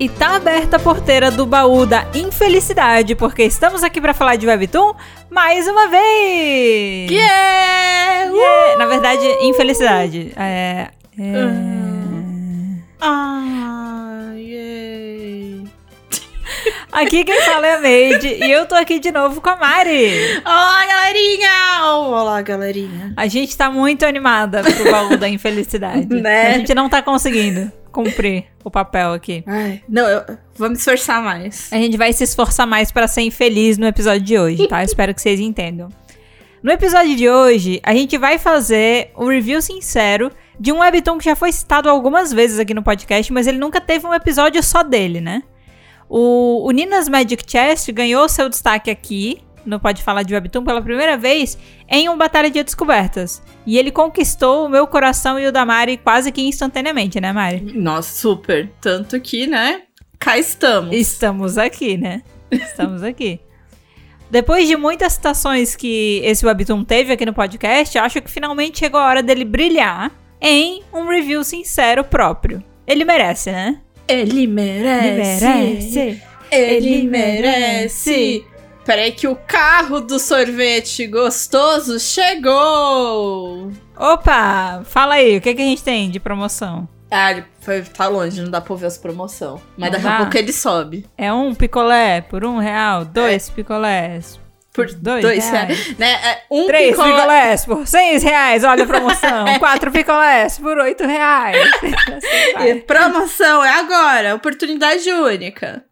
E tá aberta a porteira do baú da infelicidade, porque estamos aqui para falar de Webtoon mais uma vez! Yeah! Yeah! Na verdade, infelicidade. É. é... Ah, yay! Aqui quem fala é a Made e eu tô aqui de novo com a Mari. Olá, galerinha! Olá, galerinha. A gente tá muito animada pro baú da infelicidade. Né? A gente não tá conseguindo cumprir o papel aqui. Ai, não, eu vou me esforçar mais. A gente vai se esforçar mais pra ser infeliz no episódio de hoje, tá? Eu espero que vocês entendam. No episódio de hoje, a gente vai fazer um review sincero de um webtoon que já foi citado algumas vezes aqui no podcast, mas ele nunca teve um episódio só dele, né? O, o Nina's Magic Chest ganhou seu destaque aqui no Pode Falar de Webtoon pela primeira vez em um Batalha de Descobertas. E ele conquistou o meu coração e o da Mari quase que instantaneamente, né, Mari? Nossa, super. Tanto que, né? Cá estamos. Estamos aqui, né? Estamos aqui. Depois de muitas citações que esse Webtoon teve aqui no podcast, acho que finalmente chegou a hora dele brilhar em um review sincero próprio. Ele merece, né? Ele merece. Ele merece. Peraí que o carro do sorvete gostoso chegou. Opa! Fala aí, o que, que a gente tem de promoção? Ah, ele foi, tá longe, não dá pra ouvir as promoção. Mas Não daqui a pouco ele sobe. É um picolé por um real, dois picolés Por dois, dois, reais. Né? É, Um Três picolé- picolés por seis reais, olha a promoção. Quatro picolés por oito reais. Assim Promoção é agora, oportunidade única.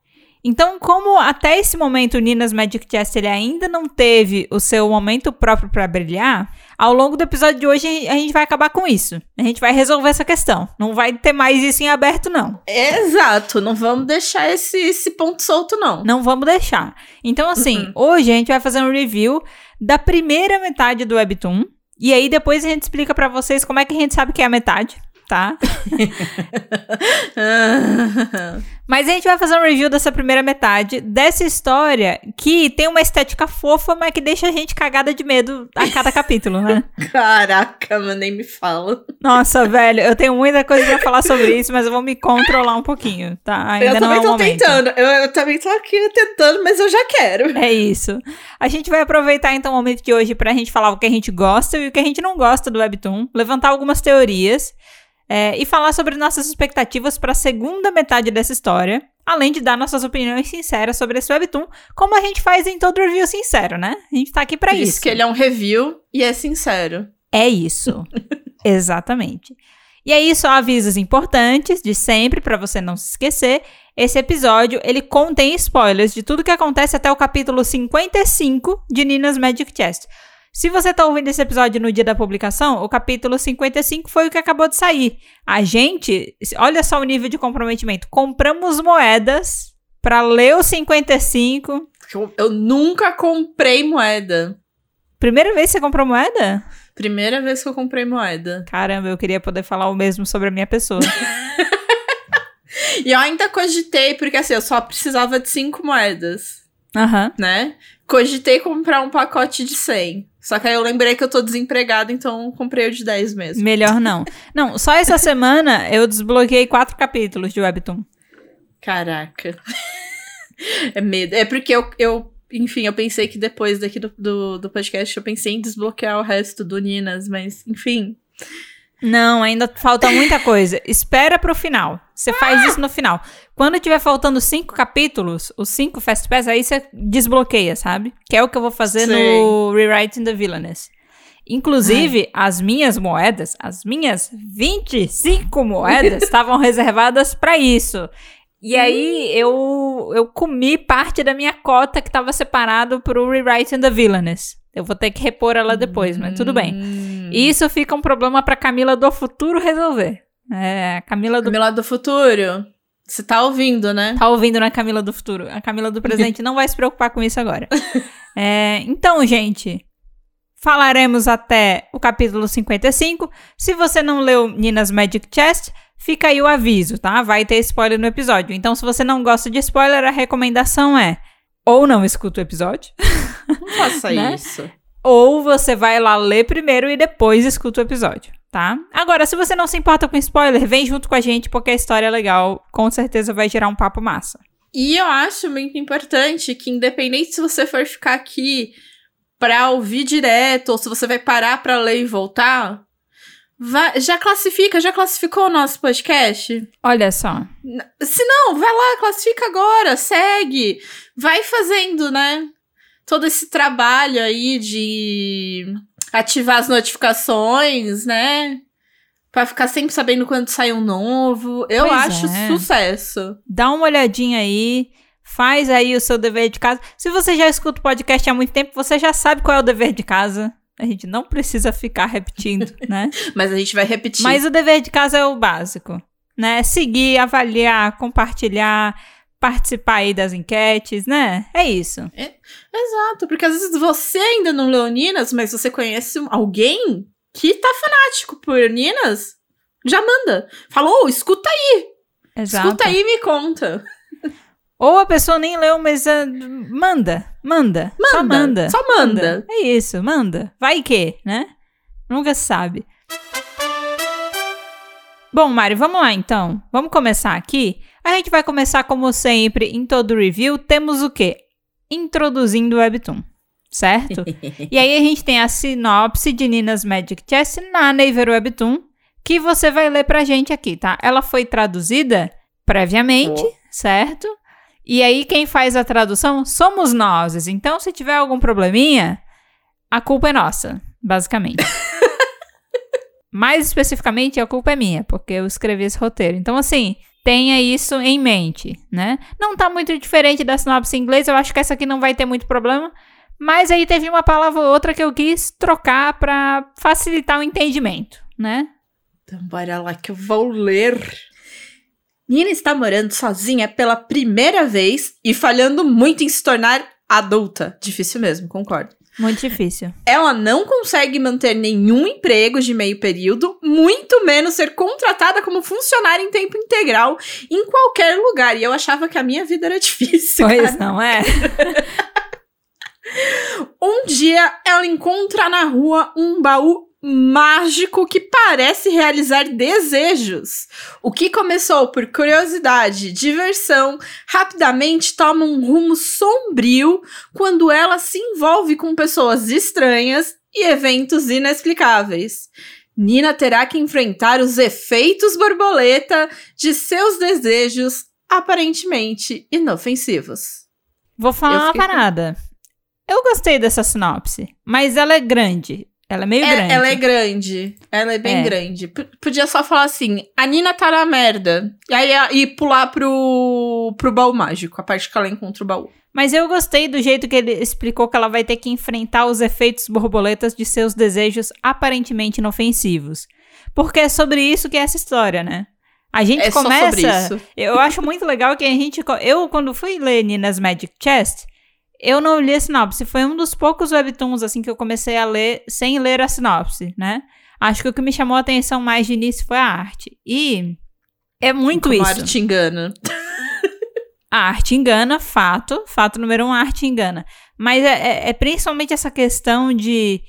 Então, como até esse momento o Nina's Magic Chest ele ainda não teve o seu momento próprio pra brilhar, ao longo do episódio de hoje a gente vai acabar com isso. A gente vai resolver essa questão. Não vai ter mais isso em aberto, não. Exato, não vamos deixar esse, esse ponto solto, não. Não vamos deixar. Então, assim, hoje a gente vai fazer um review da primeira metade do Webtoon. E aí depois a gente explica pra vocês como é que a gente sabe que é a metade, tá? Mas a gente vai fazer um review dessa primeira metade, dessa história que tem uma estética fofa, mas que deixa a gente cagada de medo a cada capítulo, né? Caraca, mano, nem me fala. Nossa, velho, eu tenho muita coisa pra falar sobre isso, mas eu vou me controlar um pouquinho, tá? Ainda eu não é também o tô momento. tentando. Eu, eu também tô aqui tentando, mas eu já quero. É isso. A gente vai aproveitar então o momento de hoje pra gente falar o que a gente gosta e o que a gente não gosta do Webtoon, levantar algumas teorias é, e falar sobre nossas expectativas pra segunda metade dessa história, além de dar nossas opiniões sinceras sobre esse Webtoon, como a gente faz em todo review sincero, né? A gente tá aqui pra Por isso. isso que ele é um review e é sincero. É isso. Exatamente. E aí, só avisos importantes de sempre pra você não se esquecer. Esse episódio, ele contém spoilers de tudo que acontece até o capítulo 55 de Nina's Magic Chest. Se você tá ouvindo esse episódio no dia da publicação, o capítulo 55 foi o que acabou de sair. A gente, olha só o nível de comprometimento. Compramos moedas pra ler o 55. Eu, eu nunca comprei moeda. Primeira vez que você comprou moeda? Primeira vez que eu comprei moeda. Caramba, eu queria poder falar o mesmo sobre a minha pessoa. E eu ainda cogitei, porque assim, eu só precisava de cinco moedas, Aham. né? Cogitei comprar um pacote de 100. Só que aí eu lembrei que eu tô desempregada, então comprei o de 10 mesmo. Melhor não. Não, só essa semana eu desbloqueei quatro capítulos de Webtoon. Caraca. é medo. É porque eu, eu, enfim, eu pensei que depois daqui do, do, do podcast eu pensei em desbloquear o resto do Ninas, mas, enfim. Não, ainda falta muita coisa. Espera pro final. Você faz isso no final. Quando tiver faltando cinco capítulos, os cinco Fast Pass, aí você desbloqueia, sabe? Que é o que eu vou fazer Sei. no Rewriting the Villainess. Inclusive, as minhas moedas, as minhas 25 moedas, estavam reservadas pra isso. E aí eu, eu comi parte da minha cota que estava separado pro Rewriting the Villainess. Eu vou ter que repor ela depois, mas tudo bem. Hum. Isso fica um problema pra Camila do futuro resolver. É, Camila do Camila do futuro, você tá ouvindo, né? tá ouvindo na Camila do futuro. A Camila do presente não vai se preocupar com isso agora. É, então, gente, falaremos até o capítulo 55. Se você não leu Nina's Magic Chest, fica aí o aviso, tá? Vai ter spoiler no episódio. Então, se você não gosta de spoiler, a recomendação é ou não escuta o episódio, Não faça Né? isso. Ou você vai lá ler primeiro e depois escuta o episódio, tá? Agora, se você não se importa com spoiler, vem junto com a gente porque a história é legal. Com certeza vai gerar um papo massa. E eu acho muito importante que, independente se você for ficar aqui pra ouvir direto ou se você vai parar pra ler e voltar, vai- já classifica, já classificou o nosso podcast? Olha só. Se não, vai lá, classifica agora, segue. Vai fazendo, né? Todo esse trabalho aí de ativar as notificações, né? Pra ficar sempre sabendo quando sai um novo. Eu Pois acho é. sucesso. Dá uma olhadinha aí. Faz aí o seu dever de casa. Se você já escuta o podcast há muito tempo, você já sabe qual é o dever de casa. A gente não precisa ficar repetindo, né? Mas a gente vai repetir. Mas o dever de casa é o básico, né? Seguir, avaliar, compartilhar, participar aí das enquetes, né? É isso. Exato, porque às vezes você ainda não leu Ninas, mas você conhece alguém que tá fanático por Ninas, já manda. Falou, escuta aí, Exato. escuta aí e me conta. Ou a pessoa nem leu, mas ah, manda, manda, Só manda. Só manda. É isso, manda. Vai que, né? Nunca se sabe. Bom, Mari, vamos lá então. Vamos começar aqui. A gente vai começar, como sempre, em todo review. Temos o quê? Introduzindo o Webtoon, certo? e aí a gente tem a sinopse de Nina's Magic Chess na Naver Webtoon, que você vai ler pra gente aqui, tá? Ela foi traduzida previamente, Oh. certo? E aí quem faz a tradução somos nós. Então, se tiver algum probleminha, a culpa é nossa, basicamente. Mais especificamente, a culpa é minha, porque eu escrevi esse roteiro. Então, assim, tenha isso em mente, né? Não tá muito diferente da sinopse em inglês, eu acho que essa aqui não vai ter muito problema. Mas aí teve uma palavra ou outra que eu quis trocar pra facilitar o entendimento, né? Então bora lá que eu vou ler. Nina está morando sozinha pela primeira vez e falhando muito em se tornar adulta. Difícil mesmo, concordo. Muito difícil. Ela não consegue manter nenhum emprego de meio período, muito menos ser contratada como funcionária em tempo integral em qualquer lugar. E eu achava que a minha vida era difícil. Pois cara. não é? Um dia ela encontra na rua um baú mágico que parece realizar desejos. O que começou por curiosidade, diversão, rapidamente toma um rumo sombrio quando ela se envolve com pessoas estranhas e eventos inexplicáveis. Nina terá que enfrentar os efeitos borboleta de seus desejos aparentemente inofensivos. Vou falar uma fiquei com- parada. Eu gostei dessa sinopse, mas ela é grande. Ela é meio É- grande. Ela é grande. Ela é bem É. grande. P- podia só falar assim: a Nina tá na merda. E aí e pular pro, pro baú mágico, a parte que ela encontra o baú. Mas eu gostei do jeito que ele explicou que ela vai ter que enfrentar os efeitos borboletas de seus desejos aparentemente inofensivos. Porque é sobre isso que é essa história, né? A gente é começa. Eu acho muito legal que a gente. Eu, quando fui ler Nina's Magic Chest, eu não li a sinopse. Foi um dos poucos webtoons, assim, que eu comecei a ler sem ler a sinopse, né? Acho que o que me chamou a atenção mais de início foi a arte. E é muito Como a isso. arte engana. A arte engana, fato. Fato número um, a arte engana. Mas é, é- é principalmente essa questão de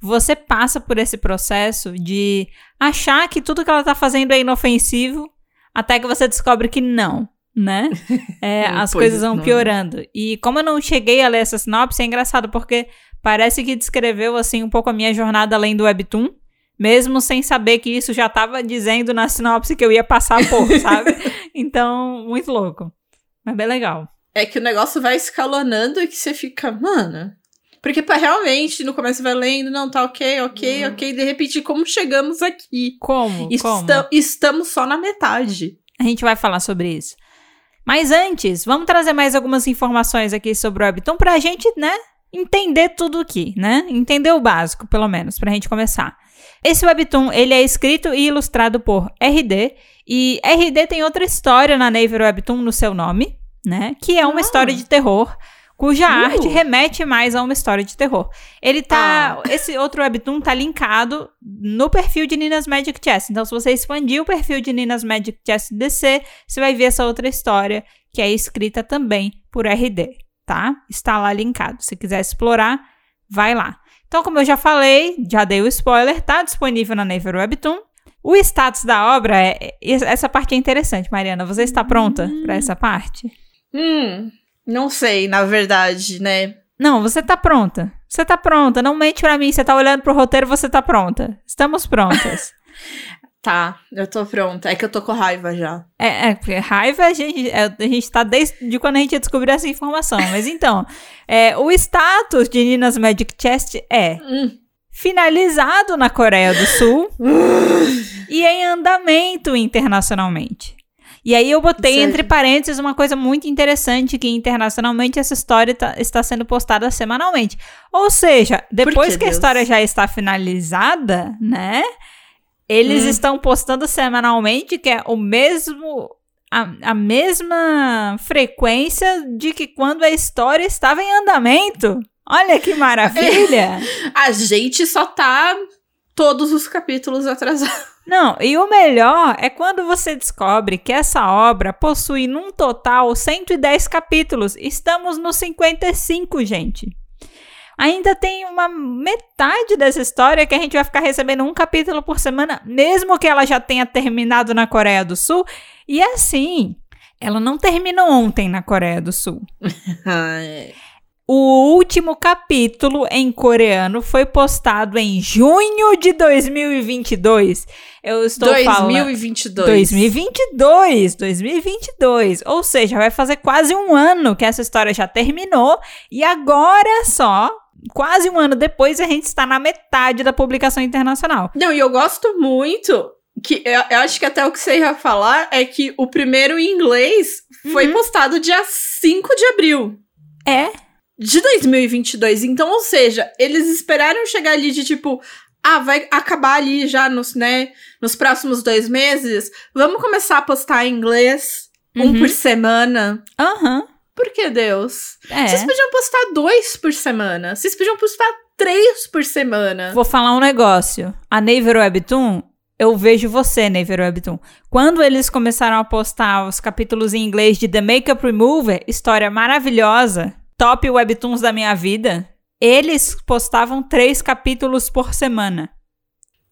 você passa por esse processo de achar que tudo que ela tá fazendo é inofensivo, até que você descobre que não, né? É, Hum, as coisas vão não. piorando. E como eu não cheguei a ler essa sinopse, é engraçado, porque parece que descreveu, assim, um pouco a minha jornada além do Webtoon. Mesmo sem saber que isso já tava dizendo na sinopse que eu ia passar por, sabe? Então, muito louco. Mas bem legal. É que o negócio vai escalonando e que você fica, mano. Porque pra realmente, no começo vai lendo, não, tá ok, ok, Uhum. ok. De repente, como chegamos aqui? Como? Como? Esta- estamos só na metade. A gente vai falar sobre isso. Mas antes, vamos trazer mais algumas informações aqui sobre o Webtoon pra gente, né, entender tudo aqui, né? Entender o básico, pelo menos, pra gente começar. Esse Webtoon, ele é escrito e ilustrado por RD, e RD tem outra história na Naver Webtoon no seu nome, né? Que é uma Ah. história de terror, cuja Uh. arte remete mais a uma história de terror. Ele tá. Esse outro webtoon tá linkado no perfil de Nina's Magic Chess. Então, se você expandir o perfil de Nina's Magic Chess DC, você vai ver essa outra história que é escrita também por RD, tá? Está lá linkado. Se quiser explorar, vai lá. Então como eu já falei, já dei o spoiler, tá disponível na Naver Webtoon. O status da obra é, é. Essa parte é interessante, Mariana. Você está pronta para essa parte? Hum, não sei, na verdade, né? Não, você tá pronta. Você tá pronta. Não mente pra mim. Você tá olhando pro roteiro, você tá pronta. Estamos prontas. tá, eu tô pronta. É que eu tô com raiva já. É, é porque raiva a gente, é, a gente tá desde quando a gente descobriu essa informação. Mas então, é, o status de Nina's Magic Chest é. Hum finalizado na Coreia do Sul e em andamento internacionalmente. E aí eu botei entre parênteses uma coisa muito interessante que internacionalmente essa história tá, está sendo postada semanalmente. Ou seja, depois que, que a história já está finalizada, né? Eles hum. estão postando semanalmente, que é o mesmo a, a mesma frequência de que quando a história estava em andamento. Olha que maravilha! a gente só tá todos os capítulos atrasados. Não, e o melhor é quando você descobre que essa obra possui num total 110 capítulos. Estamos no 55, gente. Ainda tem uma metade dessa história que a gente vai ficar recebendo um capítulo por semana, mesmo que ela já tenha terminado na Coreia do Sul. E assim, ela não terminou ontem na Coreia do Sul. O último capítulo em coreano foi postado em junho de 2022. Eu estou 2022. falando 2022, 2022. Ou seja, vai fazer quase um ano que essa história já terminou e agora só quase um ano depois a gente está na metade da publicação internacional. Não, e eu gosto muito que eu, eu, acho que até o que você ia falar é que o primeiro em inglês foi uhum. postado dia 5 de abril. É, de 2022. Então, ou seja, eles esperaram chegar ali de tipo, ah, vai acabar ali já nos, né, nos próximos dois meses. Vamos começar a postar em inglês uhum. um por semana. Aham. Uhum. Por que Deus? É. Vocês podiam postar dois por semana. Vocês podiam postar três por semana. Vou falar um negócio. A Naver Webtoon, eu vejo você, Naver Webtoon. Quando eles começaram a postar os capítulos em inglês de The Makeup Remover, história maravilhosa, top webtoons da minha vida, eles postavam três capítulos por semana.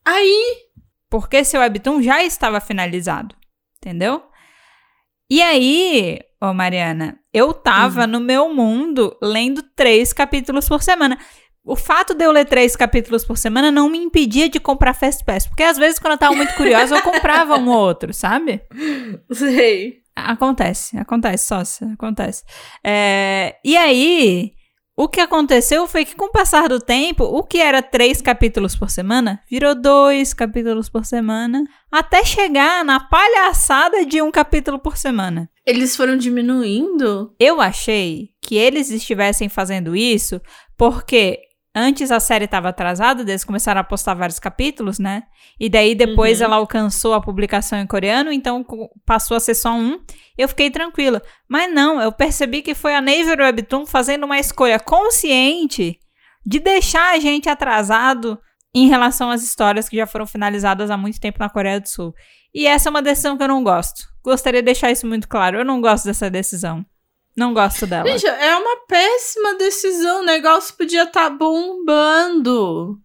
Aí. Porque seu webtoon já estava finalizado. Entendeu? E aí, ô Mariana, eu tava uhum. no meu mundo lendo três capítulos por semana. O fato de eu ler três capítulos por semana não me impedia de comprar Fast Pass. Porque às vezes, quando eu tava muito curiosa, eu comprava um ou outro, sabe? Sei. Acontece, acontece, sócia, acontece. É, e aí, o que aconteceu foi que, com o passar do tempo, o que era três capítulos por semana virou dois capítulos por semana, até chegar na palhaçada de um capítulo por semana. Eles foram diminuindo? Eu achei que eles estivessem fazendo isso porque Antes a série estava atrasada, eles começaram a postar vários capítulos, né? E daí depois uhum. ela alcançou a publicação em coreano, então passou a ser só um. Eu fiquei tranquila. Mas não, eu percebi que foi a Naver Webtoon fazendo uma escolha consciente de deixar a gente atrasado em relação às histórias que já foram finalizadas há muito tempo na Coreia do Sul. E essa é uma decisão que eu não gosto. Gostaria de deixar isso muito claro. Eu não gosto dessa decisão. Não gosto dela. Gente, é uma péssima decisão. O negócio podia estar tá bombando.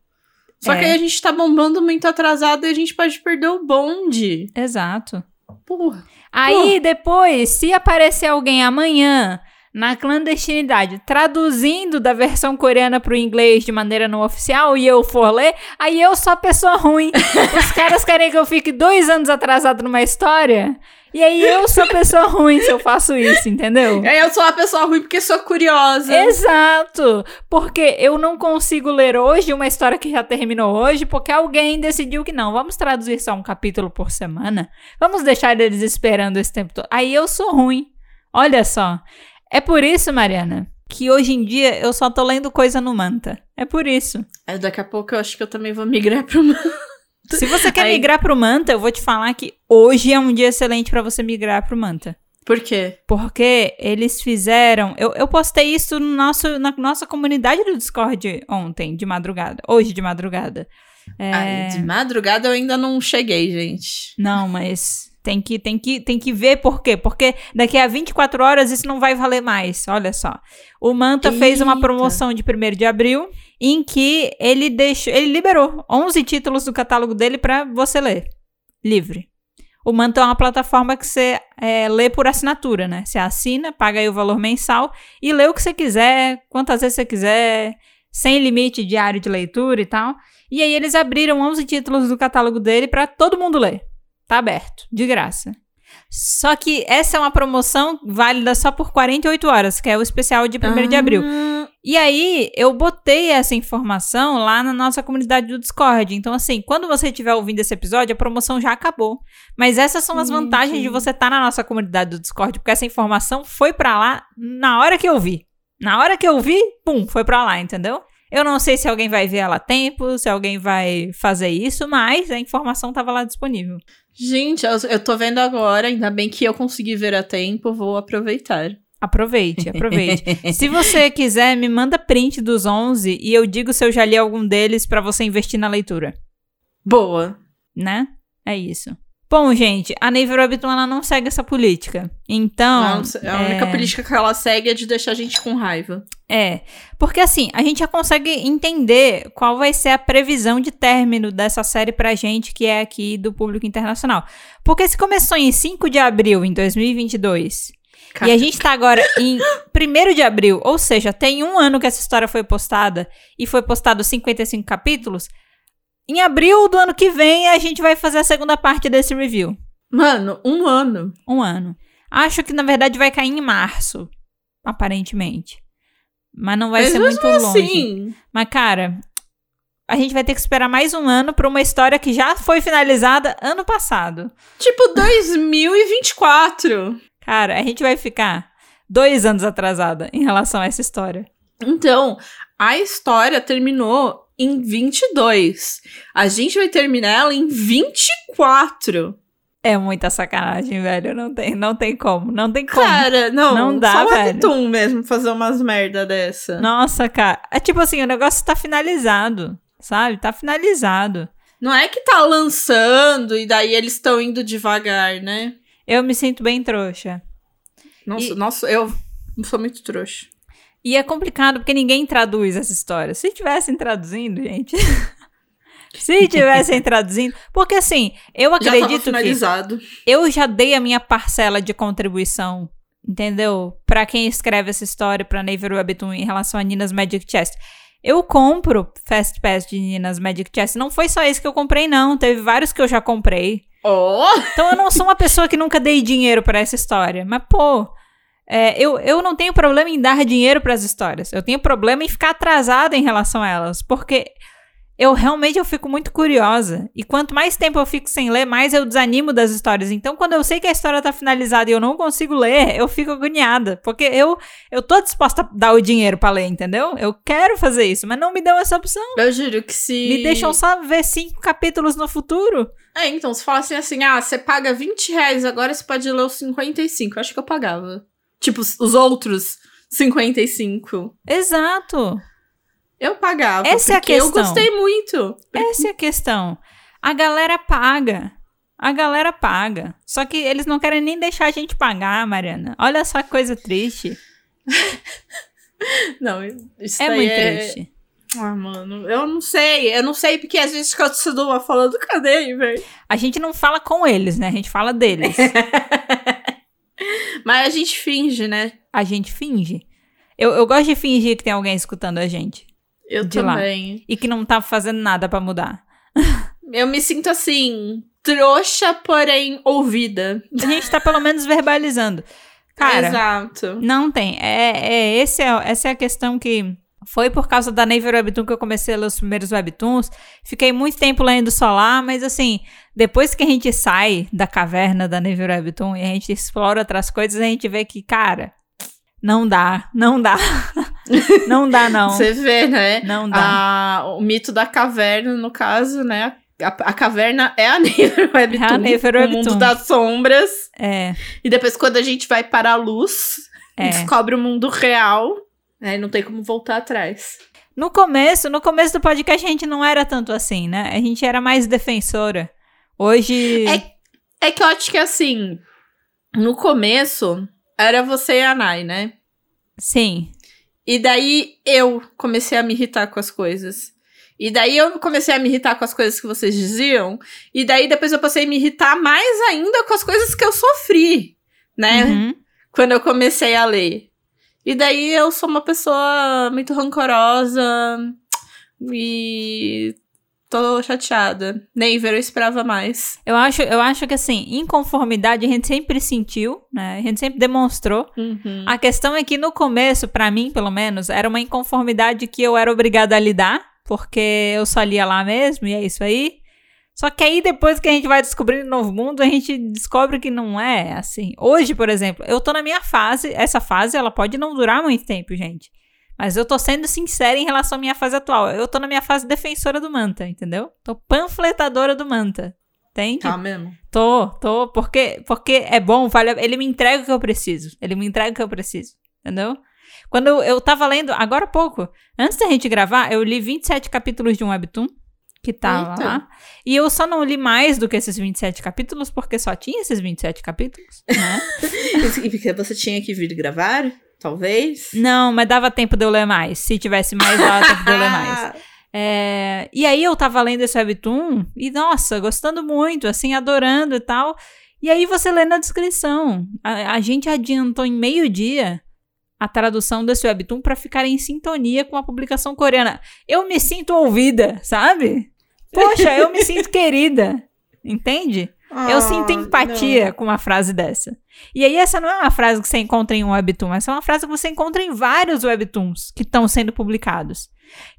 Só é. que aí a gente tá bombando muito atrasado e a gente pode perder o bonde. Exato. Porra. Aí Porra. depois, se aparecer alguém amanhã na clandestinidade, traduzindo da versão coreana pro inglês de maneira não oficial e eu for ler, aí eu sou a pessoa ruim. Os caras querem que eu fique dois anos atrasado numa história. E aí eu sou pessoa ruim se eu faço isso, entendeu? E aí eu sou a pessoa ruim porque sou curiosa. Exato! Porque eu não consigo ler hoje uma história que já terminou hoje, porque alguém decidiu que não, vamos traduzir só um capítulo por semana. Vamos deixar eles esperando esse tempo todo. Aí eu sou ruim. Olha só. É por isso, Mariana, que hoje em dia eu só tô lendo coisa no Manta. É por isso. É, daqui a pouco eu acho que eu também vou migrar pro Manta. Se você quer Aí... migrar pro Manta, eu vou te falar que hoje é um dia excelente para você migrar pro Manta. Por quê? Porque eles fizeram. Eu, eu postei isso no nosso, na nossa comunidade do Discord ontem, de madrugada. Hoje de madrugada. É... Ai, de madrugada eu ainda não cheguei, gente. Não, mas tem que, tem, que, tem que ver por quê. Porque daqui a 24 horas isso não vai valer mais. Olha só. O Manta Eita. fez uma promoção de 1 de abril em que ele deixou, ele liberou 11 títulos do catálogo dele para você ler, livre. O Manto é uma plataforma que você é, lê por assinatura, né? Você assina, paga aí o valor mensal e lê o que você quiser, quantas vezes você quiser, sem limite diário de leitura e tal. E aí eles abriram 11 títulos do catálogo dele para todo mundo ler. Tá aberto, de graça. Só que essa é uma promoção válida só por 48 horas, que é o especial de 1 ah. de abril. Ah. E aí, eu botei essa informação lá na nossa comunidade do Discord. Então, assim, quando você estiver ouvindo esse episódio, a promoção já acabou. Mas essas são as vantagens de você estar tá na nossa comunidade do Discord, porque essa informação foi para lá na hora que eu vi. Na hora que eu vi, pum, foi para lá, entendeu? Eu não sei se alguém vai ver ela a tempo, se alguém vai fazer isso, mas a informação estava lá disponível. Gente, eu, eu tô vendo agora, ainda bem que eu consegui ver a tempo, vou aproveitar. Aproveite, aproveite. Se você quiser, me manda print dos 11 e eu digo se eu já li algum deles para você investir na leitura. Boa. Né? É isso. Bom, gente, a Navy Webtoon ela não segue essa política. Então. Não, a única é... política que ela segue é de deixar a gente com raiva. É. Porque assim, a gente já consegue entender qual vai ser a previsão de término dessa série pra gente, que é aqui do público internacional. Porque se começou em 5 de abril em 2022 e a gente tá agora em 1 de abril, ou seja, tem um ano que essa história foi postada e foi postado 55 capítulos. Em abril do ano que vem, a gente vai fazer a segunda parte desse review. Mano, um ano. Um ano. Acho que na verdade vai cair em março, aparentemente. Mas não vai Mas ser muito longe. Assim... Mas, cara, a gente vai ter que esperar mais um ano pra uma história que já foi finalizada ano passado. Tipo 2024. Cara, a gente vai ficar dois anos atrasada em relação a essa história. Então, a história terminou em 22. A gente vai terminar ela em 24. É muita sacanagem, velho. Não tem, não tem como. Não tem como. Cara, não. Não dá, só velho. Só mesmo fazer umas merda dessa. Nossa, cara. É tipo assim, o negócio tá finalizado, sabe? Tá finalizado. Não é que tá lançando e daí eles estão indo devagar, né? Eu me sinto bem trouxa. Nossa, e... nossa, eu sou muito trouxa. E é complicado porque ninguém traduz essa história. Se tivessem traduzindo, gente. Se tivessem traduzindo. Porque assim, eu acredito que. Eu já dei a minha parcela de contribuição, entendeu? Para quem escreve essa história pra Naver Webtoon em relação a Nina's Magic Chest. Eu compro Fast Pass de Nina's Magic Chest. Não foi só esse que eu comprei, não. Teve vários que eu já comprei. Oh. Então eu não sou uma pessoa que nunca dei dinheiro para essa história. Mas, pô, é, eu, eu não tenho problema em dar dinheiro para as histórias. Eu tenho problema em ficar atrasada em relação a elas. Porque eu realmente eu fico muito curiosa. E quanto mais tempo eu fico sem ler, mais eu desanimo das histórias. Então, quando eu sei que a história tá finalizada e eu não consigo ler, eu fico agoniada. Porque eu, eu tô disposta a dar o dinheiro para ler, entendeu? Eu quero fazer isso, mas não me dão essa opção. Eu juro que se. Me deixam só ver cinco capítulos no futuro. É, então, se fala assim, assim, ah, você paga 20 reais, agora você pode ler os 55. Eu acho que eu pagava. Tipo, os outros 55. Exato. Eu pagava. Essa é a questão. Eu gostei muito. Essa é a questão. A galera paga. A galera paga. Só que eles não querem nem deixar a gente pagar, Mariana. Olha só que coisa triste. não, isso é muito é... triste. Ah, mano, eu não sei. Eu não sei porque às vezes continua falando cadê, velho? A gente não fala com eles, né? A gente fala deles. Mas a gente finge, né? A gente finge. Eu, eu gosto de fingir que tem alguém escutando a gente. Eu também. Lá, e que não tá fazendo nada para mudar. Eu me sinto assim, trouxa, porém ouvida. A gente tá pelo menos verbalizando. Cara, Exato. não tem. É, é, esse é, essa é a questão que foi por causa da Naver Webtoon que eu comecei a ler os primeiros Webtoons. Fiquei muito tempo lendo só lá, mas assim, depois que a gente sai da caverna da Naver Webtoon e a gente explora outras coisas, a gente vê que, cara, não dá, não dá. não dá, não. Você vê, né? Não dá. A, o mito da caverna, no caso, né? A, a caverna é a Never Webtoon. É a Never Webtoon. O mundo das sombras. É. E depois, quando a gente vai para a luz, é. descobre o mundo real, né? Não tem como voltar atrás. No começo, no começo do podcast, a gente não era tanto assim, né? A gente era mais defensora. Hoje. É, é que eu acho que assim, no começo, era você e a Nai, né? Sim. E daí eu comecei a me irritar com as coisas. E daí eu comecei a me irritar com as coisas que vocês diziam. E daí depois eu passei a me irritar mais ainda com as coisas que eu sofri, né? Uhum. Quando eu comecei a ler. E daí eu sou uma pessoa muito rancorosa e tô chateada. Neiver, eu esperava mais. Eu acho, eu acho que assim, inconformidade a gente sempre sentiu, né? A gente sempre demonstrou. Uhum. A questão é que no começo, pra mim, pelo menos, era uma inconformidade que eu era obrigada a lidar, porque eu só lia lá mesmo e é isso aí. Só que aí depois que a gente vai descobrindo um novo mundo, a gente descobre que não é assim. Hoje, por exemplo, eu tô na minha fase, essa fase ela pode não durar muito tempo, gente. Mas eu tô sendo sincera em relação à minha fase atual. Eu tô na minha fase defensora do Manta, entendeu? Tô panfletadora do Manta. Entende? Tá mesmo. Tô, tô, porque, porque é bom, vale, ele me entrega o que eu preciso. Ele me entrega o que eu preciso, entendeu? Quando eu, eu tava lendo, agora há pouco, antes da gente gravar, eu li 27 capítulos de um webtoon, que tava Eita. lá. E eu só não li mais do que esses 27 capítulos, porque só tinha esses 27 capítulos, né? E porque você tinha que vir gravar? Talvez? não, mas dava tempo de eu ler mais. Se tivesse mais, dava tempo de eu ler mais. É, e aí eu tava lendo esse webtoon e, nossa, gostando muito, assim, adorando e tal. E aí você lê na descrição. A, a gente adiantou em meio dia a tradução desse webtoon pra ficar em sintonia com a publicação coreana. Eu me sinto ouvida, sabe? Poxa, eu me sinto querida. Entende? Eu Ah, sinto empatia com uma frase dessa. E aí, essa não é uma frase que você encontra em um webtoon, essa é uma frase que você encontra em vários webtoons que estão sendo publicados.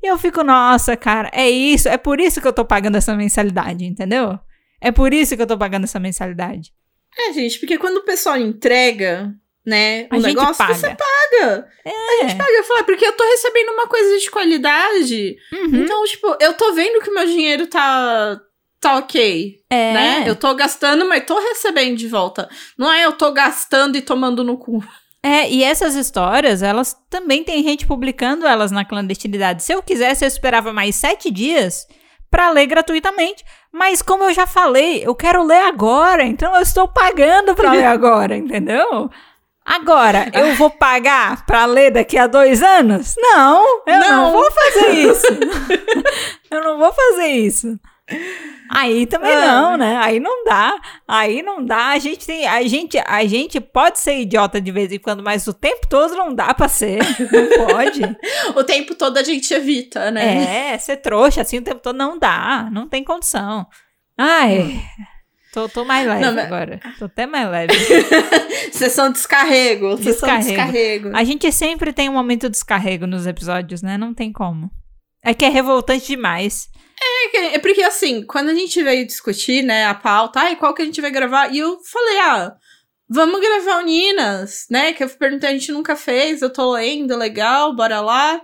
E eu fico, nossa, cara, é isso, é por isso que eu tô pagando essa mensalidade, entendeu? É por isso que eu tô pagando essa mensalidade. É, gente, porque quando o pessoal entrega, né, o gente negócio, paga. você paga. A gente paga. Eu falo, "É porque eu tô recebendo uma coisa de qualidade. Uhum. Então, tipo, eu tô vendo que o meu dinheiro tá, tá ok, É. né? Eu tô gastando, mas tô recebendo de volta. Não é eu tô gastando e tomando no cu. É, e essas histórias, elas também tem gente publicando elas na clandestinidade. Se eu quisesse, eu esperava mais sete dias pra ler gratuitamente. Mas como eu já falei, eu quero ler agora, então eu estou pagando pra ler agora, entendeu? Agora, eu vou pagar pra ler daqui a dois anos? Não, eu não, Não. vou fazer isso. eu não vou fazer isso. Aí também Ah. não, né? Aí não dá. Aí não dá. A gente tem, a gente, a gente pode ser idiota de vez em quando, mas o tempo todo não dá pra ser. Não pode. O tempo todo a gente evita, né? é, ser trouxa assim o tempo todo não dá. Não tem condição. Ai. Tô, tô mais leve Não, mas- agora. Tô até mais leve. Sessão descarrego. Sessão Descarrego. descarrego. A gente sempre tem um momento de descarrego nos episódios, né? Não tem como. É que é revoltante demais. É, é porque assim, quando a gente veio discutir, né, a pauta, ai, qual que a gente vai gravar? E eu falei, ah, vamos gravar o Ninas, né? Que eu perguntei, a gente nunca fez, eu tô lendo, legal, bora lá.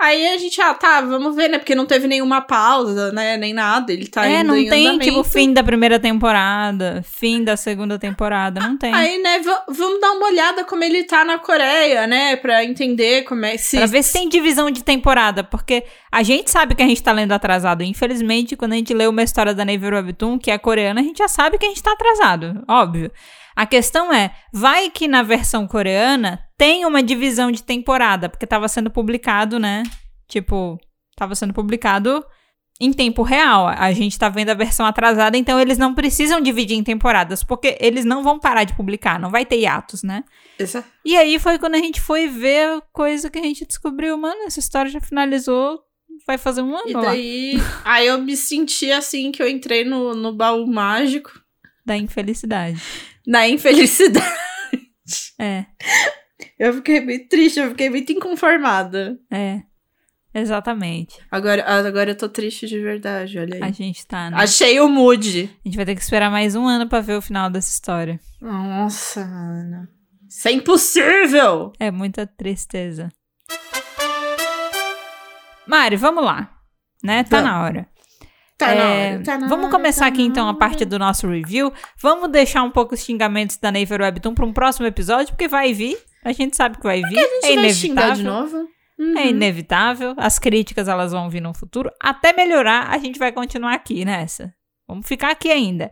Aí a gente, ah, tá, vamos ver, né? Porque não teve nenhuma pausa, né? Nem nada. Ele tá é, indo não em tem, andamento. tipo, fim da primeira temporada, fim da segunda temporada. Não tem. Aí, né, va- vamos dar uma olhada como ele tá na Coreia, né? Pra entender como é se. Pra ver se tem divisão de temporada, porque a gente sabe que a gente tá lendo atrasado. Infelizmente, quando a gente lê uma história da Naver Webtoon, que é coreana, a gente já sabe que a gente tá atrasado, óbvio. A questão é, vai que na versão coreana tem uma divisão de temporada, porque tava sendo publicado, né? Tipo, tava sendo publicado em tempo real. A gente tá vendo a versão atrasada, então eles não precisam dividir em temporadas, porque eles não vão parar de publicar, não vai ter hiatos, né? Exa- E aí foi quando a gente foi ver a coisa que a gente descobriu, mano, essa história já finalizou, vai fazer um ano E daí. aí eu me senti assim que eu entrei no, no baú mágico, da infelicidade. Na infelicidade. É, Eu fiquei muito triste, eu fiquei muito inconformada. é. Exatamente. Agora, agora eu tô triste de verdade, olha aí. A gente tá, né? Achei o mood. A gente vai ter que esperar mais um ano pra ver o final dessa história. Nossa, mano. Isso é impossível! É muita tristeza. Mari, vamos lá. Né? Tá Vamos. na hora. Tá na É, hora, tá na vamos hora, começar tá aqui então a parte do nosso review. Vamos deixar um pouco os xingamentos da Naver Webtoon para um próximo episódio, porque vai vir. A gente sabe que vai vir. A gente é vai xingar de inevitável. novo? Uhum. É inevitável. As críticas elas vão vir no futuro. Até melhorar, a gente vai continuar aqui nessa. Vamos ficar aqui ainda.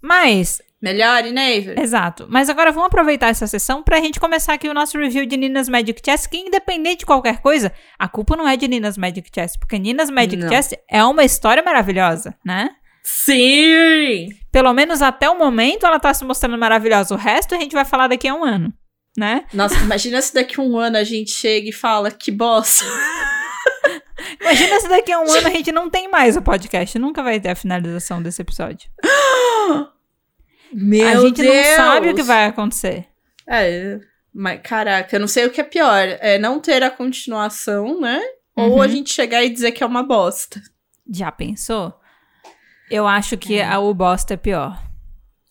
Mas Melhore, Neiver. Exato. Mas agora vamos aproveitar essa sessão pra gente começar aqui o nosso review de Nina's Magic Chess, que independente de qualquer coisa, a culpa não é de Nina's Magic Chess, porque Nina's Magic Não. Chess é uma história maravilhosa, né? Sim! Pelo menos até o momento ela tá se mostrando maravilhosa. O resto a gente vai falar daqui a um ano, né? Nossa, imagina se daqui a um ano a gente chega e fala que bosta. Imagina se daqui a um ano a gente não tem mais o podcast. Nunca vai ter a finalização desse episódio. Meu a gente Deus! não sabe o que vai acontecer. É, mas caraca, eu não sei o que é pior. É não ter a continuação, né? Ou Uhum. a gente chegar e dizer que é uma bosta. Já pensou? Eu acho que É. a o bosta é pior.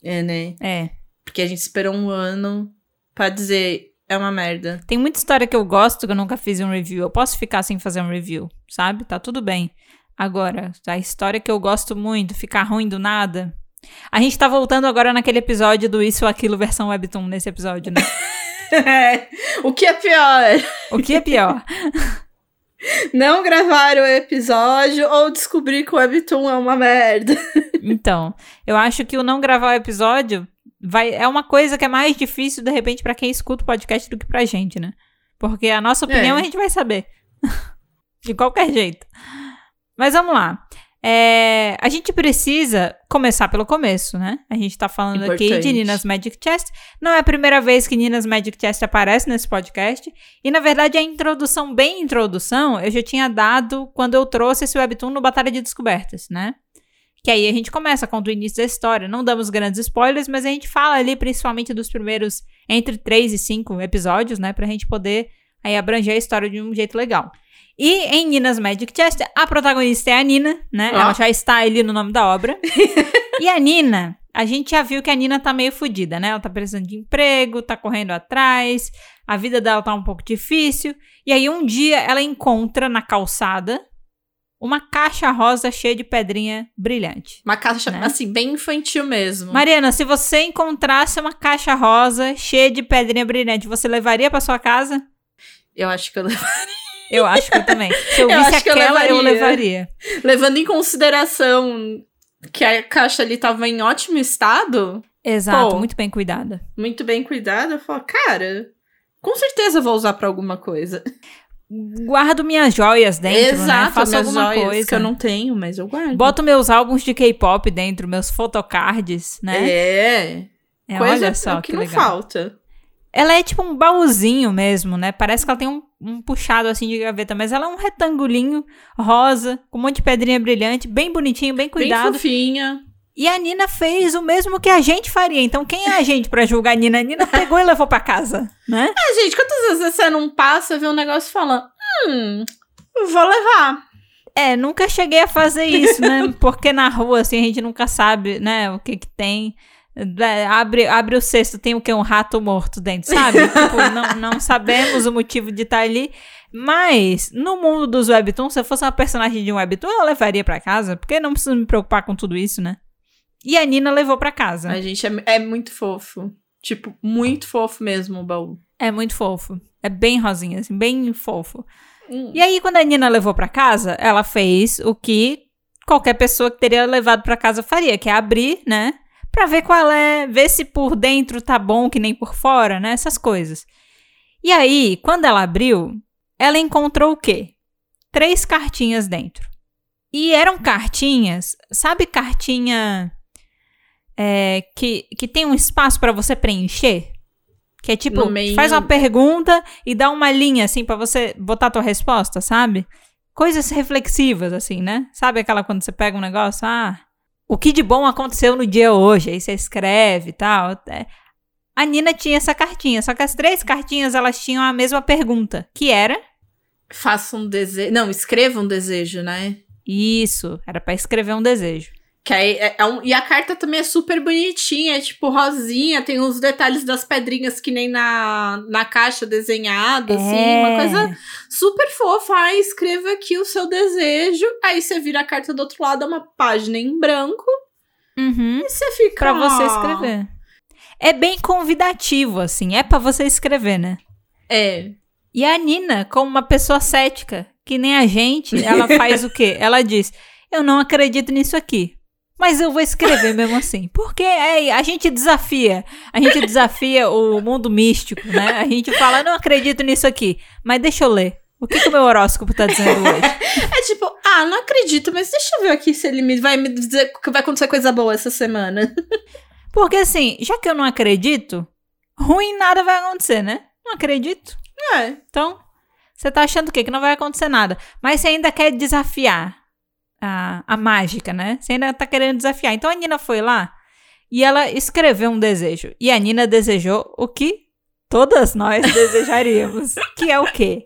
É, né? É. Porque a gente esperou um ano pra dizer é uma merda. Tem muita história que eu gosto que eu nunca fiz um review. Eu posso ficar sem fazer um review, sabe? Tá tudo bem. Agora, a história que eu gosto muito, ficar ruim do nada. A gente tá voltando agora naquele episódio do Isso ou Aquilo versão Webtoon, nesse episódio, né? o que é pior? O que é pior? Não gravar o episódio ou descobrir que o Webtoon é uma merda. Então, eu acho que o não gravar o episódio vai é uma coisa que é mais difícil, de repente, pra quem escuta o podcast do que pra gente, né? Porque a nossa opinião É. a gente vai saber. de qualquer jeito. Mas vamos lá. É, a gente precisa começar pelo começo, né? A gente tá falando aqui de Importante. Nina's Magic Chest. Não é a primeira vez que Nina's Magic Chest aparece nesse podcast. E, na verdade, a introdução, bem introdução, eu já tinha dado quando eu trouxe esse webtoon no Batalha de Descobertas, né? Que aí a gente começa, conta o início da história. Não damos grandes spoilers, mas a gente fala ali principalmente dos primeiros entre 3 e 5 episódios, né? Pra gente poder aí abranger a história de um jeito legal. E em Nina's Magic Chest, a protagonista é a Nina, né? Ó. Ela já está ali no nome da obra. e a Nina, a gente já viu que a Nina tá meio fodida, né? Ela tá precisando de emprego, tá correndo atrás, a vida dela tá um pouco difícil. E aí um dia ela encontra na calçada uma caixa rosa cheia de pedrinha brilhante. Uma caixa, Né? assim, bem infantil mesmo. Mariana, se você encontrasse uma caixa rosa cheia de pedrinha brilhante, você levaria pra sua casa? Eu acho que eu levo. Eu acho que eu também. Se eu Eu visse acho que eu aquela, eu levaria. levaria. Levando em consideração que a caixa ali tava em ótimo estado, Exato, Pô. muito bem cuidada. muito bem cuidada, eu falo, cara, com certeza vou usar pra alguma coisa. Guardo minhas joias dentro, né? Exato, Faço minhas alguma joias coisa. que eu não tenho, mas eu guardo. Boto meus álbuns de K-pop dentro, meus photocards, né? É, É, coisa olha só que, que, não legal. falta. Ela é tipo um baúzinho mesmo, né? Parece que ela tem um, um puxado assim de gaveta, mas ela é um retangulinho rosa, com um monte de pedrinha brilhante, bem bonitinho, bem Bem cuidado. fofinha. E a Nina fez o mesmo que a gente faria. Então, quem é a gente pra julgar a Nina? A Nina pegou e levou pra casa, né? Ah, gente, quantas vezes você não passa, vê um negócio e fala, hum, vou levar. É, nunca cheguei a fazer isso, né? Porque na rua, assim, a gente nunca sabe, né, o que que tem. Abre, abre o cesto, tem o quê? Um rato morto dentro, sabe? tipo, não, não sabemos o motivo de estar ali. Mas, no mundo dos webtoons, se eu fosse uma personagem de um webtoon, eu levaria pra casa, porque não preciso me preocupar com tudo isso, né? E a Nina levou pra casa. A gente é, é muito fofo. Tipo, muito fofo mesmo o baú. É muito fofo. É bem rosinha, assim, bem fofo. Hum. E aí, quando a Nina levou pra casa, ela fez o que qualquer pessoa que teria levado pra casa faria, que é abrir, né? Pra ver qual é, ver se por dentro tá bom que nem por fora, né? Essas coisas. E aí, quando ela abriu, ela encontrou o quê? Três cartinhas dentro. E eram cartinhas, sabe cartinha é, que, que tem um espaço pra você preencher? Que é tipo, faz uma pergunta e dá uma linha assim pra você botar a tua resposta, sabe? Coisas reflexivas, assim, né? Sabe aquela quando você pega um negócio, ah, o que de bom aconteceu no dia hoje? Aí você escreve e tal. É. A Nina tinha essa cartinha, só que as três cartinhas elas tinham a mesma pergunta, que era Faça um desejo. Não, escreva um desejo, né? isso, era pra escrever um desejo. Que aí é- é um- e a carta também é super bonitinha, é tipo rosinha, tem os detalhes das pedrinhas que nem na, na caixa desenhado, assim, É. uma coisa super fofa. Ah, escreva aqui o seu desejo. Aí você vira a carta do outro lado, é uma página em branco, Uhum. e você fica. Pra você escrever. É bem convidativo, assim, é pra você escrever, né? É. E a Nina, como uma pessoa cética, que nem a gente, ela faz o quê? Ela diz: Eu não acredito nisso aqui. Mas eu vou escrever mesmo assim. Porque é, a gente desafia. A gente desafia o mundo místico, né? A gente fala, não acredito nisso aqui. Mas deixa eu ler. O que, que o meu horóscopo tá dizendo hoje? É tipo, ah, não acredito, mas deixa eu ver aqui se ele me, vai me dizer que vai acontecer coisa boa essa semana. Porque assim, já que eu não acredito, ruim nada vai acontecer, né? Não acredito. É. Então, você tá achando o quê? Que não vai acontecer nada. Mas você ainda quer desafiar a, a mágica, né? Você ainda tá querendo desafiar. Então a Nina foi lá e ela escreveu um desejo. E a Nina desejou o que todas nós desejaríamos. que é o quê?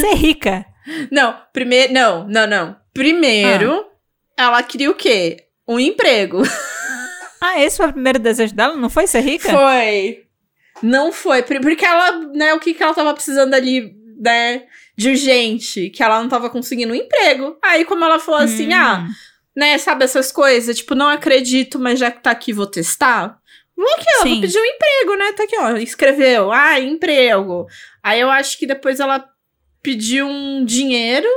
Ser rica. Não, primeiro. Não, não, não. Primeiro, ah. ela queria o quê? Um emprego. Ah, esse foi o primeiro desejo dela? Não foi ser rica? Foi. Não foi. Porque ela, né, o que, que ela tava precisando ali, né? De urgente, que ela não tava conseguindo um emprego. Aí, como ela falou assim, hum. ah, né, sabe essas coisas? Tipo, não acredito, mas já que tá aqui, vou testar. Vou aqui, ó, Sim. vou pedir um emprego, né? Tá aqui, ó. Escreveu, ah, emprego. Aí eu acho que depois ela pediu um dinheiro,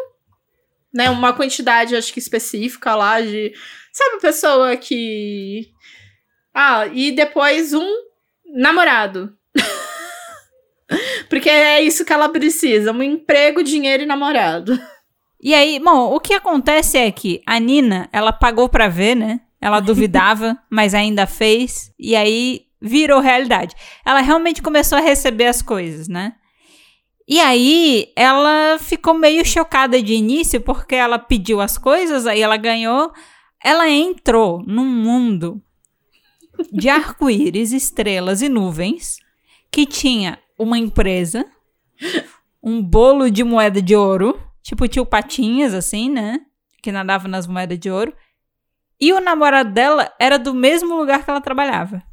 né? Uma quantidade, acho que específica lá de. Sabe, pessoa que. Ah, e depois um namorado. Porque é isso que ela precisa: um emprego, dinheiro e namorado. E aí, bom, o que acontece é que a Nina, ela pagou pra ver, né? Ela duvidava, mas ainda fez. E aí virou realidade. Ela realmente começou a receber as coisas, né? E aí ela ficou meio chocada de início porque ela pediu as coisas, aí ela ganhou. Ela entrou num mundo de arco-íris, estrelas e nuvens que tinha uma empresa, um bolo de moeda de ouro, tipo tio Patinhas, assim, né? Que nadava nas moedas de ouro. E o namorado dela era do mesmo lugar que ela trabalhava.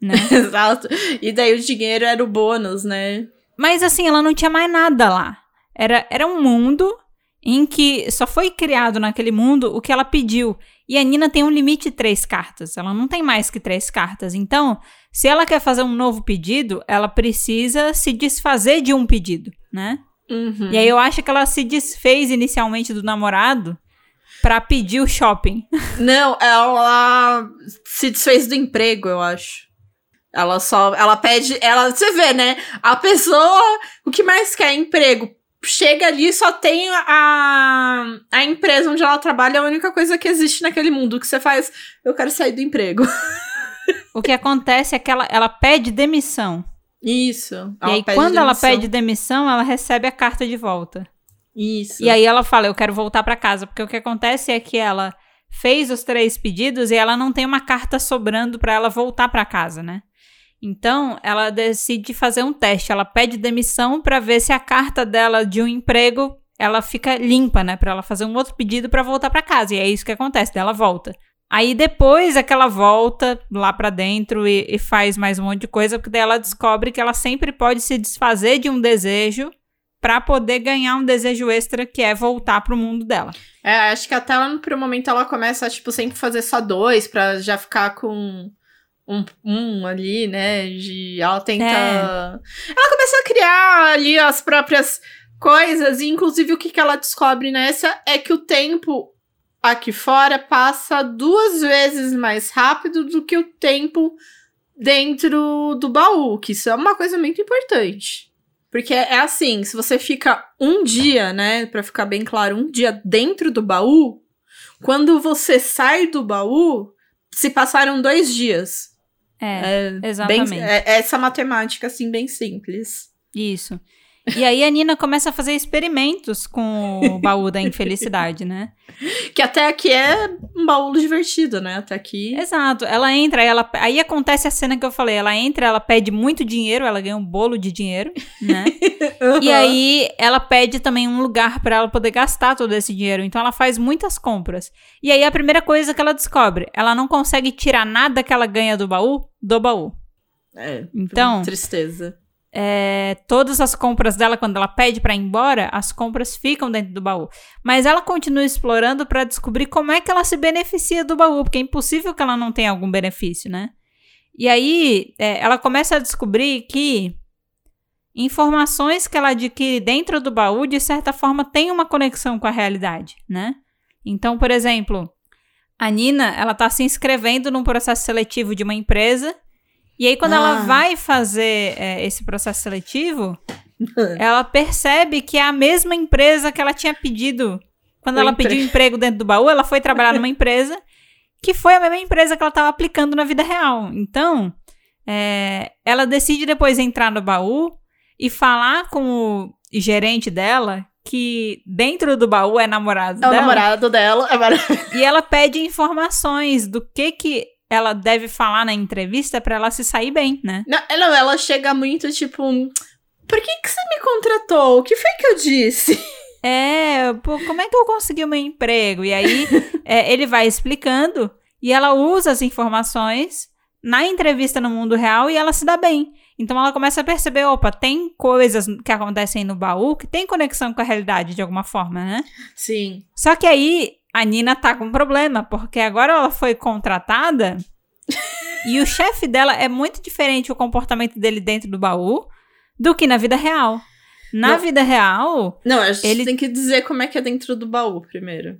Né? Exato. E daí o dinheiro era o bônus, né? Mas assim, ela não tinha mais nada lá. Era, era um mundo em que só foi criado naquele mundo o que ela pediu. E a Nina tem um limite de três cartas. Ela não tem mais que três cartas. Então, se ela quer fazer um novo pedido, ela precisa se desfazer de um pedido, né? Uhum. E aí eu acho que ela se desfez inicialmente do namorado para pedir o shopping. Não, ela se desfez do emprego, eu acho. Ela só. Ela pede. Ela, você vê, né? A pessoa. O que mais quer? Emprego. Chega ali só tem a, a empresa onde ela trabalha, é a única coisa que existe naquele mundo. que você faz? Eu quero sair do emprego. O que acontece é que ela, ela pede demissão. Isso. E aí, quando demissão. ela pede demissão, ela recebe a carta de volta. Isso. E aí ela fala: Eu quero voltar para casa. Porque o que acontece é que ela fez os três pedidos e ela não tem uma carta sobrando para ela voltar para casa, né? Então, ela decide fazer um teste. Ela pede demissão para ver se a carta dela de um emprego ela fica limpa, né, para ela fazer um outro pedido para voltar para casa. E é isso que acontece, ela volta. Aí depois é que ela volta lá para dentro e, e, faz mais um monte de coisa, porque daí ela descobre que ela sempre pode se desfazer de um desejo para poder ganhar um desejo extra que é voltar pro mundo dela. É, acho que até ela, primeiro momento ela começa tipo sempre fazer só dois para já ficar com um, um ali, né? De ela tenta. É. Ela começa a criar ali as próprias coisas, e inclusive o que, que ela descobre nessa é que o tempo aqui fora passa duas vezes mais rápido do que o tempo dentro do baú, que isso é uma coisa muito importante. Porque é assim, se você fica um dia, né, para ficar bem claro, um dia dentro do baú, quando você sai do baú, se passaram dois dias. É, é exatamente. Bem, é, é essa matemática, assim, bem simples. Isso. E aí a Nina começa a fazer experimentos com o baú da infelicidade, né? Que até aqui é um baú divertido, né? Até aqui. Exato. Ela entra, ela aí acontece a cena que eu falei, ela entra, ela pede muito dinheiro, ela ganha um bolo de dinheiro, né? uhum. E aí ela pede também um lugar para ela poder gastar todo esse dinheiro. Então ela faz muitas compras. E aí a primeira coisa que ela descobre, ela não consegue tirar nada que ela ganha do baú do baú. É. Então, tristeza é, todas as compras dela, quando ela pede para ir embora, as compras ficam dentro do baú. Mas ela continua explorando para descobrir como é que ela se beneficia do baú, porque é impossível que ela não tenha algum benefício, né? E aí é, ela começa a descobrir que informações que ela adquire dentro do baú, de certa forma, tem uma conexão com a realidade, né? Então, por exemplo, A Nina, ela tá se inscrevendo num processo seletivo de uma empresa. E aí, quando Ah. ela vai fazer é, esse processo seletivo, ela percebe que é a mesma empresa que ela tinha pedido. Quando O ela empre- pediu emprego dentro do baú, ela foi trabalhar numa empresa que foi a mesma empresa que ela estava aplicando na vida real. Então, é, ela decide depois entrar no baú e falar com o gerente dela que dentro do baú é namorado É o dela. namorado dela. É maravilhoso. E ela pede informações do que que ela deve falar na entrevista pra ela se sair bem, né? Não, é, não, ela chega muito tipo. Por que, que você me contratou? O que foi que eu disse? É, pô, como é que eu consegui o meu emprego? E aí é, ele vai explicando e ela usa as informações na entrevista no mundo real e ela se dá bem. Então ela começa a perceber, opa, tem coisas que acontecem no baú que tem conexão com a realidade de alguma forma, né? Sim. Só que aí a Nina tá com problema, porque agora ela foi contratada e o chefe dela é muito diferente o comportamento dele dentro do baú do que na vida real. Na Não. vida real, Não, a gente Ele- tem que dizer como é que é dentro do baú primeiro.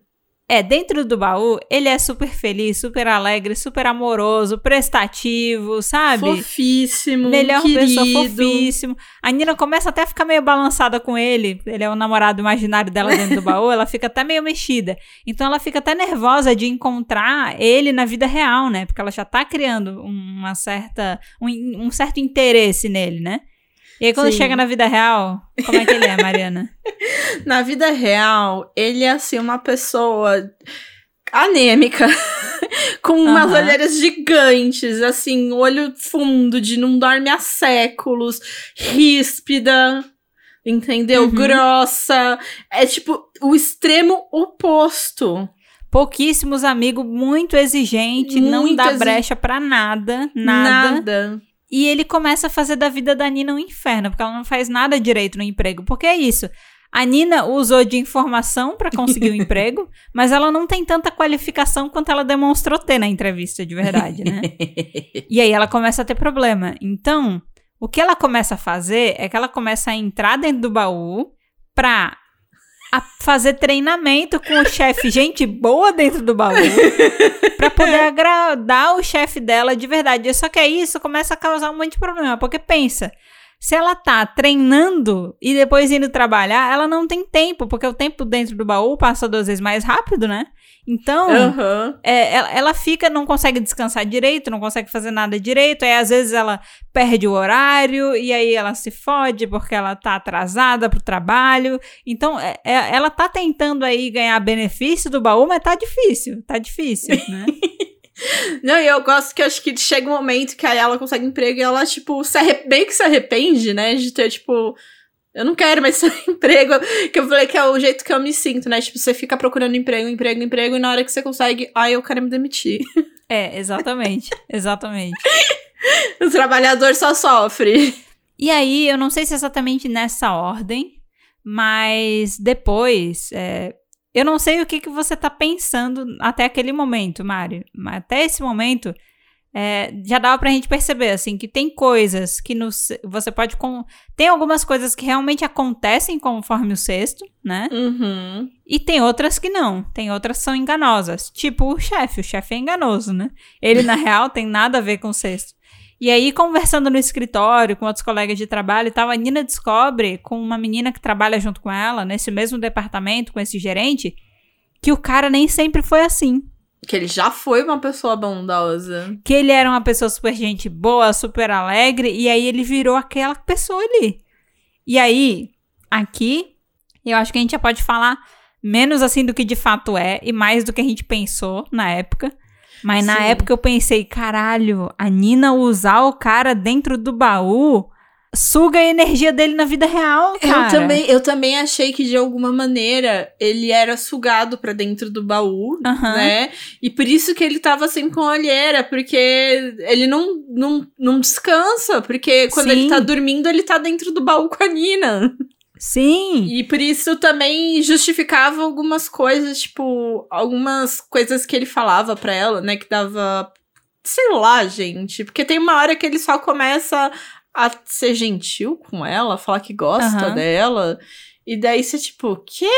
É, dentro do baú, ele é super feliz, super alegre, super amoroso, prestativo, sabe? Fofíssimo. Melhor querido. pessoa, fofíssimo. A Nina começa até a ficar meio balançada com ele. Ele é o namorado imaginário dela dentro do baú. Ela fica até meio mexida. Então ela fica até nervosa de encontrar ele na vida real, né? Porque ela já tá criando uma certa, um, um certo interesse nele, né? E aí quando Sim. chega na vida real, como é que ele é, Mariana? Na vida real, ele é assim uma pessoa anêmica, com umas olheiras gigantes, assim, olho fundo, de não dorme há séculos, ríspida, entendeu? Uhum. Grossa. É tipo o extremo oposto. Pouquíssimos amigos, muito exigente, não Muito dá exi- brecha pra nada, nada. Nada. E ele começa a fazer da vida da Nina um inferno, porque ela não faz nada direito no emprego. Porque é isso. A Nina usou de informação pra conseguir o emprego, mas ela não tem tanta qualificação quanto ela demonstrou ter na entrevista de verdade, né? E aí ela começa a ter problema. Então, o que ela começa a fazer é que ela começa a entrar dentro do baú pra a- fazer treinamento com o chefe, gente boa dentro do baú, pra poder agradar o chefe dela de verdade. Só que aí isso começa a causar um monte de problema, porque pensa, se ela tá treinando e depois indo trabalhar, ela não tem tempo, porque o tempo dentro do baú passa duas vezes mais rápido, né? Então, Aham. é, ela, ela fica, não consegue descansar direito, não consegue fazer nada direito, aí às vezes ela perde o horário, e aí ela se fode porque ela tá atrasada pro trabalho. Então, é- é- ela tá tentando aí ganhar benefício do baú, mas tá difícil, tá difícil, né? Não, e eu gosto que acho que chega um momento que aí ela consegue emprego e ela, tipo, se arre... bem que se arrepende, né? De ter, tipo, eu não quero mais esse emprego. Que eu falei que é o jeito que eu me sinto, né? Tipo, você fica procurando emprego, emprego, emprego, e na hora que você consegue, ai, eu quero me demitir. é, exatamente, exatamente. O trabalhador só sofre. E aí, eu não sei se é exatamente nessa ordem, mas depois, é, eu não sei o que, que você tá pensando até aquele momento, Mário. Mas até esse momento, é, já dava pra gente perceber, assim, que tem coisas que no, se- você pode... Com, tem algumas coisas que realmente acontecem conforme o sexto, né? Uhum. E tem outras que não. Tem outras que são enganosas. Tipo o chefe. O chefe é enganoso, né? Ele, na real, tem nada a ver com o sexto. E aí, conversando no escritório com outros colegas de trabalho e tal, a Nina descobre, com uma menina que trabalha junto com ela, nesse mesmo departamento, com esse gerente, que o cara nem sempre foi assim. Que ele já foi uma pessoa bondosa. Que ele era uma pessoa super gente boa, super alegre, e aí ele virou aquela pessoa ali. E aí, aqui, eu acho que a gente já pode falar menos assim do que de fato é, e mais do que a gente pensou na época. Mas na Sim. época eu pensei, caralho, a Nina usar o cara dentro do baú suga a energia dele na vida real, cara. Eu também, eu também achei que de alguma maneira ele era sugado pra dentro do baú, Aham. né? E por isso que ele tava sempre com olheira, porque ele não, não, não descansa, porque quando Sim. ele tá dormindo, ele tá dentro do baú com a Nina. Sim. E por isso também justificava algumas coisas, tipo, algumas coisas que ele falava pra ela, né, que dava sei lá, gente, porque tem uma hora que ele só começa a ser gentil com ela, falar que gosta Aham. dela, e daí você tipo, quê?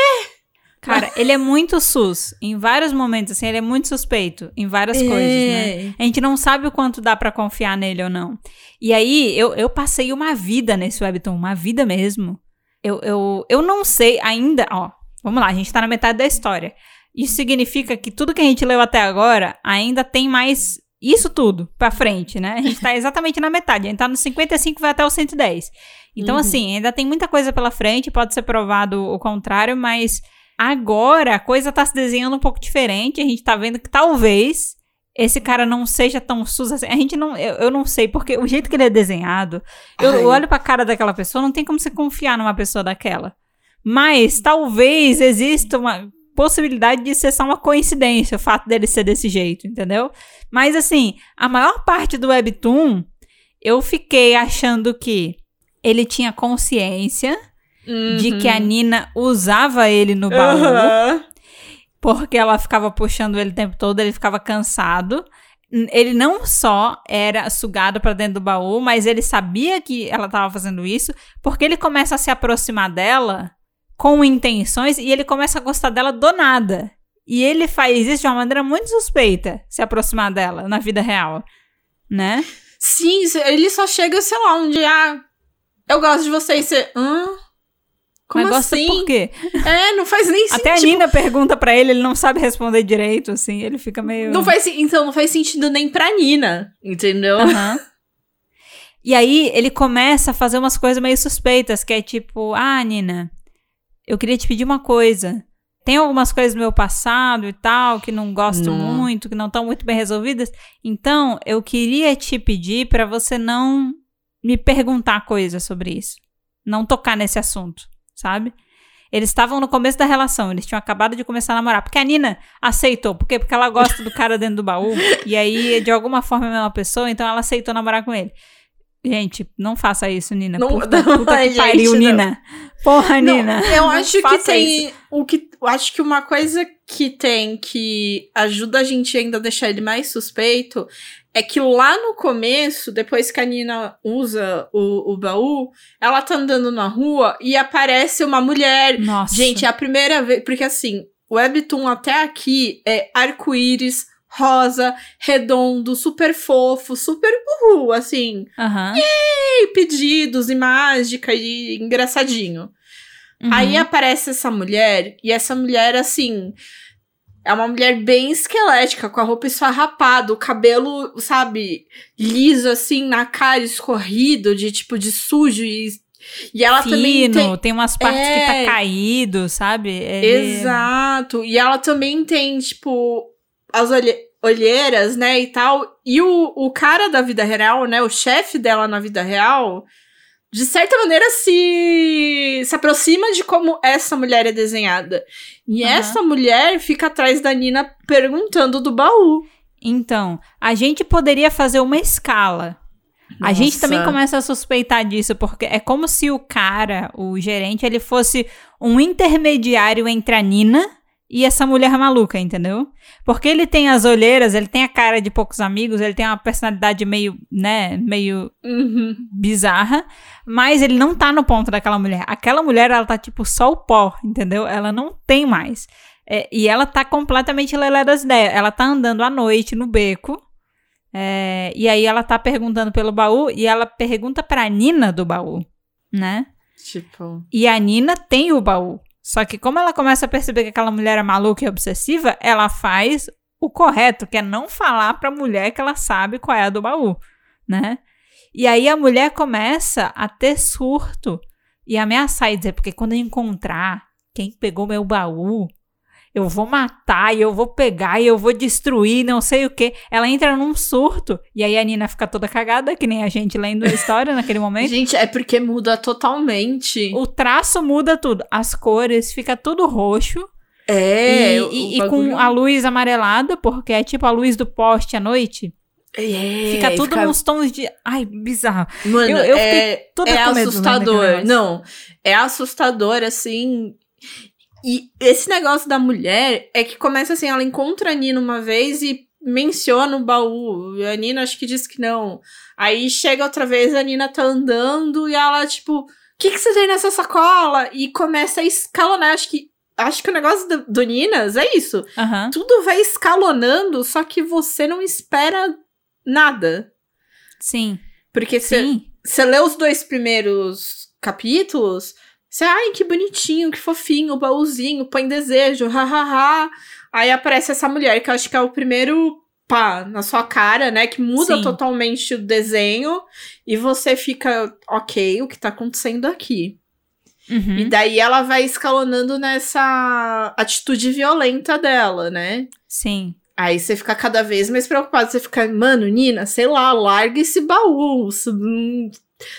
Cara, ele é muito sus. Em vários momentos, assim, ele é muito suspeito. Em várias É. coisas, né? A gente não sabe o quanto dá pra confiar nele ou não. E aí, eu, eu passei uma vida nesse webtoon. Uma vida mesmo. Eu, eu, eu não sei ainda... Ó, vamos lá. A gente tá na metade da história. Isso significa que tudo que a gente leu até agora ainda tem mais isso tudo pra frente, né? A gente tá exatamente na metade. A gente tá no 55 e vai até o 110. Então, Uhum. assim, ainda tem muita coisa pela frente. Pode ser provado o contrário, mas agora a coisa tá se desenhando um pouco diferente. A gente tá vendo que talvez esse cara não seja tão sus assim. A gente não. Eu, eu não sei, porque o jeito que ele é desenhado, eu, eu olho pra cara daquela pessoa, não tem como você confiar numa pessoa daquela. Mas talvez exista uma possibilidade de ser só uma coincidência o fato dele ser desse jeito, entendeu? Mas assim, a maior parte do webtoon, eu fiquei achando que ele tinha consciência de que a Nina usava ele no baú, Uhum. Porque ela ficava puxando ele o tempo todo, ele ficava cansado. Ele não só era sugado pra dentro do baú, mas ele sabia que ela tava fazendo isso, porque ele começa a se aproximar dela com intenções e ele começa a gostar dela do nada. E ele faz isso de uma maneira muito suspeita, se aproximar dela na vida real, né? Sim, ele só chega, sei lá, um. Ah, eu gosto de você e você. Hã? Como mas gosta assim? por quê? É, não faz nem sentido. Até a Nina pergunta pra ele, ele não sabe responder direito, assim, ele fica meio... Não faz, então não faz sentido nem pra Nina, entendeu? Aham. E aí ele começa a fazer umas coisas meio suspeitas, que é tipo, ah, Nina, eu queria te pedir uma coisa. Tem algumas coisas do meu passado e tal que não gosto Não. muito, que não estão muito bem resolvidas. Então, eu queria te pedir pra você não me perguntar coisas sobre isso. Não tocar nesse assunto, sabe? Eles estavam no começo da relação, eles tinham acabado de começar a namorar. Porque a Nina aceitou. Por quê? Porque ela gosta do cara dentro do baú. e aí, de alguma forma, é a mesma pessoa, então ela aceitou namorar com ele. Gente, não faça isso, Nina. Não- puta, não, puta que gente, pariu, não. Nina. Porra, Não, Nina. eu acho que tem. isso. O que, eu acho que uma coisa que tem que ajuda a gente ainda a deixar ele mais suspeito é que lá no começo, depois que a Nina usa o, o baú, ela tá andando na rua e aparece uma mulher. Nossa. Gente, é a primeira vez. Porque assim, o Webtoon até aqui é arco-íris, rosa, redondo, super fofo, super uhul, assim. Aham. E pedidos e mágica e engraçadinho. Uhum. Aí aparece essa mulher, e essa mulher, assim, é uma mulher bem esquelética, com a roupa esfarrapada, o cabelo, sabe, liso, assim, na cara, escorrido, de tipo, de sujo, e, e ela também Fino, tem. tem... umas partes que tá É. caído, sabe? Ele- Exato, e ela também tem, tipo, as olhe- olheiras, né, e tal, e o, o cara da vida real, né, o chefe dela na vida real, de certa maneira se, se aproxima de como essa mulher é desenhada. E Aham. essa mulher fica atrás da Nina perguntando do baú. Então, a gente poderia fazer uma escala. A gente Nossa. também começa a suspeitar disso, porque é como se o cara, o gerente, ele fosse um intermediário entre a Nina e essa mulher maluca, entendeu? Porque ele tem as olheiras, ele tem a cara de poucos amigos, ele tem uma personalidade meio, né, meio Uhum. bizarra, mas ele não tá no ponto daquela mulher. Aquela mulher, ela tá tipo só o pó, entendeu? Ela não tem mais. É, e ela tá completamente lelé das ideias. Ela tá andando à noite no beco. é, e aí ela tá perguntando pelo baú e ela pergunta pra Nina do baú, né? Tipo. E a Nina tem o baú. Só que como ela começa a perceber que aquela mulher é maluca e obsessiva, ela faz o correto, que é não falar pra mulher que ela sabe qual é a do baú, né? E aí a mulher começa a ter surto e ameaçar e dizer, porque quando eu encontrar quem pegou meu baú, eu vou matar e eu vou pegar e eu vou destruir, não sei o que. Ela entra num surto e aí a Nina fica toda cagada, que nem a gente lendo a história naquele momento. Gente, é porque muda totalmente. O traço muda tudo. As cores, fica tudo roxo. É, e o- e- o e com a luz amarelada, porque é tipo a luz do poste à noite. É, Fica tudo fica- nos tons de. Ai, bizarro. Mano, eu- eu é, é aquele assustador. Não, é assustador, assim. E esse negócio da mulher é que começa assim: ela encontra a Nina uma vez e menciona o baú. E a Nina acho que diz que não. Aí chega outra vez, a Nina tá andando e ela, tipo, o que, que você tem nessa sacola? E começa a escalonar. Acho que acho que o negócio do, do Ninas é isso. Aham. Tudo vai escalonando, só que você não espera nada. Sim. Porque você lê os dois primeiros capítulos, você, ai, que bonitinho, que fofinho, o baúzinho, põe desejo, hahaha. Aí aparece essa mulher, que eu acho que é o primeiro pá na sua cara, né? Que muda Sim. totalmente o desenho. E você fica, ok, o que tá acontecendo aqui? Uhum. E daí ela vai escalonando nessa atitude violenta dela, né? Sim. Aí você fica cada vez mais preocupado. Você fica, mano, Nina, sei lá, larga esse baú.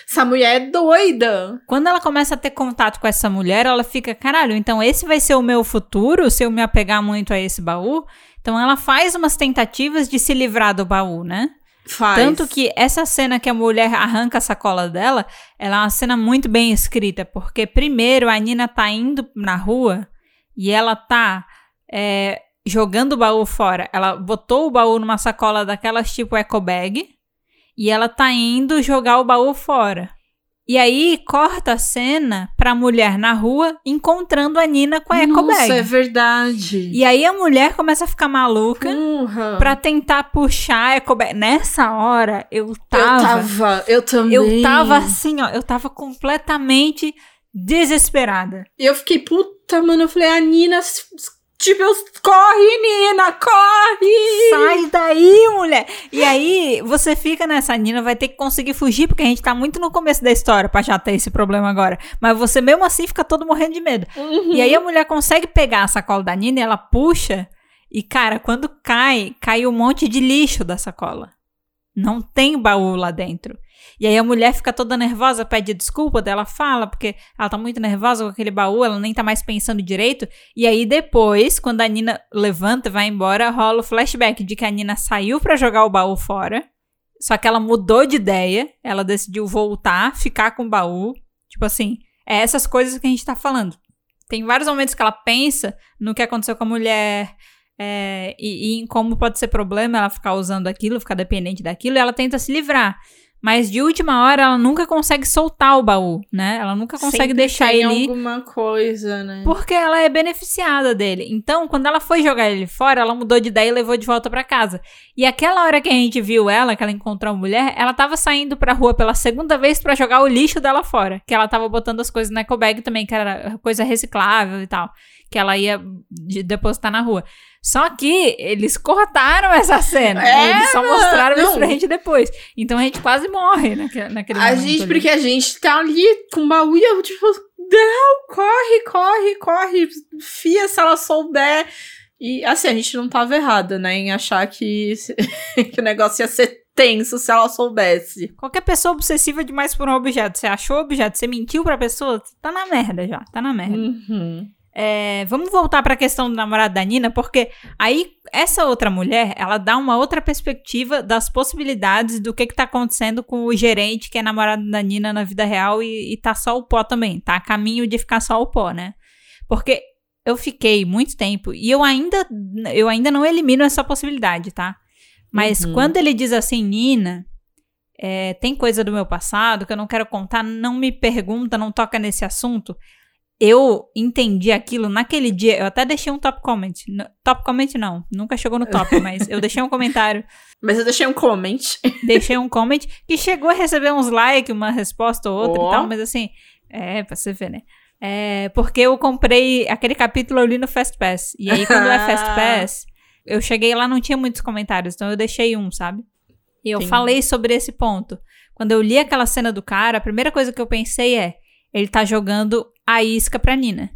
Essa mulher é doida. Quando ela começa a ter contato com essa mulher, ela fica, caralho, então esse vai ser o meu futuro se eu me apegar muito a esse baú? Então ela faz umas tentativas de se livrar do baú, né? Faz. Tanto que essa cena que a mulher arranca a sacola dela, ela é uma cena muito bem escrita, porque primeiro a Nina tá indo na rua e ela tá é, jogando o baú fora. Ela botou o baú numa sacola daquelas tipo eco bag e ela tá indo jogar o baú fora. E aí corta a cena pra mulher na rua encontrando a Nina com a eco Nossa, bag. é verdade. E aí a mulher começa a ficar maluca Porra. pra tentar puxar a eco bag. Nessa hora eu Eu tava tava, eu também. eu tava assim, ó, eu tava completamente desesperada. E eu fiquei, puta, mano. Eu falei, a Nina, tipo, eu- corre, Nina, corre! Sai daí, mulher! E aí, você fica nessa, Nina vai ter que conseguir fugir, porque a gente tá muito no começo da história pra já ter esse problema agora. Mas você mesmo assim fica todo morrendo de medo. Uhum. E aí a mulher consegue pegar a sacola da Nina e ela puxa. E, cara, quando cai, cai um monte de lixo da sacola. Não tem baú lá dentro. E aí a mulher fica toda nervosa, pede desculpa, daí ela fala, porque ela tá muito nervosa com aquele baú, ela nem tá mais pensando direito. E aí depois, quando a Nina levanta e vai embora, rola o flashback de que a Nina saiu pra jogar o baú fora. Só que ela mudou de ideia, ela decidiu voltar, ficar com o baú. Tipo assim, é essas coisas que a gente tá falando. Tem vários momentos que ela pensa no que aconteceu com a mulher é, e, e em como pode ser problema ela ficar usando aquilo, ficar dependente daquilo, e ela tenta se livrar. Mas de última hora ela nunca consegue soltar o baú, né? Ela nunca consegue Sempre deixar tem ele alguma coisa, né? porque ela é beneficiada dele. Então, quando ela foi jogar ele fora, ela mudou de ideia e levou de volta pra casa. E aquela hora que a gente viu ela, que ela encontrou a mulher, ela tava saindo pra rua pela segunda vez pra jogar o lixo dela fora. Que ela tava botando as coisas na ecobag também, que era coisa reciclável e tal. Que ela ia de- depositar na rua. Só que eles cortaram essa cena. É, eles só mostraram não. isso pra gente depois. Então a gente quase morre naquele, naquele A momento. gente, ali. porque a gente tá ali com o baú e eu, tipo, não, corre, corre, corre, fia se ela souber. E assim, a gente não tava errada, né, em achar que, que o negócio ia ser tenso se ela soubesse. Qualquer pessoa obsessiva demais por um objeto. Você achou o objeto, você mentiu pra pessoa, tá na merda já, tá na merda. Uhum. É, vamos voltar pra questão do namorado da Nina, porque aí essa outra mulher, ela dá uma outra perspectiva das possibilidades do que que tá acontecendo com o gerente que é namorado da Nina na vida real e, e tá só o pó também, tá a caminho de ficar só o pó, né? Porque eu fiquei muito tempo e eu ainda eu ainda não elimino essa possibilidade, tá? Mas Uhum. quando ele diz assim, Nina, é, tem coisa do meu passado que eu não quero contar, não me pergunta, não toca nesse assunto. Eu entendi aquilo naquele dia. Eu até deixei um top comment. No- top comment não, nunca chegou no top, mas eu deixei um comentário. Mas eu deixei um comment. Deixei um comment que chegou a receber uns likes, uma resposta ou outra Ó. e tal, mas assim, é, pra você ver, né? É, porque eu comprei aquele capítulo ali no Fast Pass. E aí, quando é Fast Pass, eu cheguei lá, não tinha muitos comentários, então eu deixei um, sabe? E eu Entendi. falei sobre esse ponto. Quando eu li aquela cena do cara, a primeira coisa que eu pensei é: ele tá jogando a isca pra Nina.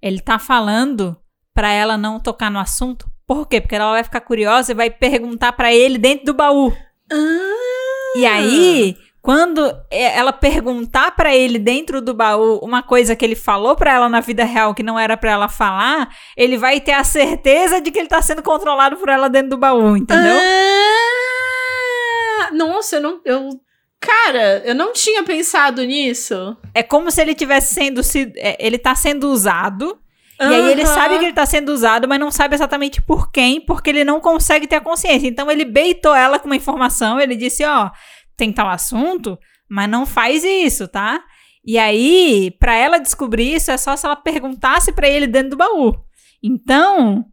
Ele tá falando pra ela não tocar no assunto. Por quê? Porque ela vai ficar curiosa e vai perguntar pra ele dentro do baú. Ah. E aí, quando ela perguntar pra ele dentro do baú uma coisa que ele falou pra ela na vida real que não era pra ela falar, ele vai ter a certeza de que ele tá sendo controlado por ela dentro do baú, entendeu? Ah, nossa, eu não. Eu, cara, eu não tinha pensado nisso. É como se ele tivesse sendo se- é, ele tá sendo usado. E aí ele sabe que ele tá sendo usado, mas não sabe exatamente por quem, porque ele não consegue ter a consciência. Então ele beitou ela com uma informação, ele disse, ó, tem tal assunto, mas não faz isso, tá? E aí, para ela descobrir isso, é só se ela perguntasse para ele dentro do baú. Então,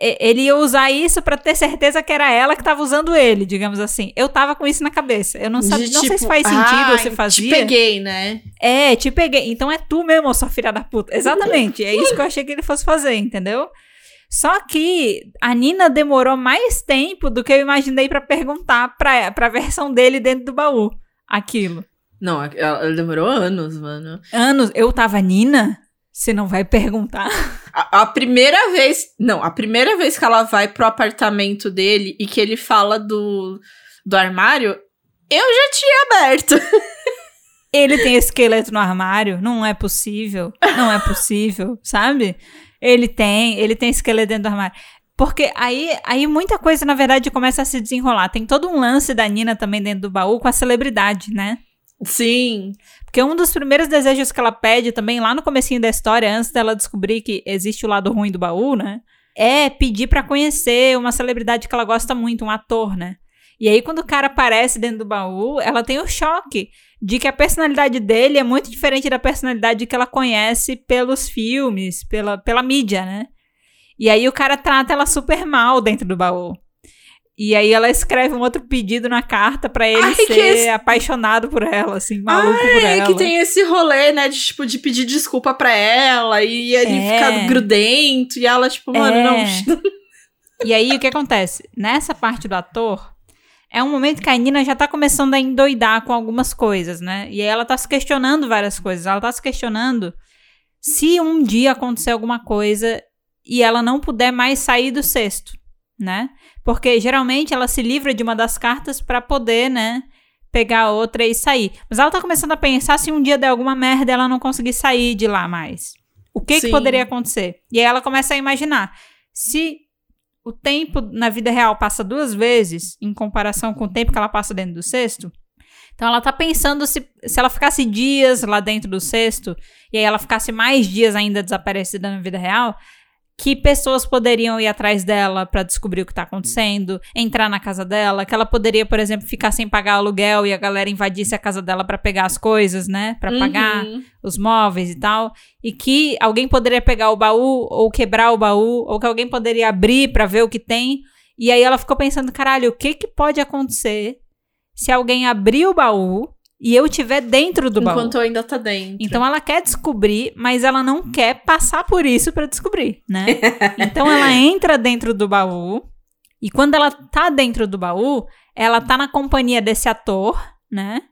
ele ia usar isso para ter certeza que era ela que tava usando ele, digamos assim. Eu tava com isso na cabeça. Eu não sabia, não sei se tipo, faz sentido ou se fazia. Te peguei, né? É, te peguei. Então é tu mesmo, sua filha da puta. Exatamente. é isso que eu achei que ele fosse fazer, entendeu? Só que a Nina demorou mais tempo do que eu imaginei para perguntar pra, pra versão dele dentro do baú aquilo. Não, ela demorou anos, mano. Anos? Eu tava Nina? Você não vai perguntar. A, a, primeira vez. Não, a primeira vez que ela vai pro apartamento dele e que ele fala do, do armário, eu já tinha aberto. Ele tem esqueleto no armário? Não é possível. Não é possível, sabe? Ele tem, ele tem esqueleto dentro do armário. Porque aí, aí muita coisa, na verdade, começa a se desenrolar. Tem todo um lance da Nina também dentro do baú com a celebridade, né? Sim. Porque um dos primeiros desejos que ela pede também lá no comecinho da história, antes dela descobrir que existe o lado ruim do baú, né? É pedir para conhecer uma celebridade que ela gosta muito, um ator, né? E aí quando o cara aparece dentro do baú, ela tem o choque de que a personalidade dele é muito diferente da personalidade que ela conhece pelos filmes, pela, pela mídia, né? E aí o cara trata ela super mal dentro do baú. E aí ela escreve um outro pedido na carta para ele Ai, ser esse... apaixonado por ela, assim, maluco Ai, por ela. que tem esse rolê, né, de tipo de pedir desculpa para ela e ele é. ficar grudento e ela tipo, mano, é. não. e aí o que acontece? Nessa parte do ator, é um momento que a Nina já tá começando a endoidar com algumas coisas, né? E aí ela tá se questionando várias coisas. Ela tá se questionando se um dia acontecer alguma coisa e ela não puder mais sair do cesto, né? Porque geralmente ela se livra de uma das cartas para poder, né, pegar outra e sair. Mas ela tá começando a pensar se um dia der alguma merda ela não conseguir sair de lá mais. O que, que poderia acontecer? E aí ela começa a imaginar. Se o tempo na vida real passa duas vezes, em comparação com o tempo que ela passa dentro do cesto, então ela tá pensando se, se ela ficasse dias lá dentro do cesto, e aí ela ficasse mais dias ainda desaparecida na vida real, que pessoas poderiam ir atrás dela para descobrir o que tá acontecendo, entrar na casa dela, que ela poderia, por exemplo, ficar sem pagar aluguel e a galera invadisse a casa dela para pegar as coisas, né, para uhum. pagar os móveis e tal, e que alguém poderia pegar o baú ou quebrar o baú, ou que alguém poderia abrir para ver o que tem. E aí ela ficou pensando, caralho, o que que pode acontecer se alguém abrir o baú e eu estiver dentro do baú. Enquanto ainda tá dentro. Então ela quer descobrir, mas ela não quer passar por isso para descobrir, né? então ela entra dentro do baú e quando ela tá dentro do baú, ela tá na companhia desse ator, né?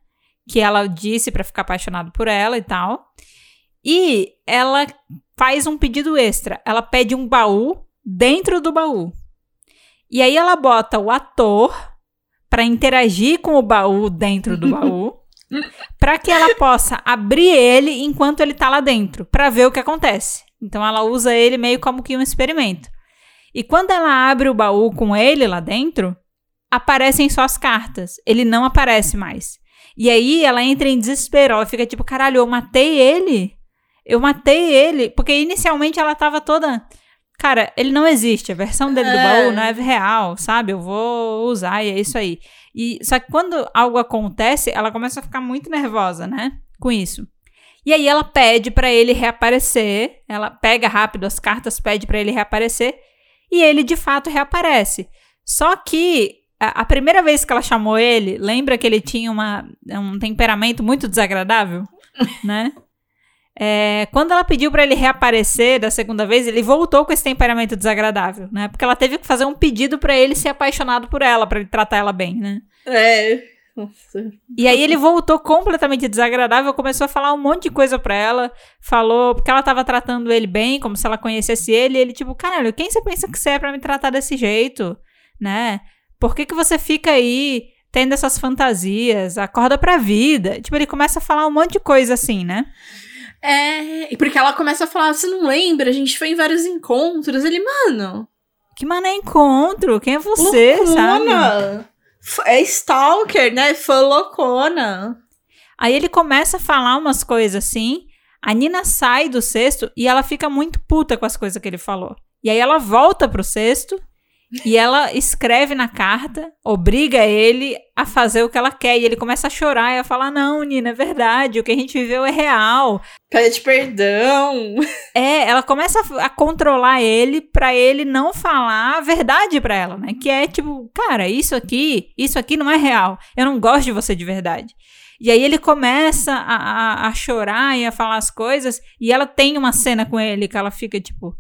Que ela disse para ficar apaixonado por ela e tal. E ela faz um pedido extra. Ela pede um baú dentro do baú. E aí ela bota o ator para interagir com o baú dentro do baú para que ela possa abrir ele enquanto ele tá lá dentro, para ver o que acontece. Então ela usa ele meio como que um experimento. E quando ela abre o baú com ele lá dentro, aparecem só as cartas. Ele não aparece mais. E aí ela entra em desespero, ela fica tipo, caralho, eu matei ele? Eu matei ele, porque inicialmente ela tava toda Cara, ele não existe. A versão dele é. do baú não é real, sabe? Eu vou usar e é isso aí. E só que quando algo acontece, ela começa a ficar muito nervosa, né? Com isso. E aí ela pede para ele reaparecer. Ela pega rápido as cartas, pede para ele reaparecer e ele de fato reaparece. Só que a, a, primeira vez que ela chamou ele, lembra que ele tinha uma, um temperamento muito desagradável, né? É, quando ela pediu para ele reaparecer da segunda vez, ele voltou com esse temperamento desagradável, né? Porque ela teve que fazer um pedido para ele ser apaixonado por ela, para ele tratar ela bem, né? É. Nossa. E aí ele voltou completamente desagradável, começou a falar um monte de coisa pra ela, falou porque ela tava tratando ele bem, como se ela conhecesse ele, e ele tipo, caralho, quem você pensa que você é pra me tratar desse jeito, né? Por que que você fica aí tendo essas fantasias? Acorda pra vida. Tipo, ele começa a falar um monte de coisa assim, né? É, e porque ela começa a falar, você não lembra? A gente foi em vários encontros. Ele, mano. Que mano é encontro? Quem é você, loucona. sabe? É stalker, né? Fã loucona. Aí ele começa a falar umas coisas assim. A Nina sai do cesto e ela fica muito puta com as coisas que ele falou. E aí ela volta pro cesto E ela escreve na carta, obriga ele a fazer o que ela quer. E ele começa a chorar e a falar: Não, Nina, é verdade, o que a gente viveu é real. Pede perdão. É, ela começa a, a controlar ele pra ele não falar a verdade pra ela, né? Que é tipo, cara, isso aqui, isso aqui não é real. Eu não gosto de você de verdade. E aí ele começa a, a, a chorar e a falar as coisas. E ela tem uma cena com ele que ela fica tipo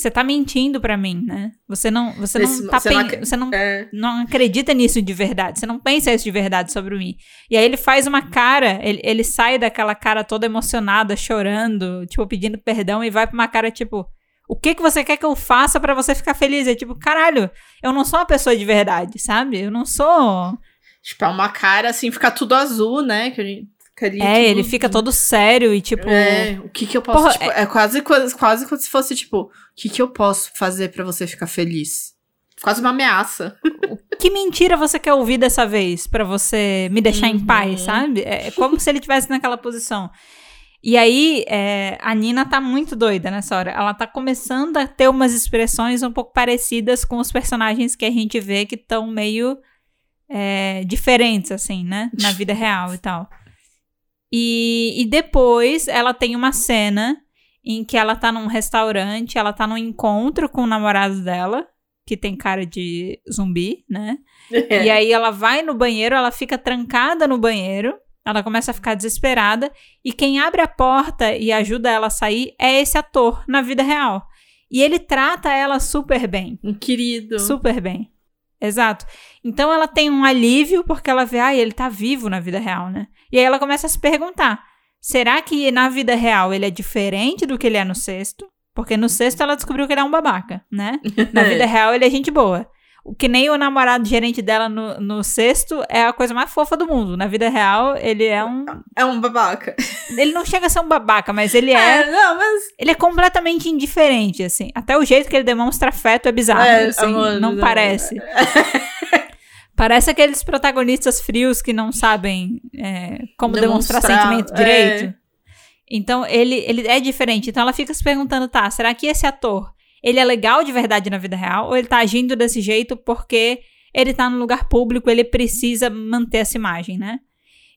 você tá mentindo para mim, né? Você não, você Esse- não tá você não você não, É. não acredita nisso de verdade. Você não pensa isso de verdade sobre mim. E aí ele faz uma cara, ele, ele sai daquela cara toda emocionada, chorando, tipo pedindo perdão e vai pra uma cara tipo, o que que você quer que eu faça pra você ficar feliz? É tipo, caralho, eu não sou uma pessoa de verdade, sabe? Eu não sou. Tipo, é uma cara assim, fica tudo azul, né? Que É, ele fica todo sério e tipo, É, o que que eu posso, Porra, tipo, é, quase, quase, quase como se fosse, tipo, o que que eu posso fazer pra você ficar feliz? Quase uma ameaça. que mentira você quer ouvir dessa vez pra você me deixar em Uhum. paz, sabe? É é como se ele tivesse naquela posição. E aí, é, a Nina tá muito doida nessa hora. Ela tá começando a ter umas expressões um pouco parecidas com os personagens que a gente vê que estão meio é, diferentes, assim, né? Na vida real e tal. E, e depois ela tem uma cena em que ela tá num restaurante, ela tá num encontro com o namorado dela, que tem cara de zumbi, né? É. E aí ela vai no banheiro, ela fica trancada no banheiro, ela começa a ficar desesperada, e quem abre a porta e ajuda ela a sair é esse ator na vida real. E ele trata ela super bem. Um querido. Super bem. Exato. Então ela tem um alívio porque ela vê, ah, ele tá vivo na vida real, né? E aí ela começa a se perguntar: será que na vida real ele é diferente do que ele é no sexto? Porque no sexto ela descobriu que ele é um babaca, né? Na vida real ele é gente boa. Que nem o namorado gerente dela no, no sexto é a coisa mais fofa do mundo. Na vida real, ele é um. É um babaca. Ele não chega a ser um babaca, mas ele é. É, não, mas. Ele é completamente indiferente, assim. Até o jeito que ele demonstra afeto é bizarro. é, assim, amor, não parece. Parece aqueles protagonistas frios que não sabem é, como demonstrar, Demonstrar, sentimento é. direito. Então, ele, ele é diferente. Então, ela fica se perguntando, tá, será que esse ator, ele é legal de verdade na vida real? Ou ele tá agindo desse jeito porque ele tá num lugar público, ele precisa manter essa imagem, né?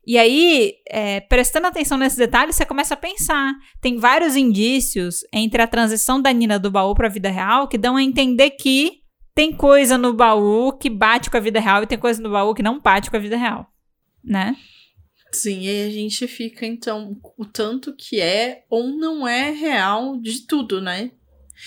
E aí, é, prestando atenção nesses detalhes, você começa a pensar. Tem vários indícios entre a transição da Nina do baú pra vida real que dão a entender que tem coisa no baú que bate com a vida real e tem coisa no baú que não bate com a vida real, né? Sim, e aí a gente fica, então, o tanto que é ou não é real de tudo, né?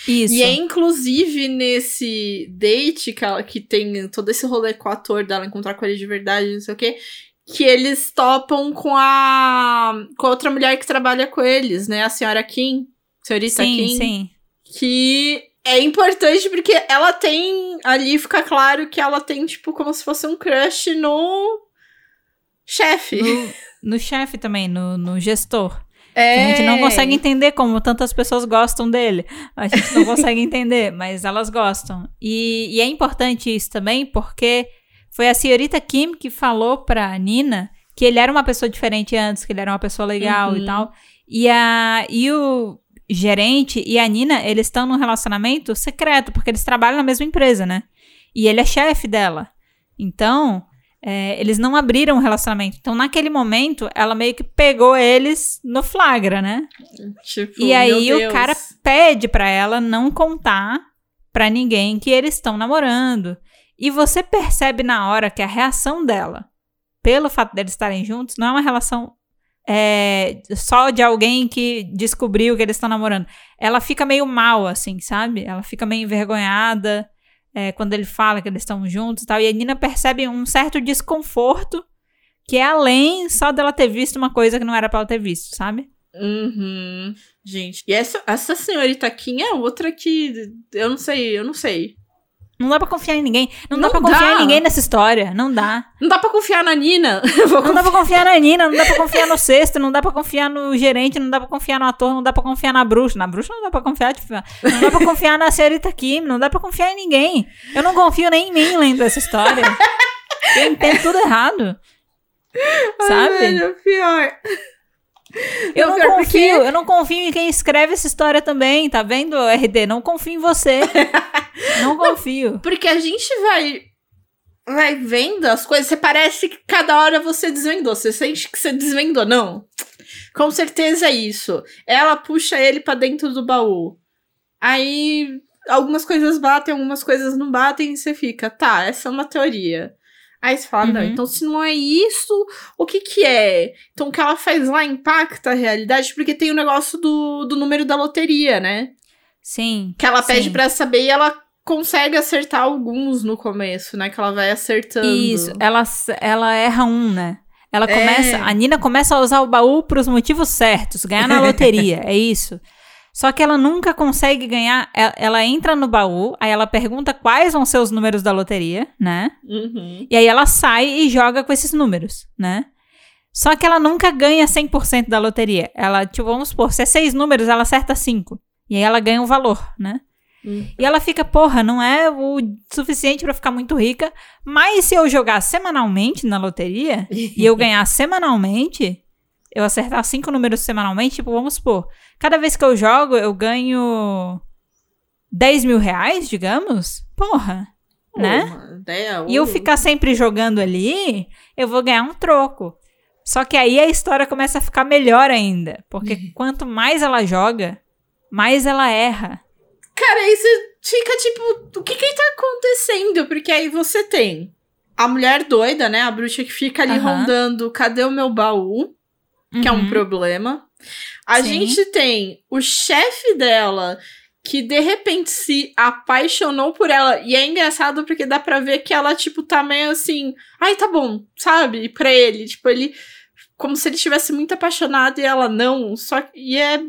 Isso. E é inclusive nesse date que, ela, que tem todo esse rolê com o ator dela encontrar com ele de verdade, não sei o quê, que eles topam com a, com a outra mulher que trabalha com eles, né? A senhora Kim, senhorita sim, Kim. sim. Que é importante porque ela tem. Ali fica claro que ela tem, tipo, como se fosse um crush no chefe. No, no chefe também, no, no gestor. É. A gente não consegue entender como tantas pessoas gostam dele. A gente não consegue entender, mas elas gostam. E, e é importante isso também porque foi a senhorita Kim que falou pra Nina que ele era uma pessoa diferente antes, que ele era uma pessoa legal Uhum. e tal. E, a, e o gerente e a Nina, eles estão num relacionamento secreto, porque eles trabalham na mesma empresa, né? E ele é chefe dela. Então, é, eles não abriram o relacionamento. Então, naquele momento, ela meio que pegou eles no flagra, né? Tipo, E aí o cara pede pra ela não contar pra ninguém que eles estão namorando. E você percebe na hora que a reação dela, pelo fato deles estarem juntos, não é uma relação é, só de alguém que descobriu que eles estão namorando. Ela fica meio mal, assim, sabe? Ela fica meio envergonhada é, quando ele fala que eles estão juntos e tal. E a Nina percebe um certo desconforto que é além só dela ter visto uma coisa que não era pra ela ter visto, sabe? Uhum. Gente, e essa, essa senhorita Kim é outra que eu não sei, eu não sei. Não dá pra confiar em ninguém. Não, Não dá pra confiar dá. em ninguém nessa história. Não dá. Não dá pra confiar na Nina. Não dá pra confiar na Nina, não dá pra confiar no sexto, não dá pra confiar no gerente, não dá pra confiar no ator, não dá pra confiar na bruxa. Na bruxa não dá pra confiar, tipo, não dá pra confiar na senhorita Kim, não dá pra confiar em ninguém. Eu não confio nem em mim lendo essa história. Eu entendo tudo errado. Ai, Sabe? velho, pior. Eu não, pior confio, porque- eu não confio em quem escreve essa história também, tá vendo, RD? Não confio em você. não confio. Porque a gente vai vai vendo as coisas, você parece que cada hora você desvendou. Você sente que você desvendou, não? Com certeza é isso. Ela puxa ele pra dentro do baú. Aí algumas coisas batem, algumas coisas não batem e você fica, tá, essa é uma teoria. Aí você fala, não, Uhum. então se não é isso, o que que é? Então o que ela faz lá impacta a realidade, porque tem o negócio do, do número da loteria, né? Sim. Que ela pede pra saber e ela consegue acertar alguns no começo, né? Que ela vai acertando. Isso, ela, ela erra um, né? Ela É. começa, a Nina começa a usar o baú pros motivos certos, ganhar na loteria, é isso. Só que ela nunca consegue ganhar, ela, entra no baú, aí ela pergunta quais vão ser os números da loteria, né? Uhum. E aí ela sai e joga com esses números, né? Só que ela nunca ganha 100% da loteria. Ela, tipo, vamos supor, se é seis números, ela acerta cinco. E aí ela ganha um valor, né? Hum. E ela fica, porra, não é o suficiente pra ficar muito rica. Mas se eu jogar semanalmente na loteria e eu ganhar semanalmente, eu acertar cinco números semanalmente, tipo, vamos supor, cada vez que eu jogo, eu ganho 10 mil reais, digamos. Porra, né? Ideia, E eu ficar sempre jogando ali, eu vou ganhar um troco. Só que aí a história começa a ficar melhor ainda. Porque quanto mais ela joga, mais ela erra. Cara, aí você fica tipo, o que que tá acontecendo? Porque aí você tem a mulher doida, né? A bruxa que fica ali Aham. rondando, cadê o meu baú? Que é um Uhum. problema. A Sim. gente tem o chefe dela, que de repente se apaixonou por ela. E é engraçado porque dá pra ver que ela, tipo, tá meio assim. Ai, tá bom, sabe? Pra ele. Tipo, ele. Como se ele estivesse muito apaixonado e ela não. Só que. E é.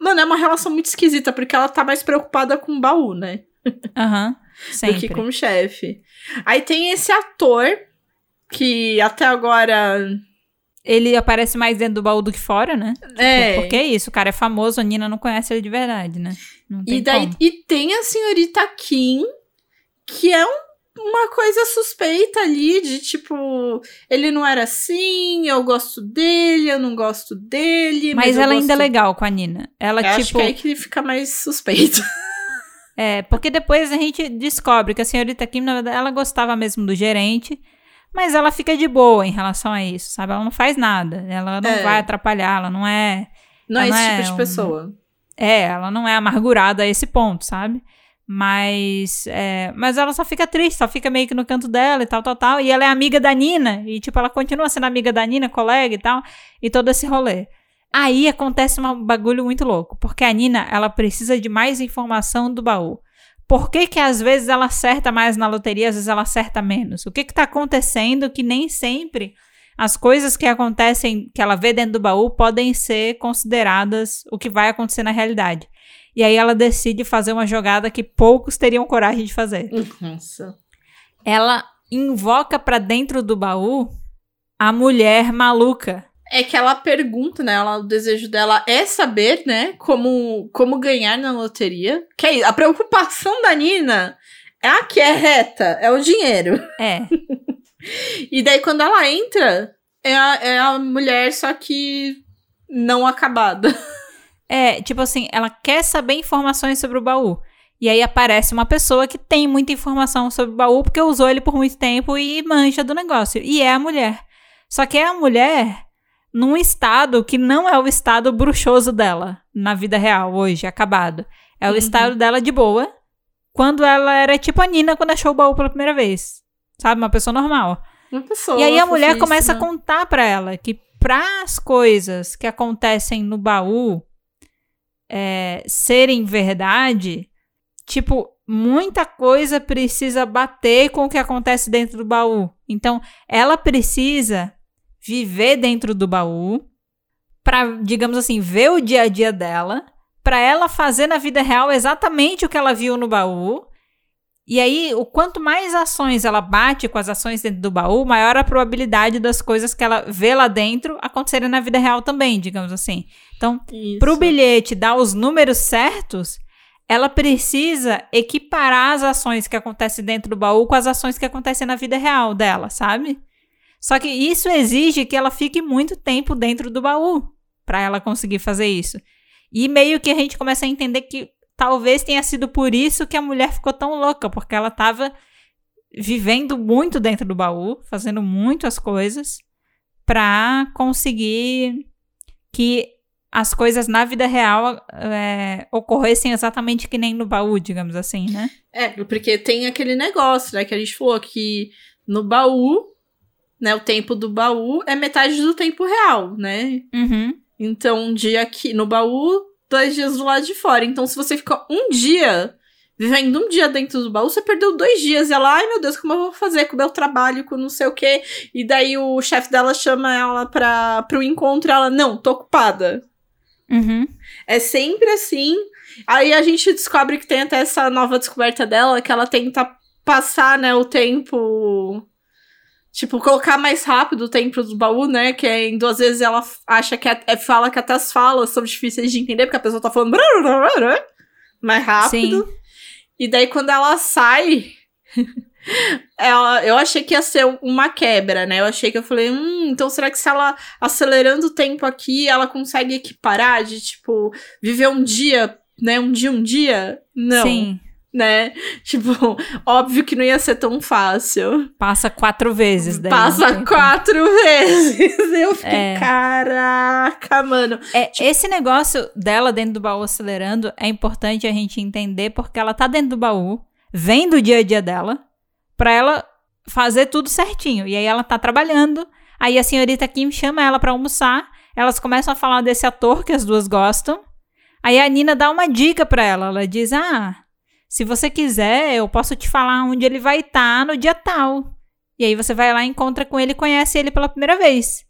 Mano, é uma relação muito esquisita, porque ela tá mais preocupada com o baú, né? Aham. Do Sempre. que com o chefe. Aí tem esse ator, que até agora. Ele aparece mais dentro do baú do que fora, né? É. Porque é isso, o cara é famoso, a Nina não conhece ele de verdade, né? E daí como. e tem a senhorita Kim, que é um- uma coisa suspeita ali de tipo, ele não era assim, eu gosto dele, eu não gosto dele. Mas, eu ela ainda é legal com a Nina. Ela, Eu acho tipo. que é aí que fica mais suspeito. É, porque depois a gente descobre que a senhorita Kim, na verdade, ela gostava mesmo do gerente, mas ela fica de boa em relação a isso, sabe? Ela não faz nada, ela não É. vai atrapalhar, ela não é. Não é esse não tipo é de um- pessoa. É, ela não é amargurada a esse ponto, sabe? Mas, é, mas ela só fica triste, só fica meio que no canto dela e tal, tal, tal. E ela é amiga da Nina, e tipo, ela continua sendo amiga da Nina, colega e tal, e todo esse rolê. Aí acontece um bagulho muito louco, porque a Nina, ela precisa de mais informação do baú. Por que que às vezes ela acerta mais na loteria, às vezes ela acerta menos? O que que tá acontecendo que nem sempre as coisas que acontecem, que ela vê dentro do baú, podem ser consideradas o que vai acontecer na realidade. E aí ela decide fazer uma jogada que poucos teriam coragem de fazer. Nossa. Ela invoca pra dentro do baú a mulher maluca. É que ela pergunta, né? Ela, o desejo dela é saber, né? Como, como ganhar na loteria. Que é a preocupação da Nina é a que é reta, é o dinheiro. É, E daí, quando ela entra, é a, é a mulher, só que não acabada. é, tipo assim, ela quer saber informações sobre o baú. E aí aparece uma pessoa que tem muita informação sobre o baú porque usou ele por muito tempo e manja do negócio. E é a mulher. Só que é a mulher num estado que não é o estado bruxoso dela na vida real, hoje, acabado. É o Uhum. estado dela de boa, quando ela era tipo a Nina quando achou o baú pela primeira vez. Sabe? Uma pessoa normal. Uma pessoa. e aí a mulher fofíssima. começa a contar pra ela que para as coisas que acontecem no baú é, serem verdade, tipo, muita coisa precisa bater com o que acontece dentro do baú. Então, ela precisa viver dentro do baú para, digamos assim, ver o dia a dia dela, para ela fazer na vida real exatamente o que ela viu no baú. E aí, o quanto mais ações ela bate com as ações dentro do baú, maior a probabilidade das coisas que ela vê lá dentro acontecerem na vida real também, digamos assim. Então, para o bilhete dar os números certos, ela precisa equiparar as ações que acontecem dentro do baú com as ações que acontecem na vida real dela, sabe? Só que isso exige que ela fique muito tempo dentro do baú. para ela conseguir fazer isso. E meio que a gente começa a entender que talvez tenha sido por isso que a mulher ficou tão louca, porque ela tava vivendo muito dentro do baú, fazendo muitas coisas para conseguir que as coisas na vida real é, ocorressem exatamente que nem no baú, digamos assim, né? É, porque tem aquele negócio, né, que a gente falou que no baú, né, o tempo do baú é metade do tempo real, né? Uhum. Então, um dia aqui no baú, dois dias do lado de fora. Então, se você ficar um dia vivendo um dia dentro do baú, você perdeu dois dias. E ela, ai meu Deus, como eu vou fazer com o meu trabalho, com não sei o quê. E daí o chefe dela chama ela pra, pro encontro e ela, não, tô ocupada. Uhum. É sempre assim. Aí a gente descobre que tem até essa nova descoberta dela, que ela tenta passar, né, o tempo. Tipo, colocar mais rápido o tempo do baú, né? Que é, em duas vezes ela acha que é, fala que até as falas são difíceis de entender, porque a pessoa tá falando mais rápido. Sim. E daí, quando ela sai, ela, eu achei que ia ser uma quebra, né? Eu achei que eu falei, hum, então será que se ela acelerando o tempo aqui, ela consegue equiparar de, tipo, viver um dia, né? Um dia, um dia? Não. Sim. Né? Tipo, óbvio que não ia ser tão fácil. Passa quatro vezes, daí. Passa quatro vezes. Eu fiquei, é. caraca, mano. É, tipo... Esse negócio dela dentro do baú acelerando é importante a gente entender porque ela tá dentro do baú, vendo o dia a dia dela, pra ela fazer tudo certinho. E aí ela tá trabalhando, aí a senhorita Kim chama ela para almoçar, elas começam a falar desse ator que as duas gostam. Aí a Nina dá uma dica para ela, ela diz: "Ah, se você quiser, eu posso te falar onde ele vai estar tá no dia tal". E aí você vai lá, encontra com ele, conhece ele pela primeira vez.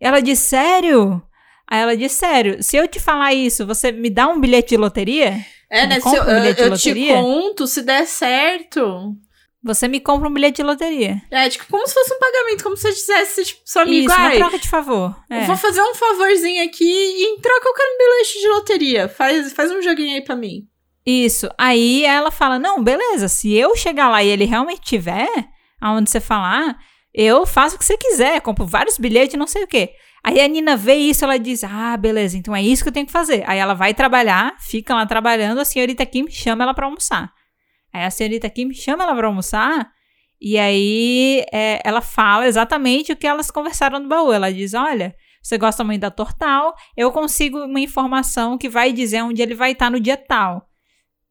Ela diz: "Sério?" Aí ela diz: "Sério, se eu te falar isso, você me dá um bilhete de loteria?" É, né? Se eu, um eu, eu te conto, se der certo. Você me compra um bilhete de loteria. É, tipo, como se fosse um pagamento, como se eu dissesse, tipo, seu amigo, Isso, uma troca de favor. É. Vou fazer um favorzinho aqui e em troca eu quero um bilhete de loteria. Faz, faz um joguinho aí pra mim. Isso. Aí ela fala, não, beleza, se eu chegar lá e ele realmente tiver, aonde você falar, eu faço o que você quiser, compro vários bilhetes, não sei o quê. Aí a Nina vê isso, ela diz, ah, beleza, então é isso que eu tenho que fazer. Aí ela vai trabalhar, fica lá trabalhando, a senhorita Kim chama ela pra almoçar. Aí a senhorita Kim chama ela pra almoçar e aí é, ela fala exatamente o que elas conversaram no baú. Ela diz: Olha, você gosta muito da Tortal, eu consigo uma informação que vai dizer onde ele vai estar no dia tal.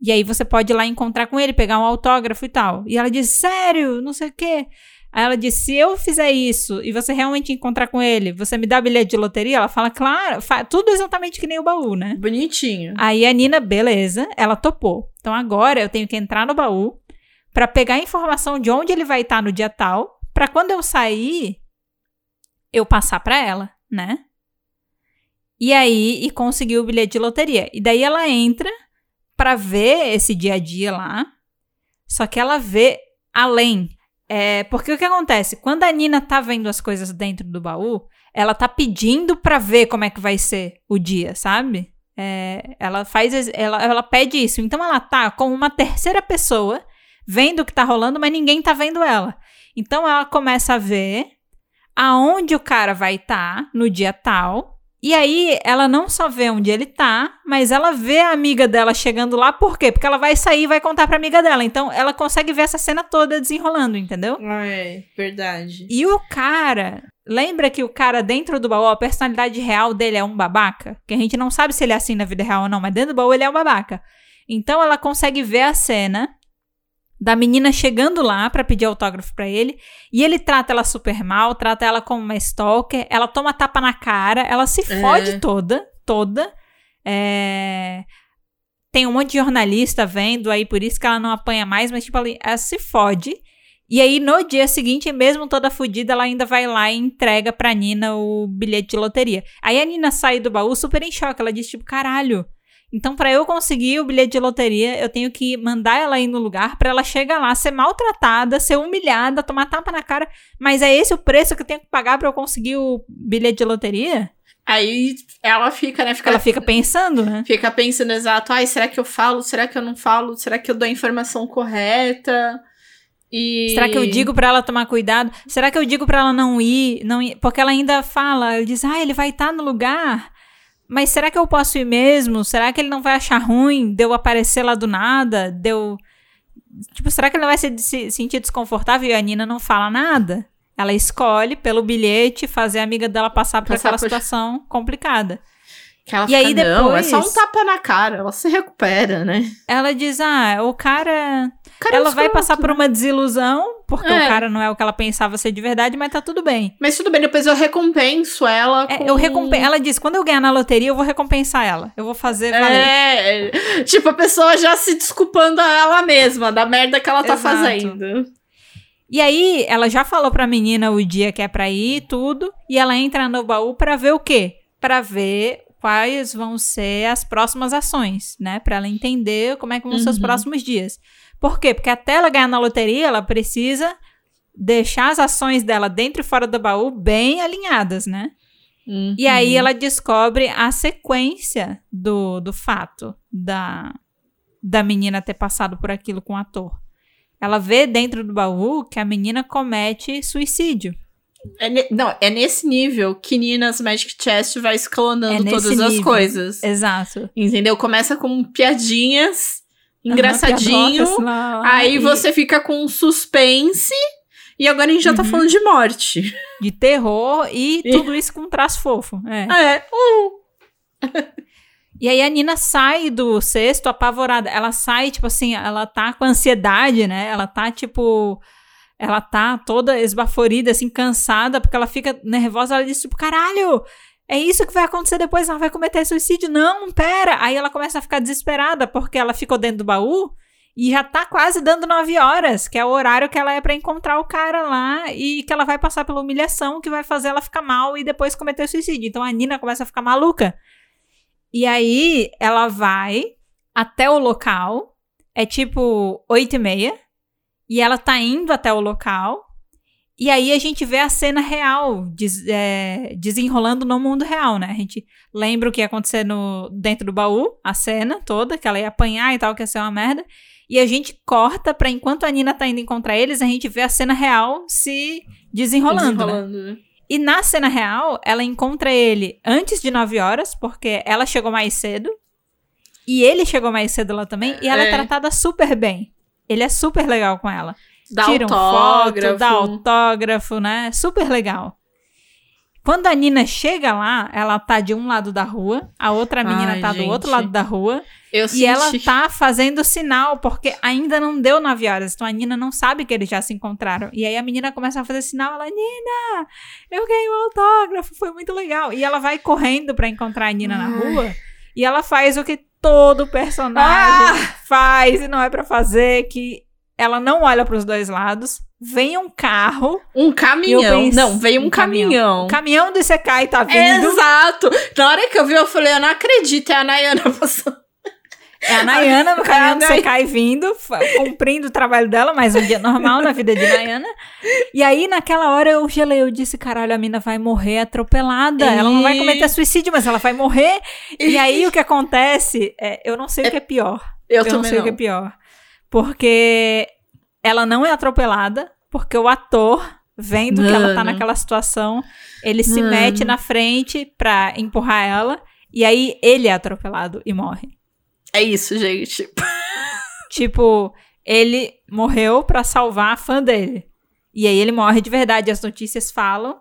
E aí você pode ir lá encontrar com ele, pegar um autógrafo e tal. E ela diz: Sério? Não sei o quê. Aí ela diz: se eu fizer isso e você realmente encontrar com ele, você me dá bilhete de loteria? Ela fala, claro, tudo exatamente que nem o baú, né? Bonitinho. Aí a Nina, beleza, ela topou. Então agora eu tenho que entrar no baú para pegar a informação de onde ele vai estar no dia tal, para quando eu sair, eu passar para ela, né? E aí, e conseguir o bilhete de loteria. E daí ela entra para ver esse dia a dia lá, só que ela vê além é, porque o que acontece? Quando a Nina tá vendo as coisas dentro do baú, ela tá pedindo pra ver como é que vai ser o dia, sabe? É, ela faz. Ela, ela pede isso. Então ela tá com uma terceira pessoa vendo o que tá rolando, mas ninguém tá vendo ela. Então ela começa a ver aonde o cara vai estar tá no dia tal e aí, ela não só vê onde ele tá, mas ela vê a amiga dela chegando lá, por quê? Porque ela vai sair e vai contar pra amiga dela. Então, ela consegue ver essa cena toda desenrolando, entendeu? É, verdade. E o cara. Lembra que o cara dentro do baú, a personalidade real dele é um babaca? Que a gente não sabe se ele é assim na vida real ou não, mas dentro do baú ele é um babaca. Então ela consegue ver a cena da menina chegando lá para pedir autógrafo para ele, e ele trata ela super mal, trata ela como uma stalker, ela toma tapa na cara, ela se é. fode toda, toda. É... Tem um monte de jornalista vendo aí, por isso que ela não apanha mais, mas tipo, ela, ela se fode. E aí, no dia seguinte, mesmo toda fodida, ela ainda vai lá e entrega pra Nina o bilhete de loteria. Aí a Nina sai do baú super em choque. Ela diz, tipo, caralho, então, para eu conseguir o bilhete de loteria, eu tenho que mandar ela ir no lugar para ela chegar lá, ser maltratada, ser humilhada, tomar tapa na cara. Mas é esse o preço que eu tenho que pagar para eu conseguir o bilhete de loteria? Aí ela fica, né? Fica, ela fica pensando, né? Fica pensando exato. Ai, será que eu falo? Será que eu não falo? Será que eu dou a informação correta? E... Será que eu digo para ela tomar cuidado? Será que eu digo para ela não ir, não ir? Porque ela ainda fala, diz: "Ah, ele vai estar tá no lugar mas será que eu posso ir mesmo? Será que ele não vai achar ruim de eu aparecer lá do nada? De eu... Tipo, será que ele não vai se, se sentir desconfortável? E a Nina não fala nada. Ela escolhe, pelo bilhete, fazer a amiga dela passar por Passar aquela por- situação complicada. Que ela E aí fica, não, é depois- só um tapa na cara, ela se recupera, né? Ela diz: Ah, o cara. Cara, é um ela vai escroto, passar por né? uma desilusão, porque É. o cara não é o que ela pensava ser de verdade, mas tá tudo bem. Mas tudo bem, depois eu recompenso ela É, com... eu recompen... Ela diz: quando eu ganhar na loteria, eu vou recompensar ela. Eu vou fazer valer. É, tipo, a pessoa já se desculpando a ela mesma da merda que ela tá Exato. fazendo. E aí, ela já falou pra menina o dia que é pra ir e tudo. E ela entra no baú pra ver o quê? Pra ver quais vão ser as próximas ações, né? Pra ela entender como é que vão ser os Uhum. próximos dias. Por quê? Porque até ela ganhar na loteria, ela precisa deixar as ações dela dentro e fora do baú bem alinhadas, né? E aí Uhum. ela descobre a sequência do, do fato da, da menina ter passado por aquilo com o ator. Ela vê dentro do baú que a menina comete suicídio. É ne- não, é nesse nível que Nina's Magic Chest vai escalonando É todas as nível. coisas. Exato. Entendeu? Começa com piadinhas, engraçadinho. Lá, lá, aí e você fica com suspense. E agora a gente já tá Uhum. falando de morte. De terror e tudo isso com um traço fofo. É. É. Uh, E aí a Nina sai do cesto apavorada. Ela sai, tipo assim, ela tá com ansiedade, né? Ela tá, tipo. Ela tá toda esbaforida, assim, cansada, porque ela fica nervosa. Ela diz, tipo, caralho, é isso que vai acontecer depois? Ela vai cometer suicídio? Não, pera. Aí ela começa a ficar desesperada, porque ela ficou dentro do baú e já tá quase dando nove horas, que é o horário que ela é pra encontrar o cara lá e que ela vai passar pela humilhação que vai fazer ela ficar mal e depois cometer suicídio. Então a Nina começa a ficar maluca. E aí ela vai até o local, é tipo oito e meia, e ela tá indo até o local, e aí a gente vê a cena real des- é, desenrolando no mundo real, né? A gente lembra o que ia acontecer no, dentro do baú, a cena toda, que ela ia apanhar e tal, que ia ser uma merda. E a gente corta pra enquanto a Nina tá indo encontrar eles, a gente vê a cena real se desenrolando, né? desenrolando, né? E na cena real, ela encontra ele antes de 9 horas, porque ela chegou mais cedo. E ele chegou mais cedo lá também. E ela é, É. tratada super bem. Ele é super legal com ela. Dá Tiram autógrafo. foto, dá autógrafo, né? Super legal. Quando a Nina chega lá, ela tá de um lado da rua, a outra menina Ai, tá do outro gente. lado da rua. Eu E senti... ela tá fazendo sinal, porque ainda não deu 9 horas. Então a Nina não sabe que eles já se encontraram. E aí a menina começa a fazer sinal, ela, Nina, eu ganhei um autógrafo, foi muito legal. E ela vai correndo pra encontrar a Nina na Ai. rua. E ela faz o que todo personagem Ah! faz e não é pra fazer, que ela não olha pros dois lados. Vem um carro, Um caminhão. penso- Não, veio um, um caminhão. caminhão. o caminhão do Isekai tá vindo. Exato! Na hora que eu vi, eu falei, eu não acredito, é a Nayana passando. É a Nayana no caminhão do É a Nay- Sekai vindo, cumprindo o trabalho dela, mais um dia normal na vida de Nayana. E aí, naquela hora, eu gelei, eu disse, caralho, a mina vai morrer atropelada. Ela não vai E- cometer suicídio, mas ela vai morrer. E aí, o que acontece, é, eu não sei o que é pior. Eu, Eu, não também sei não. o que é pior. Porque ela não é atropelada, porque o ator, vendo que ela tá Mano. naquela situação, ele se Mano. mete na frente pra empurrar ela. E aí, ele é atropelado e morre. É isso, gente. Tipo, ele morreu pra salvar a fã dele. E aí ele morre de verdade, as notícias falam.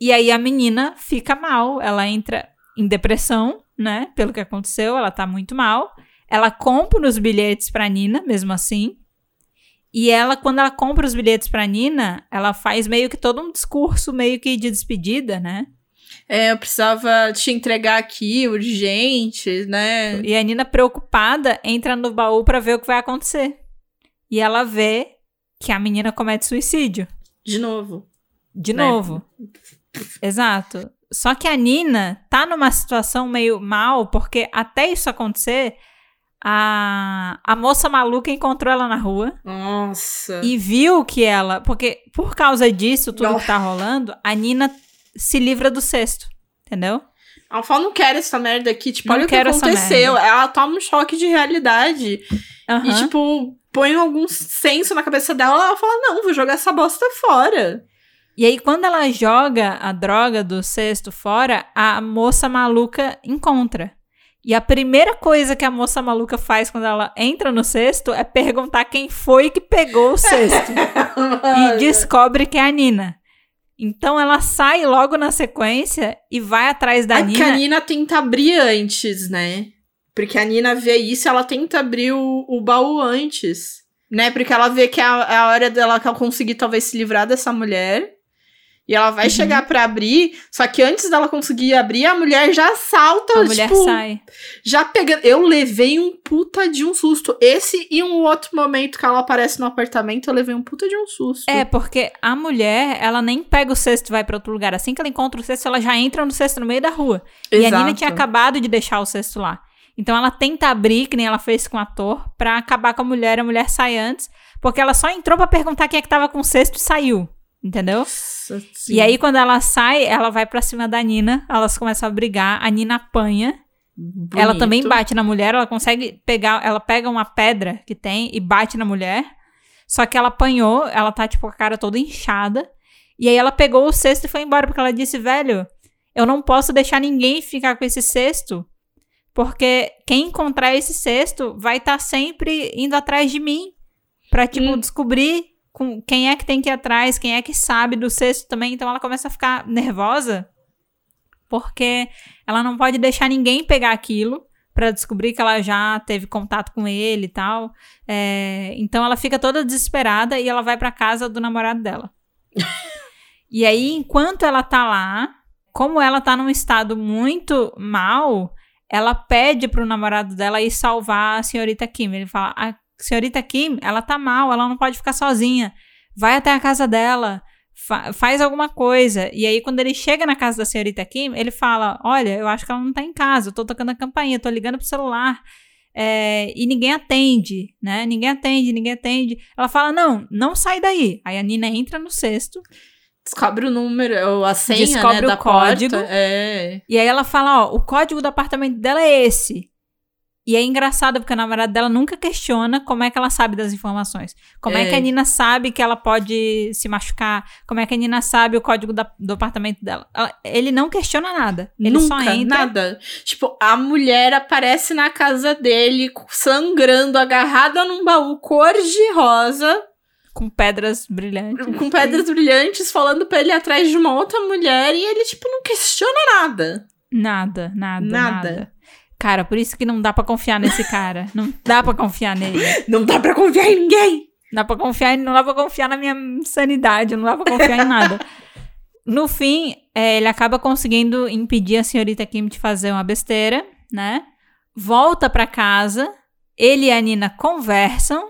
E aí a menina fica mal, ela entra em depressão, né? Pelo que aconteceu, ela tá muito mal. Ela compra os bilhetes pra Nina, mesmo assim. E ela, quando ela compra os bilhetes pra Nina, ela faz meio que todo um discurso meio que de despedida, né? É, eu precisava te entregar aqui, urgente, né? E a Nina, preocupada, entra no baú pra ver o que vai acontecer. E ela vê que a menina comete suicídio. De novo. De Né? novo. Exato. Só que a Nina tá numa situação meio mal, porque até isso acontecer, a, a moça maluca encontrou ela na rua Nossa. e viu que ela. Porque por causa disso, tudo Não. que tá rolando, a Nina se livra do cesto. Entendeu? Ela fala, não quero essa merda aqui. Tipo, Não olha o que aconteceu. Ela toma um choque de realidade. E, Aham. tipo, põe algum senso na cabeça dela. Ela fala, não, vou jogar essa bosta fora. E aí, quando ela joga a droga do cesto fora, a moça maluca encontra. E a primeira coisa que a moça maluca faz quando ela entra no cesto é perguntar quem foi que pegou o cesto. e descobre que é a Nina. Então ela sai logo na sequência e vai atrás da a Nina. a Nina tenta abrir antes, né? Porque a Nina vê isso ela tenta abrir o, o baú antes. Né? Porque ela vê que é a, é a hora dela conseguir talvez se livrar dessa mulher. E ela vai Uhum. chegar pra abrir, só que antes dela conseguir abrir, a mulher já salta, A mulher tipo, sai. já pegando. Eu levei um puta de um susto. Esse e um outro momento que ela aparece no apartamento, eu levei um puta de um susto. É, porque a mulher, ela nem pega o cesto e vai pra outro lugar. Assim que ela encontra o cesto, ela já entra no cesto no meio da rua. E a Nina Exato. tinha acabado de deixar o cesto lá. Então ela tenta abrir, que nem ela fez com o ator, pra acabar com a mulher. A mulher sai antes, porque ela só entrou pra perguntar quem é que tava com o cesto e saiu. Entendeu? Nossa. E aí, quando ela sai, ela vai pra cima da Nina, elas começam a brigar, a Nina apanha. Ela Bonito. também bate na mulher, ela consegue pegar, ela pega uma pedra que tem e bate na mulher. Só que ela apanhou, ela tá tipo com a cara toda inchada. E aí ela pegou o cesto e foi embora, porque ela disse, velho, eu não posso deixar ninguém ficar com esse cesto, porque quem encontrar esse cesto vai estar sempre indo atrás de mim pra tipo Hum. descobrir com quem é que tem que ir atrás, quem é que sabe do cesto também. Então ela começa a ficar nervosa porque ela não pode deixar ninguém pegar aquilo pra descobrir que ela já teve contato com ele e tal. É, então ela fica toda desesperada e ela vai pra casa do namorado dela. e aí, enquanto ela tá lá, como ela tá num estado muito mal, ela pede pro namorado dela ir salvar a senhorita Kim. Ele fala: a senhorita Kim, ela tá mal, ela não pode ficar sozinha. Vai até a casa dela fa- faz alguma coisa. E aí, quando ele chega na casa da senhorita Kim, ele fala: Olha, eu acho que ela não tá em casa, eu tô tocando a campainha, tô ligando pro celular. é, e ninguém atende, né? Ninguém atende, ninguém atende. Ela fala: Não, não sai daí. Aí a Nina entra no cesto. Descobre o número, a senha, Descobre né, o código. porta. É. E aí ela fala: Ó, o código do apartamento dela é esse. E é engraçado porque a namorada dela nunca questiona como é que ela sabe das informações. Como é, É. que a Nina sabe que ela pode se machucar? Como é que a Nina sabe o código da- do apartamento dela? Ela- ele não questiona nada. Ele Nunca, só entra. nada. Tipo, a mulher aparece na casa dele, sangrando, agarrada num baú cor de rosa, Com pedras brilhantes. com pedras brilhantes, falando pra ele atrás de uma outra mulher, e ele, tipo, não questiona nada. Nada, nada, Nada. nada. Cara, por isso que não dá pra confiar nesse cara. não dá pra confiar nele. Não dá pra confiar em ninguém. Dá pra confiar, não dá pra confiar na minha sanidade, não dá pra confiar em nada. No fim, é, ele acaba conseguindo impedir a senhorita Kim de fazer uma besteira, né? Volta pra casa, ele e a Nina conversam.